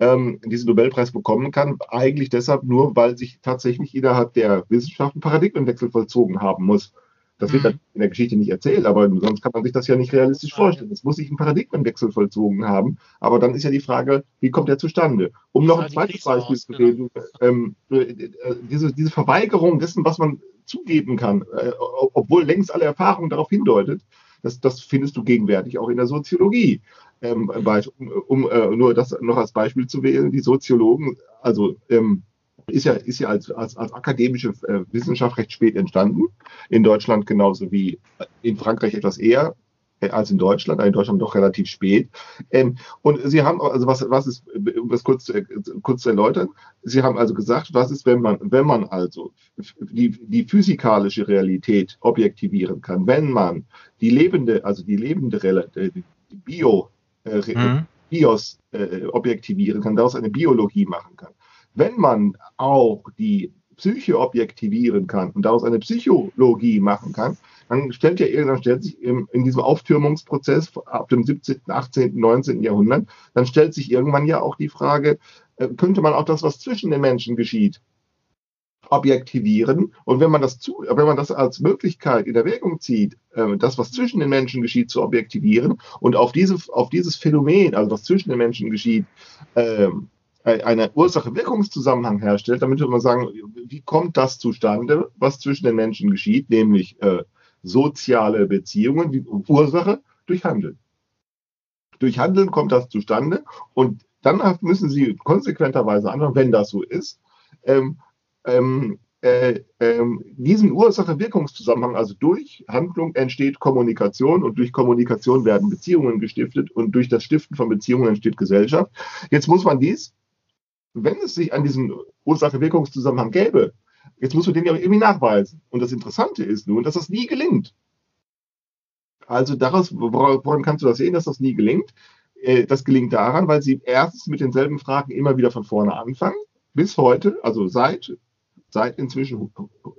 ähm, diesen Nobelpreis bekommen kann, eigentlich deshalb nur, weil sich tatsächlich innerhalb der Wissenschaft ein Paradigmenwechsel vollzogen haben muss. Das wird mhm. in der Geschichte nicht erzählt, aber sonst kann man sich das ja nicht realistisch vorstellen. Es muss sich ein Paradigmenwechsel vollzogen haben. Aber dann ist ja die Frage, wie kommt der zustande? Um noch ein zweites Beispiel zu reden, ähm, äh, diese, diese Verweigerung dessen, was man zugeben kann, äh, obwohl längst alle Erfahrungen darauf hindeutet, das, das findest du gegenwärtig auch in der Soziologie. Ähm, um, um äh, nur das noch als Beispiel zu wählen, die Soziologen, also ähm, ist ja, ist ja als, als, als akademische äh, Wissenschaft recht spät entstanden. In Deutschland genauso wie in Frankreich etwas eher äh, als in Deutschland, in Deutschland doch relativ spät. Ähm, und Sie haben, also was, was ist, um das kurz, zu, kurz zu erläutern, Sie haben also gesagt, was ist, wenn man, wenn man also die, die physikalische Realität objektivieren kann, wenn man die lebende, also die lebende äh, die Bio, äh, mhm. Bios äh, objektivieren kann, daraus eine Biologie machen kann wenn man auch die Psyche objektivieren kann und daraus eine Psychologie machen kann, dann stellt ja irgendwann stellt sich in, in diesem Auftürmungsprozess ab dem 17., 18., 19. Jahrhundert, dann stellt sich irgendwann ja auch die Frage, äh, könnte man auch das, was zwischen den Menschen geschieht, objektivieren. Und wenn man das zu, wenn man das als Möglichkeit in Erwägung zieht, äh, das, was zwischen den Menschen geschieht, zu objektivieren und auf diese, auf dieses Phänomen, also was zwischen den Menschen geschieht, ähm, äh, eine Ursache-Wirkungszusammenhang herstellt, damit würde man sagen, wie kommt das zustande, was zwischen den Menschen geschieht, nämlich äh, soziale Beziehungen, die Ursache durch Handeln. Durch Handeln kommt das zustande und dann müssen Sie konsequenterweise anfangen, wenn das so ist, ähm, ähm, äh, ähm, diesen Ursache-Wirkungszusammenhang, also durch Handlung entsteht Kommunikation und durch Kommunikation werden Beziehungen gestiftet und durch das Stiften von Beziehungen entsteht Gesellschaft. Jetzt muss man dies, wenn es sich an diesem Ursache-Wirkungszusammenhang gäbe, jetzt muss man den ja irgendwie nachweisen. Und das Interessante ist nun, dass das nie gelingt. Also daraus, woran kannst du das sehen, dass das nie gelingt? Äh, das gelingt daran, weil sie erstens mit denselben Fragen immer wieder von vorne anfangen, bis heute, also seit seit inzwischen,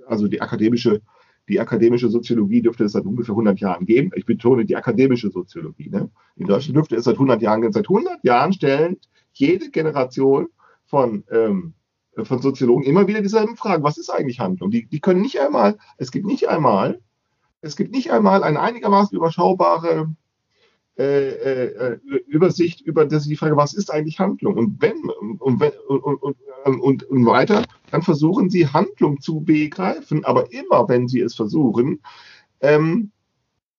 also die akademische, die akademische Soziologie dürfte es seit ungefähr 100 Jahren geben. Ich betone die akademische Soziologie. Ne? In Deutschland dürfte es seit 100 Jahren geben. Seit 100 Jahren stellen jede Generation von, ähm, von Soziologen immer wieder dieselben Fragen. Was ist eigentlich Handlung? Die, die können nicht einmal, es gibt nicht einmal, es gibt nicht einmal eine einigermaßen überschaubare äh, äh, Übersicht über das, die Frage, was ist eigentlich Handlung? Und wenn und, und, und, und, und weiter, dann versuchen sie Handlung zu begreifen, aber immer, wenn sie es versuchen, ähm,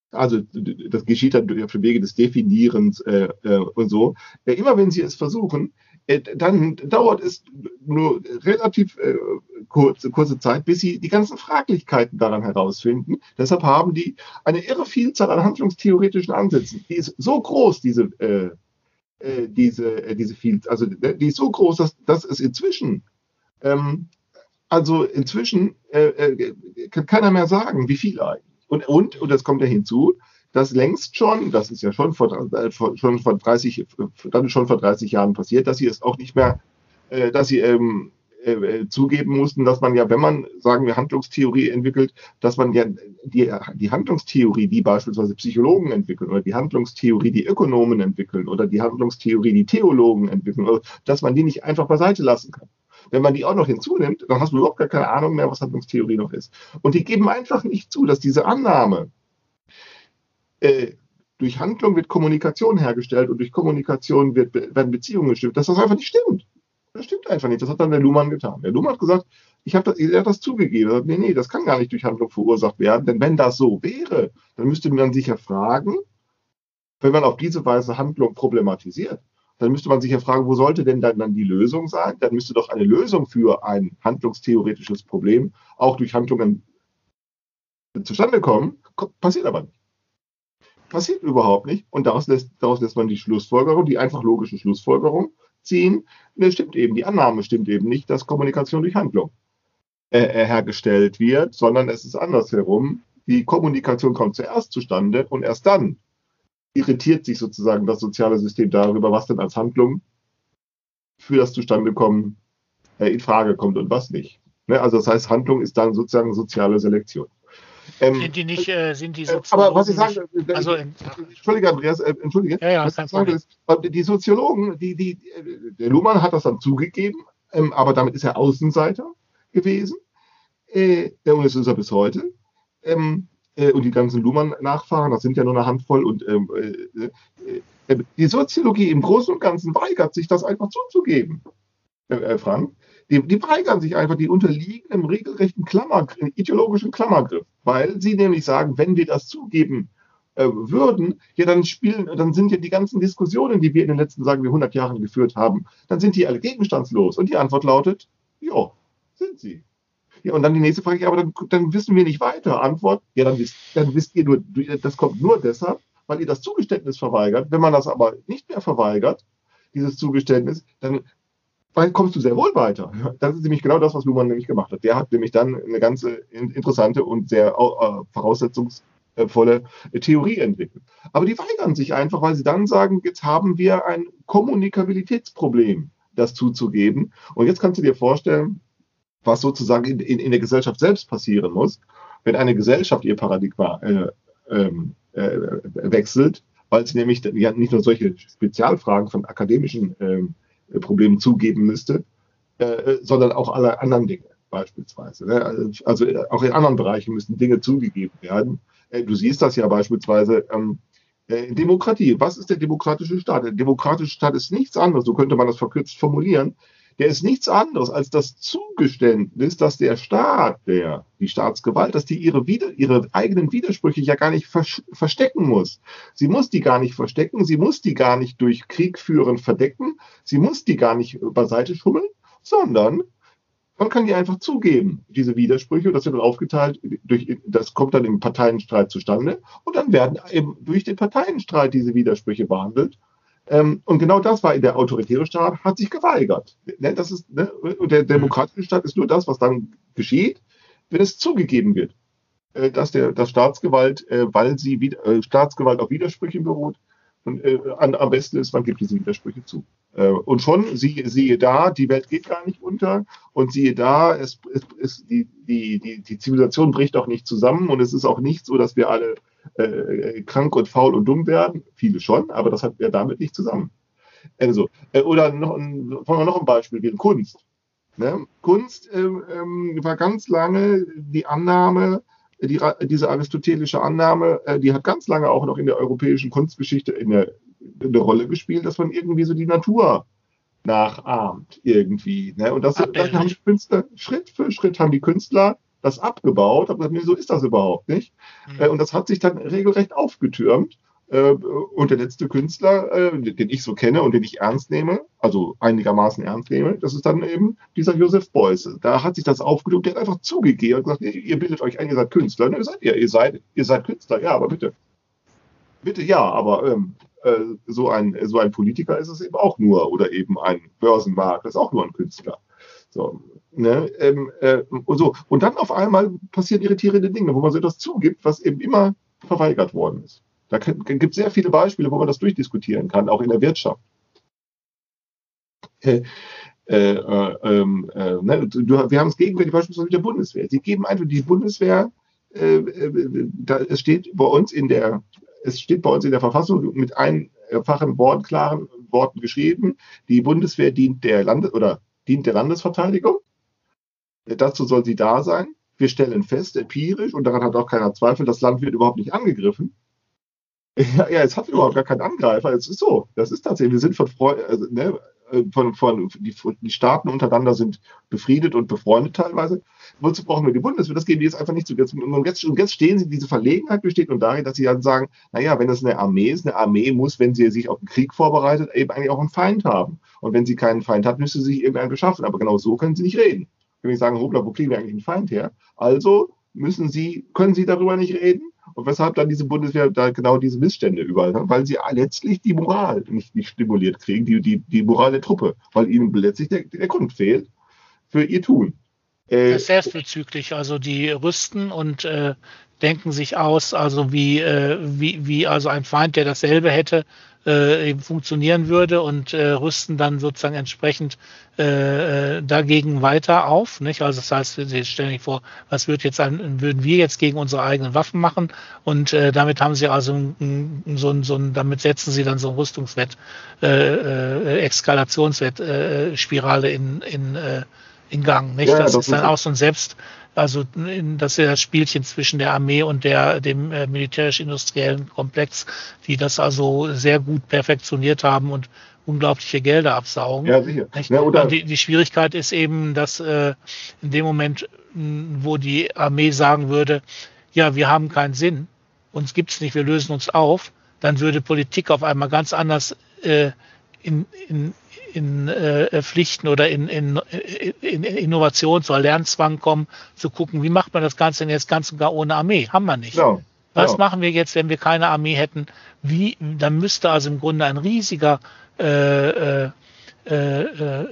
also das geschieht dann auf dem Wege des Definierens äh, äh, und so, äh, immer wenn sie es versuchen, äh, dann dauert es nur relativ äh, kurze, kurze Zeit, bis sie die ganzen Fraglichkeiten daran herausfinden. Deshalb haben die eine irre Vielzahl an handlungstheoretischen Ansätzen. Die ist so groß, diese, äh, äh, diese, äh, diese Vielzahl, also die ist so groß, dass, dass es inzwischen, ähm, also inzwischen äh, äh kann keiner mehr sagen, wie viel eigentlich. Und, und, und das kommt ja hinzu, dass längst schon, das ist ja schon vor, äh, schon vor 30, dann schon vor 30 Jahren passiert, dass sie es auch nicht mehr, äh, dass sie ähm, äh, zugeben mussten, dass man ja, wenn man, sagen wir, Handlungstheorie entwickelt, dass man ja die, die Handlungstheorie, die beispielsweise Psychologen entwickeln oder die Handlungstheorie, die Ökonomen entwickeln oder die Handlungstheorie, die Theologen entwickeln, dass man die nicht einfach beiseite lassen kann. Wenn man die auch noch hinzunimmt, dann hast du überhaupt gar keine Ahnung mehr, was Handlungstheorie noch ist. Und die geben einfach nicht zu, dass diese Annahme, äh, durch Handlung wird Kommunikation hergestellt und durch Kommunikation wird, werden Beziehungen gestimmt, dass das einfach nicht stimmt. Das stimmt einfach nicht. Das hat dann der Luhmann getan. Der Luhmann hat gesagt, ich habe das, er hat das zugegeben. Er hat, nee, nee, das kann gar nicht durch Handlung verursacht werden. Denn wenn das so wäre, dann müsste man sich ja fragen, wenn man auf diese Weise Handlung problematisiert, dann müsste man sich ja fragen, wo sollte denn dann, dann die Lösung sein? Dann müsste doch eine Lösung für ein handlungstheoretisches Problem auch durch Handlungen zustande kommen. Passiert aber nicht passiert überhaupt nicht. Und daraus lässt, daraus lässt man die Schlussfolgerung, die einfach logische Schlussfolgerung ziehen. Es stimmt eben, die Annahme stimmt eben nicht, dass Kommunikation durch Handlung äh, äh, hergestellt wird, sondern es ist andersherum. Die Kommunikation kommt zuerst zustande und erst dann irritiert sich sozusagen das soziale System darüber, was denn als Handlung für das Zustandekommen äh, in Frage kommt und was nicht. Ne? Also das heißt, Handlung ist dann sozusagen soziale Selektion. Ähm, sind die nicht, äh, sind die Soziologen Aber was ich sage, nicht, äh, also, Entschuldige, Andreas, äh, Entschuldige. Ja, ja, kein Problem. Ist, die Soziologen, die, die, der Luhmann hat das dann zugegeben, ähm, aber damit ist er Außenseiter gewesen. Äh, und das ist er bis heute. Ähm, äh, und die ganzen Luhmann-Nachfahren, das sind ja nur eine Handvoll. Und ähm, äh, äh, die Soziologie im Großen und Ganzen weigert sich, das einfach zuzugeben, Frank. Die, die weigern sich einfach, die unterliegen im regelrechten Klammer, ideologischen Klammergriff, weil sie nämlich sagen, wenn wir das zugeben äh, würden, ja, dann spielen, dann sind ja die ganzen Diskussionen, die wir in den letzten, sagen wir, 100 Jahren geführt haben, dann sind die alle gegenstandslos. Und die Antwort lautet, ja, sind sie. Ja, und dann die nächste Frage, ja, aber dann, dann wissen wir nicht weiter. Antwort, ja, dann wisst, dann wisst ihr nur, das kommt nur deshalb, weil ihr das Zugeständnis verweigert. Wenn man das aber nicht mehr verweigert, dieses Zugeständnis, dann kommst du sehr wohl weiter. Das ist nämlich genau das, was Luhmann nämlich gemacht hat. Der hat nämlich dann eine ganze interessante und sehr äh, voraussetzungsvolle Theorie entwickelt. Aber die weigern sich einfach, weil sie dann sagen, jetzt haben wir ein Kommunikabilitätsproblem, das zuzugeben. Und jetzt kannst du dir vorstellen, was sozusagen in, in, in der Gesellschaft selbst passieren muss, wenn eine Gesellschaft ihr Paradigma äh, ähm, äh, wechselt, weil sie nämlich ja, nicht nur solche Spezialfragen von akademischen äh, Problem zugeben müsste, äh, sondern auch alle anderen Dinge beispielsweise. Ne? Also äh, auch in anderen Bereichen müssen Dinge zugegeben werden. Äh, du siehst das ja beispielsweise ähm, äh, in Demokratie. Was ist der demokratische Staat? Der demokratische Staat ist nichts anderes, so könnte man das verkürzt formulieren, der ist nichts anderes als das Zugeständnis, dass der Staat, der, die Staatsgewalt, dass die ihre, ihre eigenen Widersprüche ja gar nicht verstecken muss. Sie muss die gar nicht verstecken, sie muss die gar nicht durch Krieg führen verdecken, sie muss die gar nicht beiseite schummeln, sondern Man kann die einfach zugeben, diese Widersprüche, das wird dann aufgeteilt, durch, das kommt dann im Parteienstreit zustande und dann werden eben durch den Parteienstreit diese Widersprüche behandelt. Ähm, und genau das war in der autoritäre Staat, hat sich geweigert. Ne, das ist, ne, und der demokratische Staat ist nur das, was dann geschieht, wenn es zugegeben wird, äh, dass der dass Staatsgewalt, äh, weil sie äh, Staatsgewalt auf Widersprüchen beruht, und äh, an, am besten ist, man gibt diese Widersprüche zu. Äh, und schon, siehe, siehe da, die Welt geht gar nicht unter und siehe da, es, es, es, die, die, die, die Zivilisation bricht auch nicht zusammen und es ist auch nicht so, dass wir alle äh, krank und faul und dumm werden. Viele schon, aber das hat ja damit nicht zusammen. Also, äh, oder noch ein, wir noch ein Beispiel, wie Kunst. Ne? Kunst ähm, ähm, war ganz lange die Annahme, die, diese aristotelische Annahme, äh, die hat ganz lange auch noch in der europäischen Kunstgeschichte in der, eine Rolle gespielt, dass man irgendwie so die Natur nachahmt irgendwie. Ne? Und das, das haben Künstler, Schritt für Schritt haben die Künstler das abgebaut, aber so ist das überhaupt nicht. Mhm. Und das hat sich dann regelrecht aufgetürmt. Äh, und der letzte Künstler, äh, den ich so kenne und den ich ernst nehme, also einigermaßen ernst nehme, das ist dann eben dieser Josef Beuys. Da hat sich das aufgedrückt, der hat einfach zugegeben und gesagt, ihr bildet euch ein, ihr seid Künstler. Ne, ihr seid ihr, ihr seid, ihr seid Künstler, ja, aber bitte. Bitte ja, aber ähm, äh, so, ein, so ein Politiker ist es eben auch nur oder eben ein Börsenmarkt, ist auch nur ein Künstler. So, ne, ähm, äh, und so. Und dann auf einmal passieren irritierende Dinge, wo man so etwas zugibt, was eben immer verweigert worden ist. Da gibt es sehr viele Beispiele, wo man das durchdiskutieren kann, auch in der Wirtschaft. Äh, äh, äh, ähm, äh ne, wir haben es gegenwärtig beispielsweise mit der Bundeswehr. Sie geben einfach die Bundeswehr, äh, äh, da, es steht bei uns in der, es steht bei uns in der Verfassung mit einfachen Wort, klaren Worten geschrieben, die Bundeswehr dient der Lande oder dient der Landesverteidigung. Dazu soll sie da sein. Wir stellen fest, empirisch, und daran hat auch keiner Zweifel, das Land wird überhaupt nicht angegriffen. Ja, ja, es hat überhaupt gar keinen Angreifer. Es ist so. Das ist tatsächlich. Wir sind von, Freu also, ne, von, von die, die, Staaten untereinander sind befriedet und befreundet teilweise. Wozu brauchen wir die Bundeswehr? Das geben die jetzt einfach nicht zu. Und, jetzt, und jetzt stehen sie, diese Verlegenheit besteht und darin, dass sie dann sagen, naja, wenn das eine Armee ist, eine Armee muss, wenn sie sich auf den Krieg vorbereitet, eben eigentlich auch einen Feind haben. Und wenn sie keinen Feind hat, müsste sie sich irgendeinen beschaffen. Aber genau so können sie nicht reden. Wenn ich sagen, hoppla, wo kriegen wir eigentlich einen Feind her? Also müssen sie, können sie darüber nicht reden und weshalb dann diese Bundeswehr da genau diese Missstände überall hat, weil sie letztlich die Moral nicht, nicht stimuliert kriegen, die, die, die Moral der Truppe, weil ihnen letztlich der, der Grund fehlt für ihr Tun. Äh, selbstbezüglich, also die rüsten und äh, denken sich aus, also wie, äh, wie, wie also ein Feind, der dasselbe hätte, äh, eben funktionieren würde und äh, rüsten dann sozusagen entsprechend äh, äh, dagegen weiter auf. Nicht? Also das heißt, Sie stellen sich vor, was wird jetzt ein, würden wir jetzt gegen unsere eigenen Waffen machen? Und äh, damit haben Sie also ein, so ein, so ein, damit setzen Sie dann so ein Rüstungswett, äh, äh, Eskalationswett, äh, Spirale in, in, äh, in Gang. Nicht? Ja, das, das ist dann auch so ein Selbst also das ist ja das Spielchen zwischen der Armee und der, dem äh, militärisch-industriellen Komplex, die das also sehr gut perfektioniert haben und unglaubliche Gelder absaugen. Ja, sicher. Ja, die, die Schwierigkeit ist eben, dass äh, in dem Moment, wo die Armee sagen würde, ja, wir haben keinen Sinn, uns gibt's nicht, wir lösen uns auf, dann würde Politik auf einmal ganz anders äh, in, in, in äh, Pflichten oder in, in, in Innovations- oder Lernzwang kommen, zu gucken, wie macht man das Ganze denn jetzt ganz und gar ohne Armee? Haben wir nicht. Genau. Was genau. machen wir jetzt, wenn wir keine Armee hätten? Wie, dann müsste also im Grunde ein riesiger äh, äh, äh,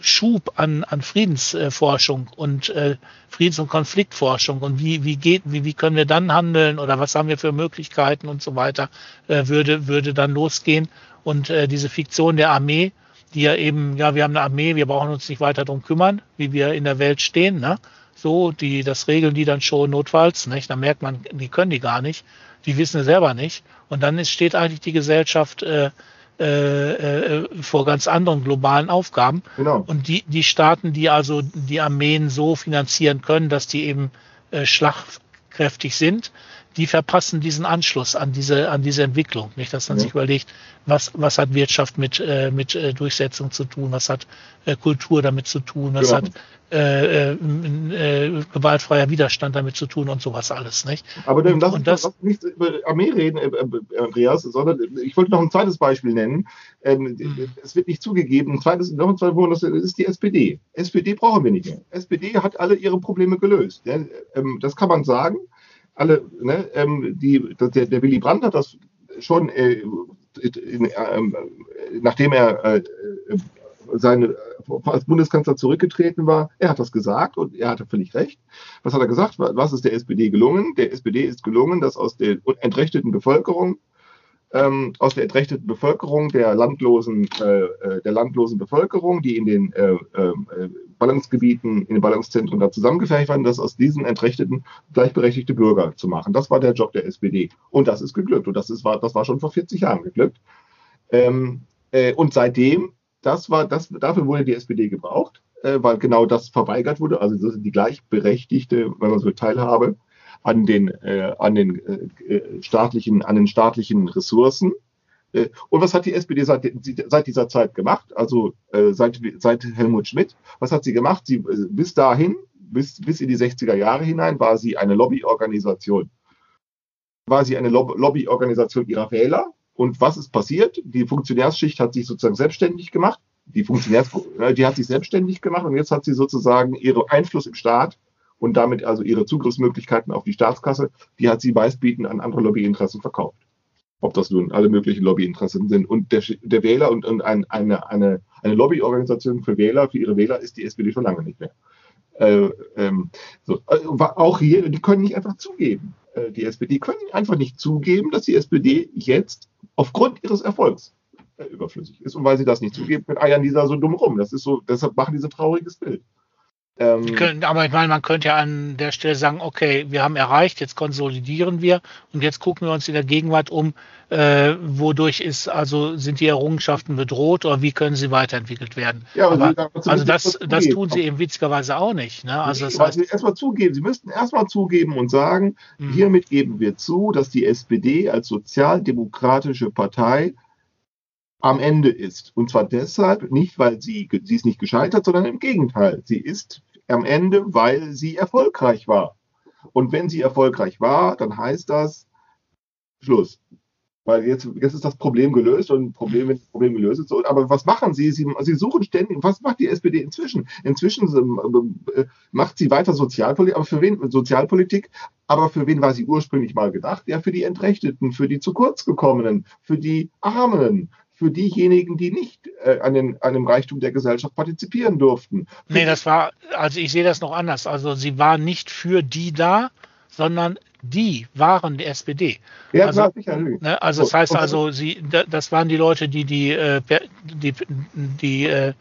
Schub an, an Friedensforschung und äh, Friedens- und Konfliktforschung und wie, wie geht, wie, wie können wir dann handeln oder was haben wir für Möglichkeiten und so weiter, äh, würde, würde dann losgehen. Und äh, diese Fiktion der Armee, die ja eben, ja, wir haben eine Armee, wir brauchen uns nicht weiter darum kümmern, wie wir in der Welt stehen, ne? So, die, das regeln die dann schon notfalls, nicht? Da merkt man, die können die gar nicht, die wissen es selber nicht. Und dann ist, steht eigentlich die Gesellschaft äh, äh, äh, vor ganz anderen globalen Aufgaben. Genau. Und die, die Staaten, die also die Armeen so finanzieren können, dass die eben äh, schlagkräftig sind, die verpassen diesen Anschluss an diese, an diese Entwicklung. Nicht, dass man ja. sich überlegt, was, was hat Wirtschaft mit, äh, mit äh, Durchsetzung zu tun, was hat äh, Kultur damit zu tun, was genau. hat äh, äh, äh, gewaltfreier Widerstand damit zu tun und sowas alles, nicht? Aber dann lass uns das, nicht über Armee reden, Andreas, sondern ich wollte noch ein zweites Beispiel nennen. Ähm, mhm. Es wird nicht zugegeben, ein zweites, noch ein zweites, das ist die SPD. SPD brauchen wir nicht mehr. SPD hat alle ihre Probleme gelöst. Ja, ähm, das kann man sagen. Alle, ne, ähm, die, der, der Willy Brandt hat das schon, äh, in, äh, nachdem er äh, seine, als Bundeskanzler zurückgetreten war, er hat das gesagt und er hatte völlig recht. Was hat er gesagt? Was ist der SPD gelungen? Der SPD ist gelungen, dass aus der entrechteten Bevölkerung, ähm, aus der entrechteten Bevölkerung der landlosen, äh, äh der landlosen Bevölkerung, die in den äh, äh, Ballungsgebieten, in den Ballungszentren da zusammengefärbt waren, dass aus diesen entrechteten gleichberechtigte Bürger zu machen. Das war der Job der SPD. Und das ist geglückt. Und das, ist, war, das war schon vor 40 Jahren geglückt. Ähm, äh, und seitdem das war, das, dafür wurde die SPD gebraucht, äh, weil genau das verweigert wurde. Also das die gleichberechtigte, wenn man so Teilhabe an den, äh, an den äh, äh, staatlichen, an den staatlichen Ressourcen. Äh, und was hat die SPD seit, seit dieser Zeit gemacht? Also äh, seit, seit Helmut Schmidt. Was hat sie gemacht? Sie, äh, bis dahin, bis, bis in die 60er Jahre hinein, war sie eine Lobbyorganisation. War sie eine Lobbyorganisation ihrer Wähler und was ist passiert? Die Funktionärsschicht hat sich sozusagen selbstständig gemacht. Die Funktionärs, die hat sich selbstständig gemacht und jetzt hat sie sozusagen ihren Einfluss im Staat und damit also ihre Zugriffsmöglichkeiten auf die Staatskasse, die hat sie meistbietend an andere Lobbyinteressen verkauft. Ob das nun alle möglichen Lobbyinteressen sind. Und der, der Wähler und, und ein, eine, eine, eine Lobbyorganisation für Wähler, für ihre Wähler ist die SPD schon lange nicht mehr. Äh, ähm, so. Äh, auch hier, die können nicht einfach zugeben. Äh, die SPD können einfach nicht zugeben, dass die SPD jetzt aufgrund ihres Erfolgs äh, überflüssig ist. Und weil sie das nicht zugeben, eiern die da so dumm rum. Das ist so, deshalb machen die so trauriges Bild. Ähm, können, aber ich meine, man könnte ja an der Stelle sagen, okay, wir haben erreicht, jetzt konsolidieren wir und jetzt gucken wir uns in der Gegenwart um, äh, wodurch ist, also sind die Errungenschaften bedroht oder wie können sie weiterentwickelt werden. Ja, aber, also, also das, das tun sie eben witzigerweise auch nicht. Ne? Also das heißt, sie erstmal zugeben, sie müssten erstmal zugeben und sagen, mhm. hiermit geben wir zu, dass die SPD als sozialdemokratische Partei am Ende ist. Und zwar deshalb, nicht weil sie, sie ist nicht gescheitert, sondern im Gegenteil. Sie ist am Ende, weil sie erfolgreich war. Und wenn sie erfolgreich war, dann heißt das Schluss. Weil jetzt, jetzt ist das Problem gelöst und Problem, wenn das Problem gelöst ist. Aber was machen sie? sie? Sie suchen ständig, was macht die SPD inzwischen? Inzwischen äh, macht sie weiter Sozialpolitik, aber für wen Sozialpolitik? Aber für wen war sie ursprünglich mal gedacht? Ja, für die Entrechteten, für die zu kurz gekommenen, für die Armen, für diejenigen, die nicht äh, an, den, an dem Reichtum der Gesellschaft partizipieren durften. Nee, das war, also ich sehe das noch anders. Also sie war nicht für die da, sondern die waren die SPD. Ja, also, sicher. Ne, also das heißt also, sie, das waren die Leute, die die, äh, die, die äh,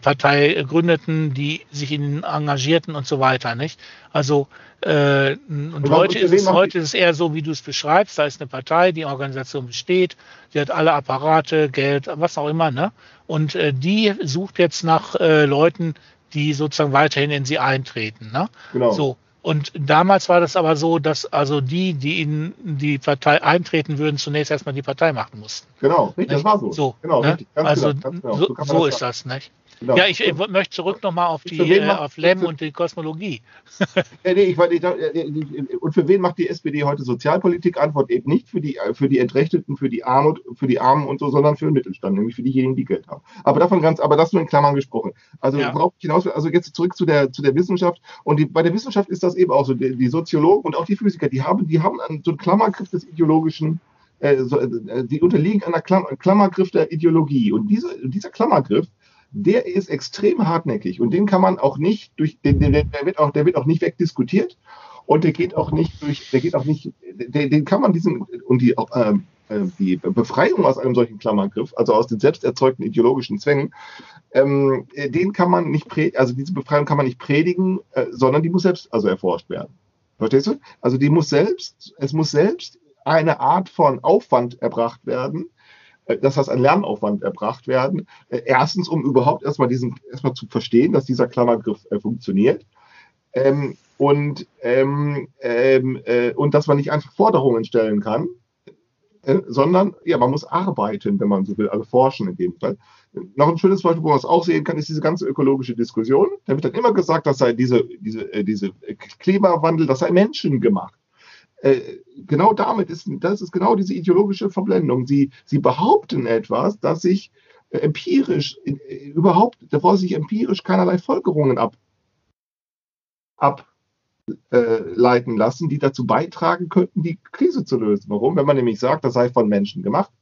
Partei gründeten, die sich in ihnen engagierten und so weiter, nicht? Also äh, und heute ist, es, heute ist es eher so, wie du es beschreibst. Da ist eine Partei, die Organisation besteht, die hat alle Apparate, Geld, was auch immer, ne? Und äh, die sucht jetzt nach äh, Leuten, die sozusagen weiterhin in sie eintreten, ne? Genau. So. Und damals war das aber so, dass also die, die in die Partei eintreten würden, zunächst erstmal die Partei machen mussten. Genau, richtig, das war so. so genau, ne? richtig, also genau, so, so, so ist das, nicht? Genau. Ja, ich, ich möchte zurück nochmal auf die äh, auf Lem und die Kosmologie. ja, nee, ich, ich, und für wen macht die SPD heute Sozialpolitik? Antwort eben nicht für die, für die Entrechteten, für die Armut, für die Armen und so, sondern für den Mittelstand, nämlich für diejenigen, die Geld haben. Aber davon ganz, aber das nur in Klammern gesprochen. Also ja. worauf ich hinaus also jetzt zurück zu der, zu der Wissenschaft. Und die, bei der Wissenschaft ist das eben auch so. Die, die Soziologen und auch die Physiker, die haben, die haben so einen Klammergriff des ideologischen äh, äh, die unterliegen einer Klammergriff der Ideologie. Und diese, dieser Klammergriff, der ist extrem hartnäckig und den kann man auch nicht durch, den, der, der wird auch, der wird auch nicht wegdiskutiert und der geht auch nicht durch, der geht auch nicht, den, den kann man diesen und die, äh, die Befreiung aus einem solchen Klammergriff, also aus den selbst erzeugten ideologischen Zwängen, ähm, den kann man nicht, also diese Befreiung kann man nicht predigen, äh, sondern die muss selbst also erforscht werden. Verstehst du? Also die muss selbst, es muss selbst eine Art von Aufwand erbracht werden, äh, dass das ein Lernaufwand erbracht werden. Äh, erstens, um überhaupt erstmal diesen, erstmal zu verstehen, dass dieser Klammergriff äh, funktioniert. Ähm, und, ähm, ähm, äh, und dass man nicht einfach Forderungen stellen kann, äh, sondern ja, man muss arbeiten, wenn man so will, also forschen in dem Fall. Noch ein schönes Beispiel, wo man es auch sehen kann, ist diese ganze ökologische Diskussion. Da wird dann immer gesagt, dass sei diese, diese, äh, diese Klimawandel, das sei menschengemacht. Äh, genau damit ist, das ist genau diese ideologische Verblendung. Sie, sie behaupten etwas, das sich äh, empirisch, äh, überhaupt, davor sich empirisch keinerlei Folgerungen ab, ab äh, leiten lassen, die dazu beitragen könnten, die Krise zu lösen. Warum? Wenn man nämlich sagt, das sei von Menschen gemacht,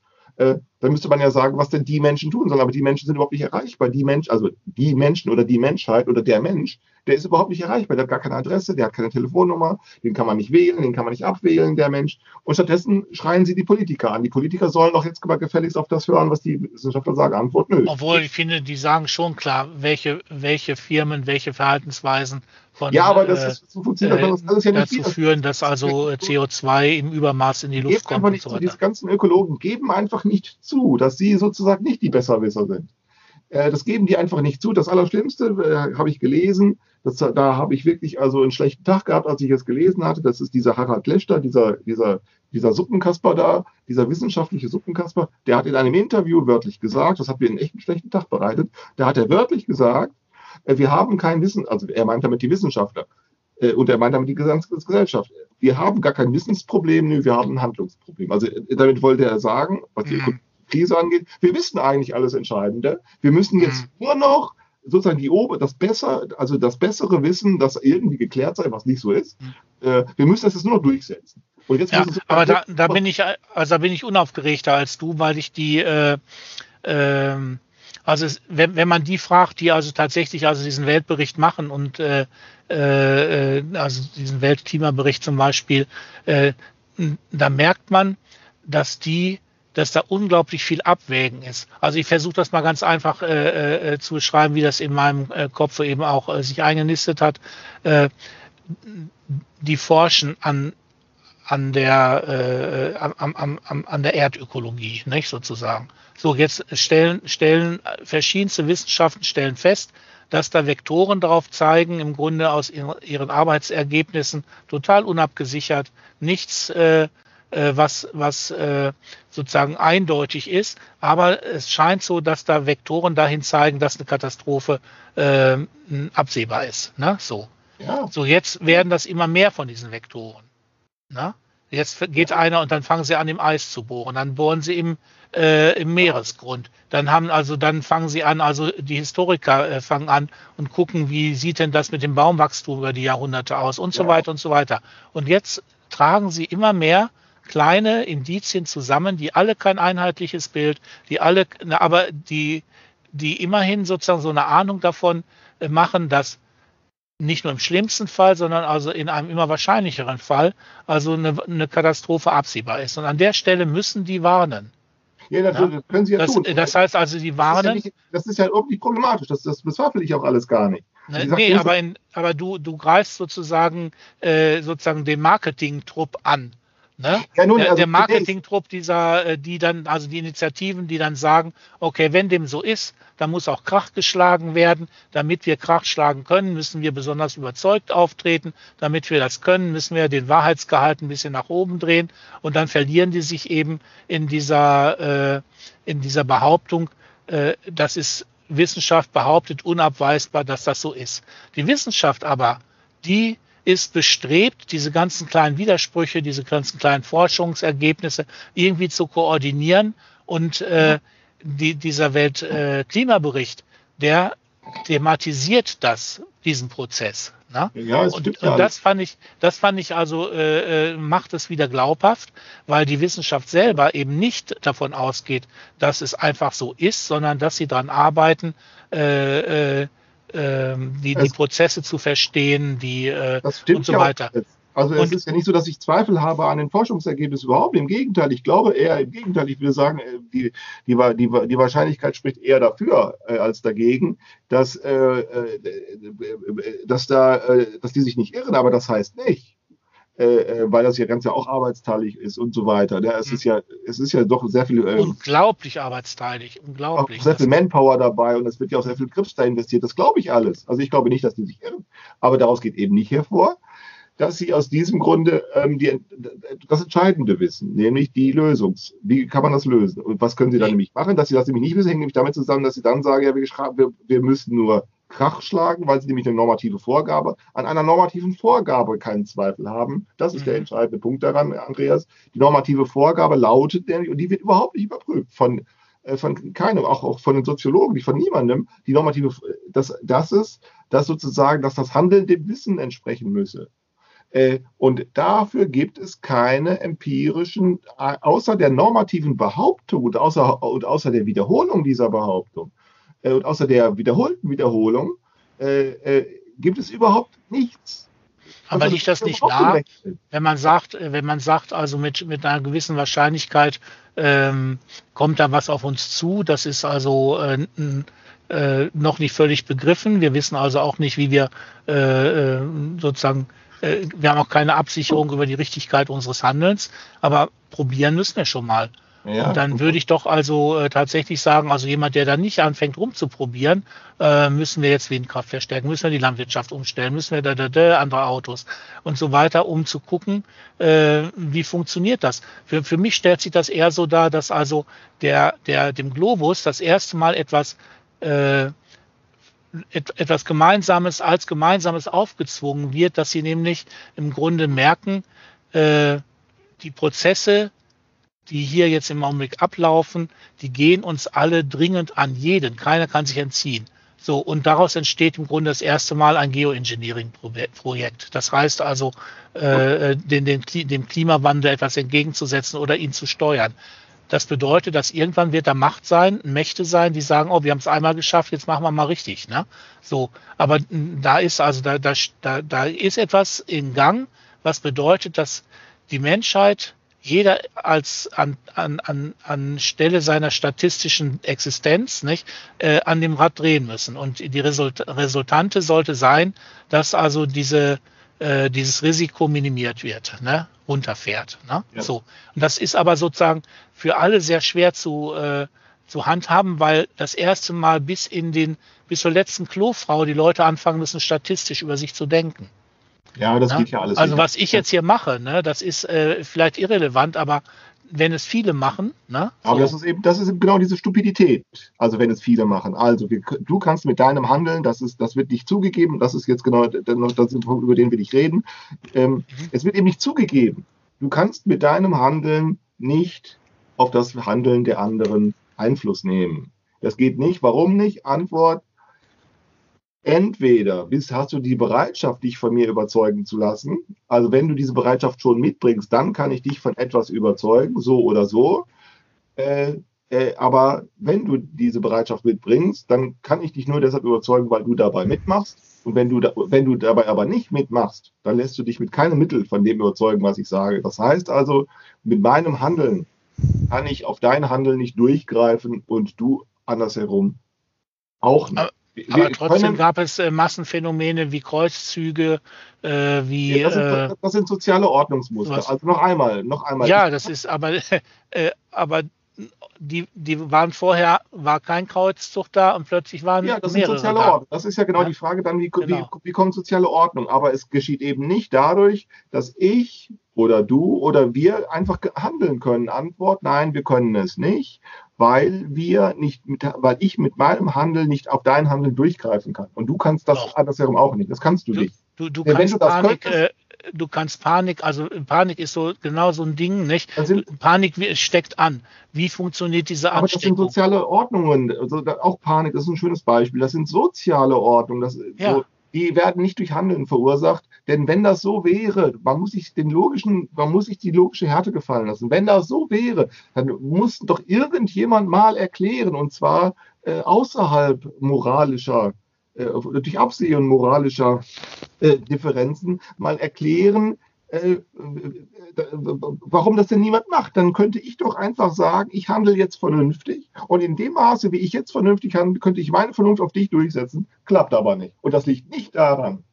dann müsste man ja sagen, was denn die Menschen tun sollen. Aber die Menschen sind überhaupt nicht erreichbar. Die Menschen, also die Menschen oder die Menschheit oder der Mensch, der ist überhaupt nicht erreichbar. Der hat gar keine Adresse, der hat keine Telefonnummer, den kann man nicht wählen, den kann man nicht abwählen, der Mensch. Und stattdessen schreien sie die Politiker an. Die Politiker sollen doch jetzt mal gefälligst auf das hören, was die Wissenschaftler sagen. Antwort nö. Obwohl ich finde, die sagen schon klar, welche, welche Firmen, welche Verhaltensweisen von ja, aber das ist, so funktioniert, äh, das, das ist ja dazu führen, dass also CO2 im Übermaß in die Luft kommt. Nicht so Diese ganzen Ökologen geben einfach nicht zu, dass sie sozusagen nicht die Besserwisser sind. Äh, das geben die einfach nicht zu. Das Allerschlimmste äh, habe ich gelesen. Das, da habe ich wirklich also einen schlechten Tag gehabt, als ich es gelesen hatte. Das ist dieser Harald Lester, dieser, dieser, dieser Suppenkasper da, dieser wissenschaftliche Suppenkasper. Der hat in einem Interview wörtlich gesagt, das hat mir einen echten schlechten Tag bereitet, da hat er wörtlich gesagt, äh, wir haben kein Wissen, also er meint damit die Wissenschaftler äh, und er meint damit die Gesellschaft. Wir haben gar kein Wissensproblem, wir haben ein Handlungsproblem. Also äh, damit wollte er sagen, was die mhm. Krise angeht, wir wissen eigentlich alles Entscheidende. Wir müssen jetzt mhm. nur noch sozusagen die Ober, das besser, also das bessere Wissen, das irgendwie geklärt sei, was nicht so ist. Mhm. wir müssen das jetzt nur noch durchsetzen. Und jetzt ja, aber da, da bin ich, also da bin ich unaufgeregter als du, weil ich die äh, äh, also es, wenn, wenn man die fragt, die also tatsächlich also diesen Weltbericht machen und äh, äh, also diesen Weltklimabericht zum Beispiel, äh, da merkt man, dass die dass da unglaublich viel Abwägen ist. Also ich versuche das mal ganz einfach äh, äh, zu beschreiben, wie das in meinem äh, Kopf eben auch äh, sich eingenistet hat. Äh, die forschen an an der, äh, am, am, am, an der Erdökologie, nicht sozusagen. So, jetzt stellen, stellen verschiedenste Wissenschaften stellen fest, dass da Vektoren darauf zeigen, im Grunde aus ihren Arbeitsergebnissen total unabgesichert, nichts, äh, was, was äh, sozusagen eindeutig ist. Aber es scheint so, dass da Vektoren dahin zeigen, dass eine Katastrophe äh, absehbar ist. Ne? So. Ja. so, jetzt werden das immer mehr von diesen Vektoren. Na? Jetzt geht einer und dann fangen sie an, im Eis zu bohren. Dann bohren sie im, äh, im Meeresgrund. Dann haben also, dann fangen sie an, also die Historiker äh, fangen an und gucken, wie sieht denn das mit dem Baumwachstum über die Jahrhunderte aus und so weiter und so weiter. Und jetzt tragen sie immer mehr kleine Indizien zusammen, die alle kein einheitliches Bild, die alle, aber die, die immerhin sozusagen so eine Ahnung davon äh, machen, dass nicht nur im schlimmsten Fall, sondern also in einem immer wahrscheinlicheren Fall, also eine, eine Katastrophe absehbar ist. Und an der Stelle müssen die warnen. Ja, das, ja? können sie ja das, tun. Das heißt also, die warnen. Das ist ja, nicht, das ist ja irgendwie problematisch. Das, das bezweifle ich auch alles gar nicht. Ne, nee, aber, in, aber du, du greifst sozusagen, äh, sozusagen den Marketing-Trupp an. Ne? Ja, nun, der, also der Marketingtrupp dieser, äh, die dann, also die Initiativen, die dann sagen, okay, wenn dem so ist, dann muss auch Krach geschlagen werden. Damit wir Krach schlagen können, müssen wir besonders überzeugt auftreten. Damit wir das können, müssen wir den Wahrheitsgehalt ein bisschen nach oben drehen. Und dann verlieren die sich eben in dieser, äh, in dieser Behauptung, äh, das ist Wissenschaft behauptet unabweisbar, dass das so ist. Die Wissenschaft aber, die ist bestrebt, diese ganzen kleinen Widersprüche, diese ganzen kleinen Forschungsergebnisse irgendwie zu koordinieren. Und äh, die, dieser Weltklimabericht, äh, der thematisiert das, diesen Prozess. Ne? Ja, und, und das fand ich, das fand ich also äh, äh, macht es wieder glaubhaft, weil die Wissenschaft selber eben nicht davon ausgeht, dass es einfach so ist, sondern dass sie daran arbeiten, äh, äh, ähm, die, die Prozesse zu verstehen, die äh, und so weiter. Also es ist ja nicht so, dass ich Zweifel habe an den Forschungsergebnissen überhaupt. Im Gegenteil, ich glaube eher im Gegenteil. Ich würde sagen, äh, die, die, die, die Wahrscheinlichkeit spricht eher dafür äh, als dagegen, dass, äh, äh dass, da, äh, dass die sich nicht irren. Aber das heißt nicht, äh, äh, weil das ja ganz ja auch arbeitsteilig ist und so weiter. Ja, es mhm. ist ja, es ist ja doch sehr viel. Äh, unglaublich arbeitsteilig, unglaublich. sehr viel Manpower dabei und es wird ja auch sehr viel Grips da investiert. Das glaube ich alles. Also ich glaube nicht, dass die sich irren. Aber daraus geht eben nicht hervor, dass sie aus diesem Grunde ähm, die, das Entscheidende wissen, nämlich die Lösung. Wie kann man das lösen? Und was können sie dann nämlich machen? Dass sie das nämlich nicht wissen, hängt nämlich damit zusammen, dass sie dann sagen, ja, wir, wir, wir müssen nur Krach schlagen, weil sie nämlich eine normative Vorgabe, an einer normativen Vorgabe keinen Zweifel haben. Das ist mhm. der entscheidende Punkt daran, Andreas. Die normative Vorgabe lautet nämlich, und die wird überhaupt nicht überprüft von, äh, von keinem, auch, auch von den Soziologen, von niemandem, die normative, das, das ist, dass sozusagen, dass das Handeln dem Wissen entsprechen müsse. Äh, und dafür gibt es keine empirischen, außer der normativen Behauptung und außer, und außer der Wiederholung dieser Behauptung, äh, und außer der wiederholten Wiederholung äh, äh, gibt es überhaupt nichts. Aber also, liegt das nicht nah, wenn man sagt, äh, wenn man sagt, also mit, mit einer gewissen Wahrscheinlichkeit ähm, kommt da was auf uns zu, das ist also äh, äh, noch nicht völlig begriffen. Wir wissen also auch nicht, wie wir äh, sozusagen, äh, wir haben auch keine Absicherung über die Richtigkeit unseres Handelns, aber probieren müssen wir schon mal. Ja. Dann würde ich doch also äh, tatsächlich sagen, also jemand, der da nicht anfängt rumzuprobieren, äh, müssen wir jetzt Windkraft verstärken, müssen wir die Landwirtschaft umstellen, müssen wir da, da, da andere Autos und so weiter, um zu gucken, äh, wie funktioniert das. Für, für mich stellt sich das eher so dar, dass also der, der dem Globus das erste Mal etwas äh, etwas Gemeinsames als Gemeinsames aufgezwungen wird, dass sie nämlich im Grunde merken, äh, die Prozesse die hier jetzt im Augenblick ablaufen, die gehen uns alle dringend an jeden. Keiner kann sich entziehen. So, und daraus entsteht im Grunde das erste Mal ein Geoengineering-Projekt. Das heißt also, äh, den, den, dem Klimawandel etwas entgegenzusetzen oder ihn zu steuern. Das bedeutet, dass irgendwann wird da Macht sein, Mächte sein, die sagen, oh, wir haben es einmal geschafft, jetzt machen wir mal richtig. Ne? So, aber da ist also da, da, da ist etwas in Gang, was bedeutet, dass die Menschheit jeder als an, an, an, an Stelle seiner statistischen Existenz nicht, äh, an dem Rad drehen müssen. Und die Result Resultante sollte sein, dass also diese, äh, dieses Risiko minimiert wird, ne, runterfährt. Ne? Ja. So. Und das ist aber sozusagen für alle sehr schwer zu, äh, zu handhaben, weil das erste Mal bis in den, bis zur letzten Klofrau die Leute anfangen müssen, statistisch über sich zu denken. Ja, das ja? geht ja alles. Also was ich jetzt hier mache, ne, das ist äh, vielleicht irrelevant, aber wenn es viele machen, ne? Aber so. das ist eben, das ist eben genau diese Stupidität. Also wenn es viele machen. Also wir, du kannst mit deinem Handeln, das ist, das wird nicht zugegeben. Das ist jetzt genau das ist Punkt, über den will ich reden. Ähm, mhm. Es wird eben nicht zugegeben. Du kannst mit deinem Handeln nicht auf das Handeln der anderen Einfluss nehmen. Das geht nicht. Warum nicht? Antwort: entweder bist, hast du die Bereitschaft, dich von mir überzeugen zu lassen. Also wenn du diese Bereitschaft schon mitbringst, dann kann ich dich von etwas überzeugen, so oder so. Äh, äh, aber wenn du diese Bereitschaft mitbringst, dann kann ich dich nur deshalb überzeugen, weil du dabei mitmachst. Und wenn du, da, wenn du dabei aber nicht mitmachst, dann lässt du dich mit keinem Mittel von dem überzeugen, was ich sage. Das heißt also, mit meinem Handeln kann ich auf dein Handeln nicht durchgreifen und du andersherum auch nicht. Aber trotzdem gab es äh, Massenphänomene wie Kreuzzüge, äh, wie. Ja, das, sind, äh, das, sind, soziale Ordnungsmuster. Was? Also noch einmal, noch einmal. Ja, das ist aber, [laughs] äh, aber die, die waren vorher, war kein Kreuzzug da und plötzlich waren Ja, das sind soziale da. Ordnung. Das ist ja genau ja? die Frage dann, wie, genau. wie, wie kommt soziale Ordnung? Aber es geschieht eben nicht dadurch, dass ich oder du oder wir einfach handeln können. Antwort, nein, wir können es nicht weil wir nicht mit, weil ich mit meinem Handeln nicht auf dein Handeln durchgreifen kann. Und du kannst das Doch. andersherum auch nicht. Das kannst du, du nicht. Du, du, ja, kannst du Panik, könntest, äh, du kannst Panik, also Panik ist so genau so ein Ding, nicht? Sind, Panik steckt an. Wie funktioniert diese Ansteckung? Aber das sind soziale Ordnungen, also auch Panik, das ist ein schönes Beispiel. Das sind soziale Ordnungen. Das, ja. so, die werden nicht durch Handeln verursacht. Denn wenn das so wäre, man muss sich den logischen, man muss sich die logische Härte gefallen lassen. Wenn das so wäre, dann muss doch irgendjemand mal erklären, und zwar äh, außerhalb moralischer, äh, durch Absehen moralischer äh, Differenzen, mal erklären, äh, warum das denn niemand macht. Dann könnte ich doch einfach sagen, ich handle jetzt vernünftig und in dem Maße, wie ich jetzt vernünftig handle, könnte ich meine Vernunft auf dich durchsetzen. Klappt aber nicht. Und das liegt nicht daran,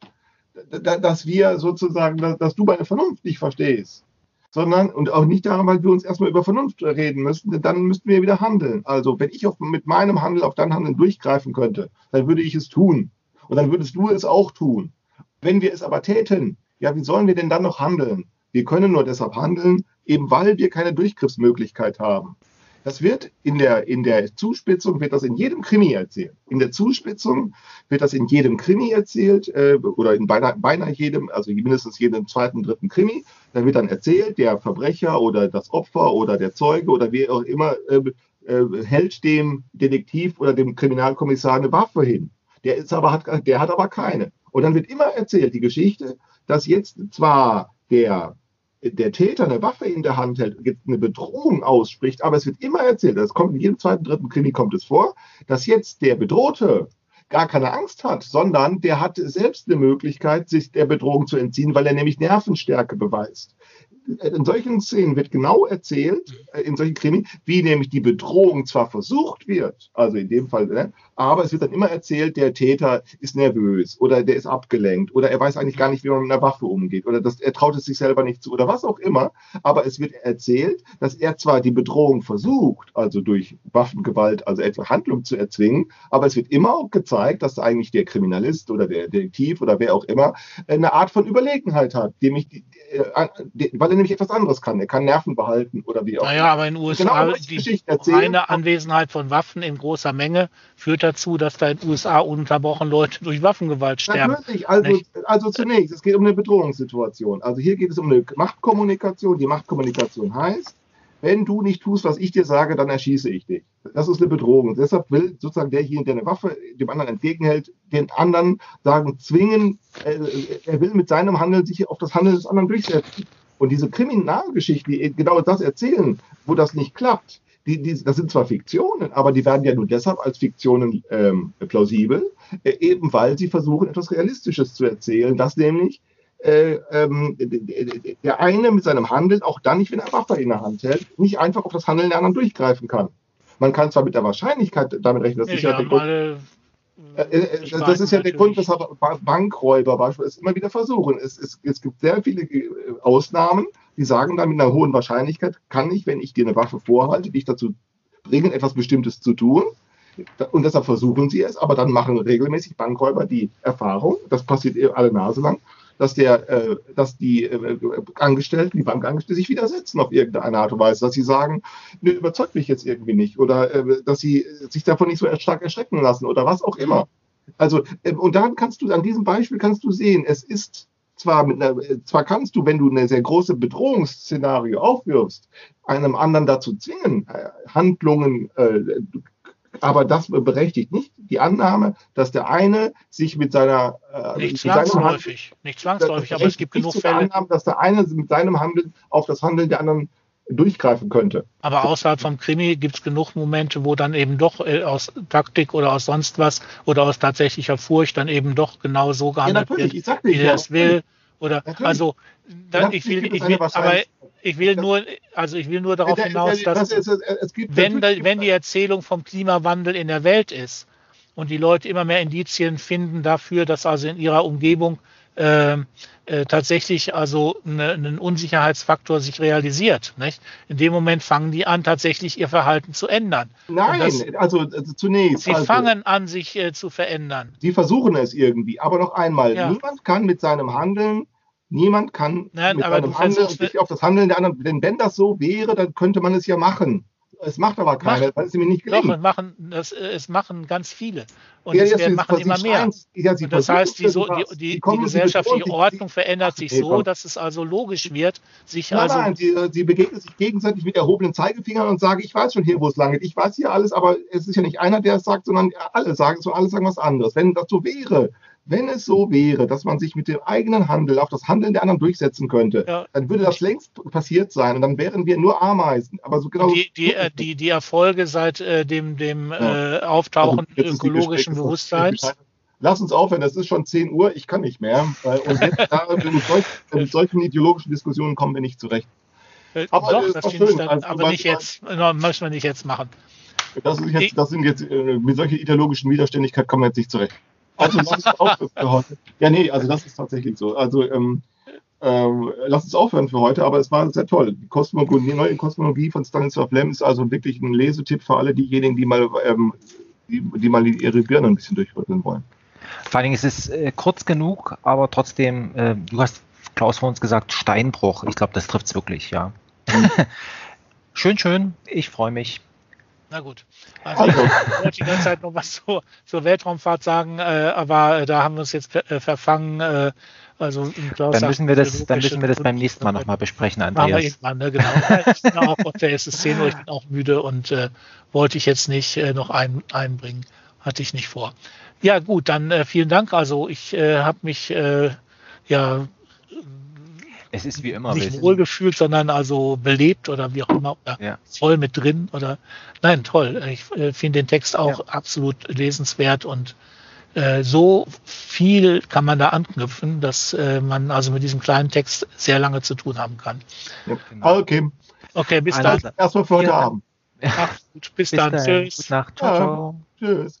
dass wir sozusagen, dass du meine Vernunft nicht verstehst sondern und auch nicht daran, weil wir uns erstmal über Vernunft reden müssen, denn dann müssten wir wieder handeln. Also wenn ich auf, mit meinem Handel auf dein Handeln durchgreifen könnte, dann würde ich es tun. Und dann würdest du es auch tun. Wenn wir es aber täten, ja, wie sollen wir denn dann noch handeln? Wir können nur deshalb handeln, eben weil wir keine Durchgriffsmöglichkeit haben. Das wird in der, in der Zuspitzung, wird das in jedem Krimi erzählt. In der Zuspitzung wird das in jedem Krimi erzählt, äh, oder in beinahe, beinahe jedem, also mindestens jedem zweiten, dritten Krimi. Da wird dann erzählt, der Verbrecher oder das Opfer oder der Zeuge oder wie auch immer äh, äh, hält dem Detektiv oder dem Kriminalkommissar eine Waffe hin. Der, ist aber, hat, der hat aber keine. Und dann wird immer erzählt, die Geschichte, dass jetzt zwar der der Täter eine Waffe in der Hand hält, eine Bedrohung ausspricht, aber es wird immer erzählt, das kommt in jedem zweiten, dritten Krimi kommt es vor, dass jetzt der Bedrohte gar keine Angst hat, sondern der hat selbst eine Möglichkeit, sich der Bedrohung zu entziehen, weil er nämlich Nervenstärke beweist in solchen Szenen wird genau erzählt, äh, in solchen Krimi, wie nämlich die Bedrohung zwar versucht wird, also in dem Fall, ne, aber es wird dann immer erzählt, der Täter ist nervös oder der ist abgelenkt oder er weiß eigentlich gar nicht, wie man mit einer Waffe umgeht oder das, er traut es sich selber nicht zu oder was auch immer. Aber es wird erzählt, dass er zwar die Bedrohung versucht, also durch Waffengewalt, also etwa Handlung zu erzwingen, aber es wird immer auch gezeigt, dass eigentlich der Kriminalist oder der Detektiv oder wer auch immer eine Art von Überlegenheit hat, dem ich, äh, weil er nämlich etwas anderes kann. Er kann Nerven behalten oder wie auch immer. Naja, aber in den USA genau, die reine Anwesenheit von Waffen in großer Menge führt dazu, dass da in den USA ununterbrochen Leute [laughs] durch Waffengewalt sterben. Natürlich, also, also zunächst, es geht um eine Bedrohungssituation. Also hier geht es um eine Machtkommunikation. Die Machtkommunikation heißt, wenn du nicht tust, was ich dir sage, dann erschieße ich dich. Das ist eine Bedrohung. Deshalb will sozusagen derjenige, der eine Waffe dem anderen entgegenhält, den anderen sagen, zwingen, äh, er will mit seinem Handeln sich auf das Handeln des anderen durchsetzen. Und diese Kriminalgeschichten, die genau das erzählen, wo das nicht klappt, die, die, das sind zwar Fiktionen, aber die werden ja nur deshalb als Fiktionen ähm, plausibel, äh, eben weil sie versuchen, etwas Realistisches zu erzählen, dass nämlich äh, ähm, der eine mit seinem Handeln, auch dann nicht, wenn er Waffe in der Hand hält, nicht einfach auf das Handeln der anderen durchgreifen kann. Man kann zwar mit der Wahrscheinlichkeit damit rechnen, dass ja, sicher der äh, äh, das ist ja der Grund, weshalb Bankräuber beispielsweise immer wieder versuchen. Es, es, es gibt sehr viele äh, Ausnahmen, die sagen dann mit einer hohen Wahrscheinlichkeit, kann ich, wenn ich dir eine Waffe vorhalte, dich dazu bringen, etwas Bestimmtes zu tun. Und deshalb versuchen sie es, aber dann machen regelmäßig Bankräuber die Erfahrung, das passiert alle Nase lang, dass, der, äh, dass die äh, Angestellten, die Bankangestellten sich widersetzen auf irgendeine Art und Weise, dass sie sagen, ne, überzeugt mich jetzt irgendwie nicht oder äh, dass sie sich davon nicht so stark erschrecken lassen oder was auch immer. Also, äh, und dann kannst du, an diesem Beispiel kannst du sehen, es ist zwar mit einer, zwar kannst du, wenn du eine sehr große Bedrohungsszenario aufwirfst, einem anderen dazu zwingen, äh, Handlungen, äh, aber das berechtigt nicht die Annahme, dass der eine sich mit seiner äh, nicht zwangsläufig, Hand, nicht zwangsläufig, aber es gibt genug Fälle, Annahme, dass der eine mit seinem Handeln auf das Handeln der anderen durchgreifen könnte. Aber außerhalb vom Krimi gibt es genug Momente, wo dann eben doch äh, aus Taktik oder aus sonst was oder aus tatsächlicher Furcht dann eben doch genau so gehandelt ja, wird, wie er es will. Oder natürlich. also dann, ich will, ich will, aber ich will nur, also ich will nur darauf hinaus, dass wenn, wenn die Erzählung vom Klimawandel in der Welt ist und die Leute immer mehr Indizien finden dafür, dass also in ihrer Umgebung äh, äh, tatsächlich also eine, ein Unsicherheitsfaktor sich realisiert. Nicht? In dem Moment fangen die an, tatsächlich ihr Verhalten zu ändern. Nein, das, also, also, zunächst. Sie also, fangen an, sich äh, zu verändern. Sie versuchen es irgendwie, aber noch einmal, ja. niemand kann mit seinem Handeln Niemand kann Nein, mit seinem Handeln sich auf das Handeln der anderen, denn wenn das so wäre, dann könnte man es ja machen. Es macht aber keiner, weil es mir nicht gelingt. Doch, es machen, das, es machen ganz viele. Und ja, es werden, machen immer mehr. Ja, und das heißt, die, so, die, die, die gesellschaftliche Ordnung verändert sich so, dass es also logisch wird, sich nein, also. Nein, sie, sie begegnen sich gegenseitig mit erhobenen Zeigefingern und sagen, ich weiß schon hier, wo es lang geht. Ich weiß hier alles, aber es ist ja nicht einer, der es sagt, sondern alle sagen es und alle sagen was anderes. Wenn das so wäre, wenn es so wäre, dass man sich mit dem eigenen Handel auf das Handeln der anderen durchsetzen könnte, ja. dann würde das längst passiert sein und dann wären wir nur Ameisen. Aber so genau die, die, äh, die, die Erfolge seit äh, dem, dem ja. äh, Auftauchen also ökologischen Bewusstseins. Lass uns aufhören, es ist schon 10 Uhr, ich kann nicht mehr. Und jetzt, da, [laughs] mit, solch, mit solchen ideologischen Diskussionen kommen wir nicht zurecht. Äh, aber Doch, das schön. Dann, also, aber nicht jetzt, müssen wir nicht jetzt machen. Das, jetzt, das sind jetzt, mit solcher ideologischen Widerständigkeit kommen wir jetzt nicht zurecht. Also lass uns aufhören für heute. Ja, nee, also das ist tatsächlich so. Also ähm, ähm, lass uns aufhören für heute, aber es war sehr toll. Die, Kosmologie, die neue Kosmologie von Stanislav Lem ist also wirklich ein Lesetipp für alle diejenigen, die mal, ähm, die, die, mal ihre Birne ein bisschen durchrütteln wollen. Vor allen Dingen ist es äh, kurz genug, aber trotzdem, äh, du hast Klaus vor uns gesagt, Steinbruch. Ich glaube, das trifft es wirklich, ja. [laughs] schön, schön. Ich freue mich. Na gut. Also, ich wollte die ganze Zeit noch was zur, zur Weltraumfahrt sagen, äh, aber äh, da haben wir uns jetzt äh, verfangen. Äh, also dann müssen wir das, dann müssen wir das beim nächsten Mal nochmal besprechen, Andreas. Machen wir irgendwann, ne, genau. ich bin auch auf der SS10 ich bin auch müde und äh, wollte ich jetzt nicht äh, noch ein, einbringen. Hatte ich nicht vor. Ja, gut, dann äh, vielen Dank. Also ich äh, habe mich äh, ja es ist wie immer. Nicht wohlgefühlt, sondern also belebt oder wie auch immer. Oder ja. voll mit drin. Oder nein, toll. Ich äh, finde den Text auch ja. absolut lesenswert und äh, so viel kann man da anknüpfen, dass äh, man also mit diesem kleinen Text sehr lange zu tun haben kann. Ja, genau. Okay. Okay, bis dann. Erstmal für heute Abend. Ach, gut, bis, bis dann. dann. Tschüss. Gute Nacht. Ciao, ciao. Tschüss.